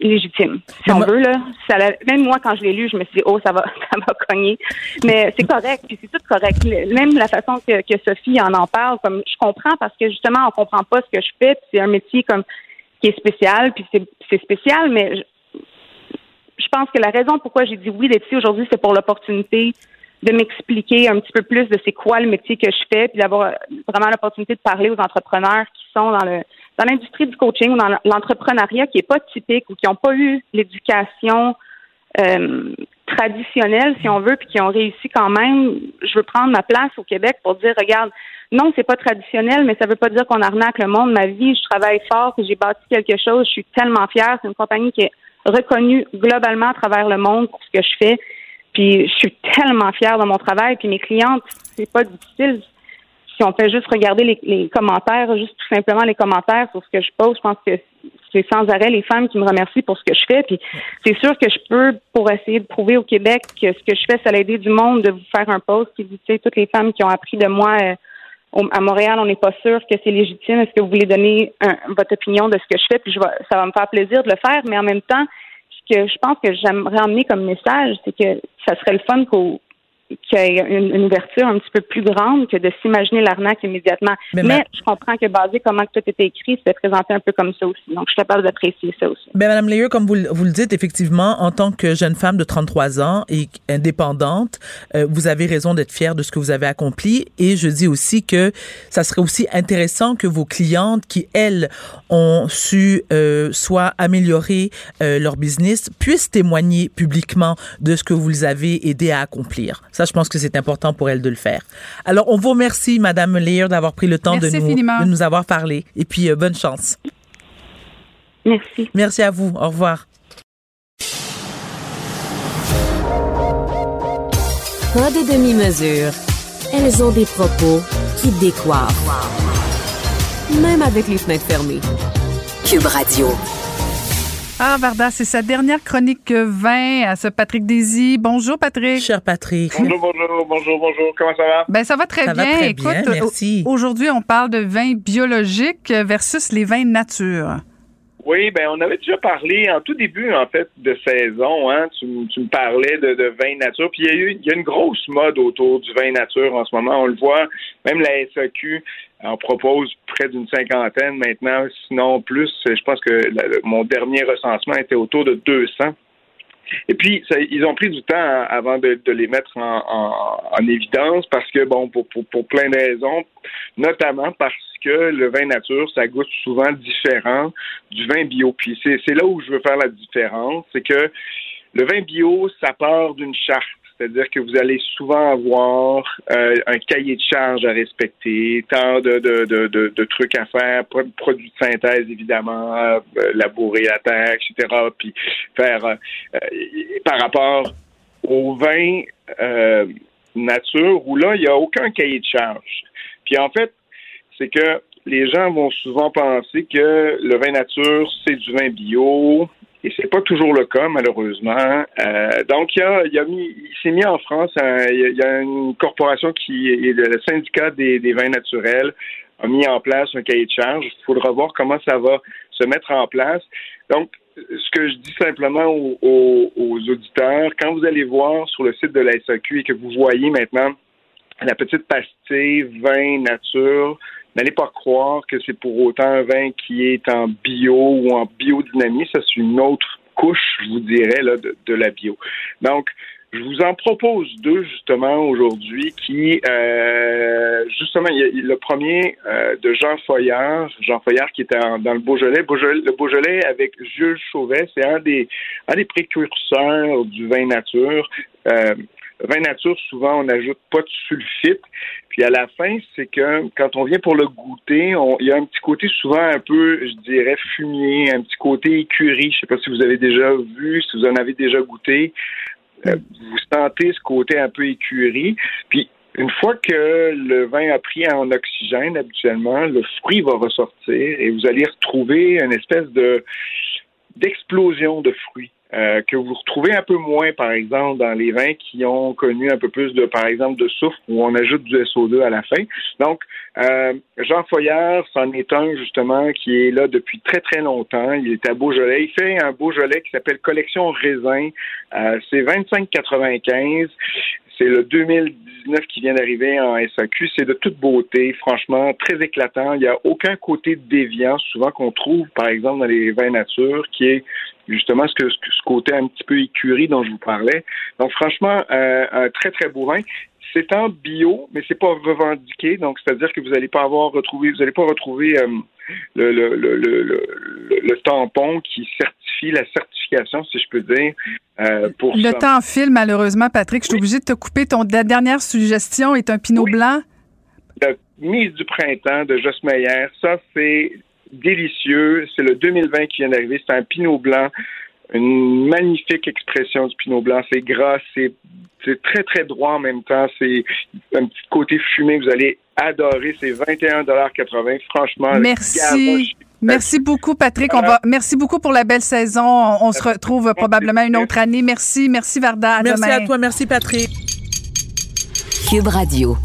légitime, si on veut là. Ça même moi, quand je l'ai lu, je me suis dit, oh, ça va, ça va cogner. Mais c'est correct, puis c'est tout correct. Même la façon que, que Sophie en en parle, comme je comprends parce que justement, on comprend pas ce que je fais, puis c'est un métier comme qui est spécial, puis c'est c'est spécial, mais je, je pense que la raison pourquoi j'ai dit oui d'être ici aujourd'hui, c'est pour l'opportunité de m'expliquer un petit peu plus de c'est quoi le métier que je fais, puis d'avoir vraiment l'opportunité de parler aux entrepreneurs qui sont dans le dans l'industrie du coaching ou dans l'entrepreneuriat qui est pas typique ou qui n'ont pas eu l'éducation euh, traditionnelle, si on veut, puis qui ont réussi quand même. Je veux prendre ma place au Québec pour dire, regarde, non, c'est pas traditionnel, mais ça veut pas dire qu'on arnaque le monde. Ma vie, je travaille fort, j'ai bâti quelque chose. Je suis tellement fière. C'est une compagnie qui est reconnue globalement à travers le monde pour ce que je fais. Puis je suis tellement fière de mon travail. Puis mes clientes, c'est pas difficile. Si on fait juste regarder les, commentaires, juste tout simplement les commentaires sur ce que je pose, je pense que c'est sans arrêt les femmes qui me remercient pour ce que je fais. Puis c'est sûr que je peux, pour essayer de prouver au Québec que ce que je fais, ça a aidé du monde de vous faire un post qui dit, tu sais, toutes les femmes qui ont appris de moi euh, à Montréal, on n'est pas sûr que c'est légitime. Est-ce que vous voulez donner un- votre opinion de ce que je fais? Puis je vais, ça va me faire plaisir de le faire, mais en même temps, que je pense que j'aimerais emmener comme message, c'est que ça serait le fun qu'au qu'il y ait une, une ouverture un petit peu plus grande que de s'imaginer l'arnaque immédiatement. Mais Mais, ma- je comprends que basé comment tout était écrit, c'était présenté un peu comme ça aussi. Donc, je suis capable d'apprécier ça aussi. Ben, Madame Leyer, comme vous, le- vous le dites, effectivement, en tant que jeune femme de 33 ans et indépendante, euh, vous avez raison d'être fière de ce que vous avez accompli. Et je dis aussi que ça serait aussi intéressant que vos clientes qui, elles, ont su euh, soit améliorer euh, leur business, puissent témoigner publiquement de ce que vous les avez aidé à accomplir. Ça, je pense que c'est important pour elles de le faire. Alors, on vous remercie, Madame Leyer, d'avoir pris le temps de nous, infiniment. de nous avoir parlé. Et puis, euh, bonne chance. Merci. Merci à vous. Au revoir. Pas de demi-mesure. Elles ont des propos qui décoiffent. Même avec les fenêtres fermées. Cube Radio. Ah, Varda, c'est sa dernière chronique vin à ce Patrick Désy. Bonjour, Patrick. Cher Patrick. Bonjour, bonjour, bonjour, bonjour. Comment ça va? Ben, ça va très Ça va bien. très Écoute, bien, merci. au- aujourd'hui, on parle de vins biologiques versus les vins nature. Oui, ben on avait déjà parlé en tout début en fait de saison. Hein, tu, me parlais de, de vin nature. Puis il y a eu il y a une grosse mode autour du vin nature en ce moment. On le voit. Même la SAQ en propose près d'une cinquantaine maintenant, sinon plus. Je pense que mon dernier recensement était autour de 200. Et puis, ils ont pris du temps avant de, les mettre en, en- en évidence parce que, bon, pour, pour, plein de raisons, notamment parce que le vin nature, ça goûte souvent différent du vin bio. Puis c'est là où je veux faire la différence, c'est que le vin bio, ça part d'une charte. C'est-à-dire que vous allez souvent avoir euh, un cahier de charge à respecter, tant de, de, de, de, trucs à faire, pro- produits de synthèse évidemment, euh, labourer à terre, etc. Puis faire euh, euh, par rapport au vin nature où là il n'y a aucun cahier de charge. Puis en fait, c'est que les gens vont souvent penser que le vin nature c'est du vin bio, et c'est pas toujours le cas, malheureusement. Euh, donc, il, a, il, a mis, il s'est mis en France, un- il y a- il y a une corporation qui est le syndicat des, des vins naturels a mis en place un cahier de charge. Il faudra voir comment ça va se mettre en place. Donc, ce que je dis simplement aux, aux- aux auditeurs, quand vous allez voir sur le site de la SAQ et que vous voyez maintenant la petite pastille vin nature, n'allez pas croire que c'est pour autant un vin qui est en bio ou en biodynamie. Ça, c'est une autre couche, je vous dirais, là, de, la bio. Donc, je vous en propose deux justement aujourd'hui qui, euh, justement, il y a le premier euh, de Jean Foyard, Jean Foyard qui était dans le Beaujolais. Beaujolais- le Beaujolais avec Jules Chauvet, c'est un des, un des précurseurs du vin nature. Euh, vin nature, souvent, on n'ajoute pas de sulfite. Puis à la fin, c'est que quand on vient pour le goûter, il y a un petit côté souvent un peu, je dirais, fumier, un petit côté écurie. Je sais pas si vous avez déjà vu, si vous en avez déjà goûté. Euh, vous sentez ce côté un peu écurie. Puis une fois que le vin a pris en oxygène, habituellement, le fruit va ressortir et vous allez retrouver une espèce de d'explosion de fruits. Euh, que vous retrouvez un peu moins, par exemple, dans les vins qui ont connu un peu plus de, par exemple, de soufre où on ajoute du SO2 à la fin. Donc, euh, Jean Foyard, c'en est un justement qui est là depuis très très longtemps. Il est à Beaujolais. Il fait un Beaujolais qui s'appelle Collection Raisin. Euh, c'est 25,95. C'est le 2019 qui vient d'arriver en SAQ. C'est de toute beauté, franchement, très éclatant. Il n'y a aucun côté déviant, souvent qu'on trouve, par exemple, dans les vins nature, qui est justement ce, que, ce côté un petit peu écurie dont je vous parlais. Donc, franchement, euh, un très, très beau vin. C'est en bio, mais c'est pas revendiqué. Donc, c'est-à-dire que vous n'allez pas avoir retrouvé, vous n'allez pas retrouver euh, le, le, le, le, tampon qui certifie la certification, si je peux dire. Euh, pour le temps file, malheureusement, Patrick. Je suis obligé de te couper. Ton, la dernière suggestion est un pinot blanc. La mise du printemps de Joss Meyer. Ça, c'est délicieux. C'est le 2020 qui vient d'arriver. C'est un pinot blanc. Une magnifique expression du pinot blanc. C'est gras, c'est très, très droit en même temps. C'est un petit côté fumé. Vous allez adorer. C'est 21,80 Franchement, merci. Merci beaucoup, Patrick. On va, merci beaucoup pour la belle saison. On, se retrouve probablement une autre année. Merci. Merci, Varda. merci à toi. Merci, Patrick. Cube Radio.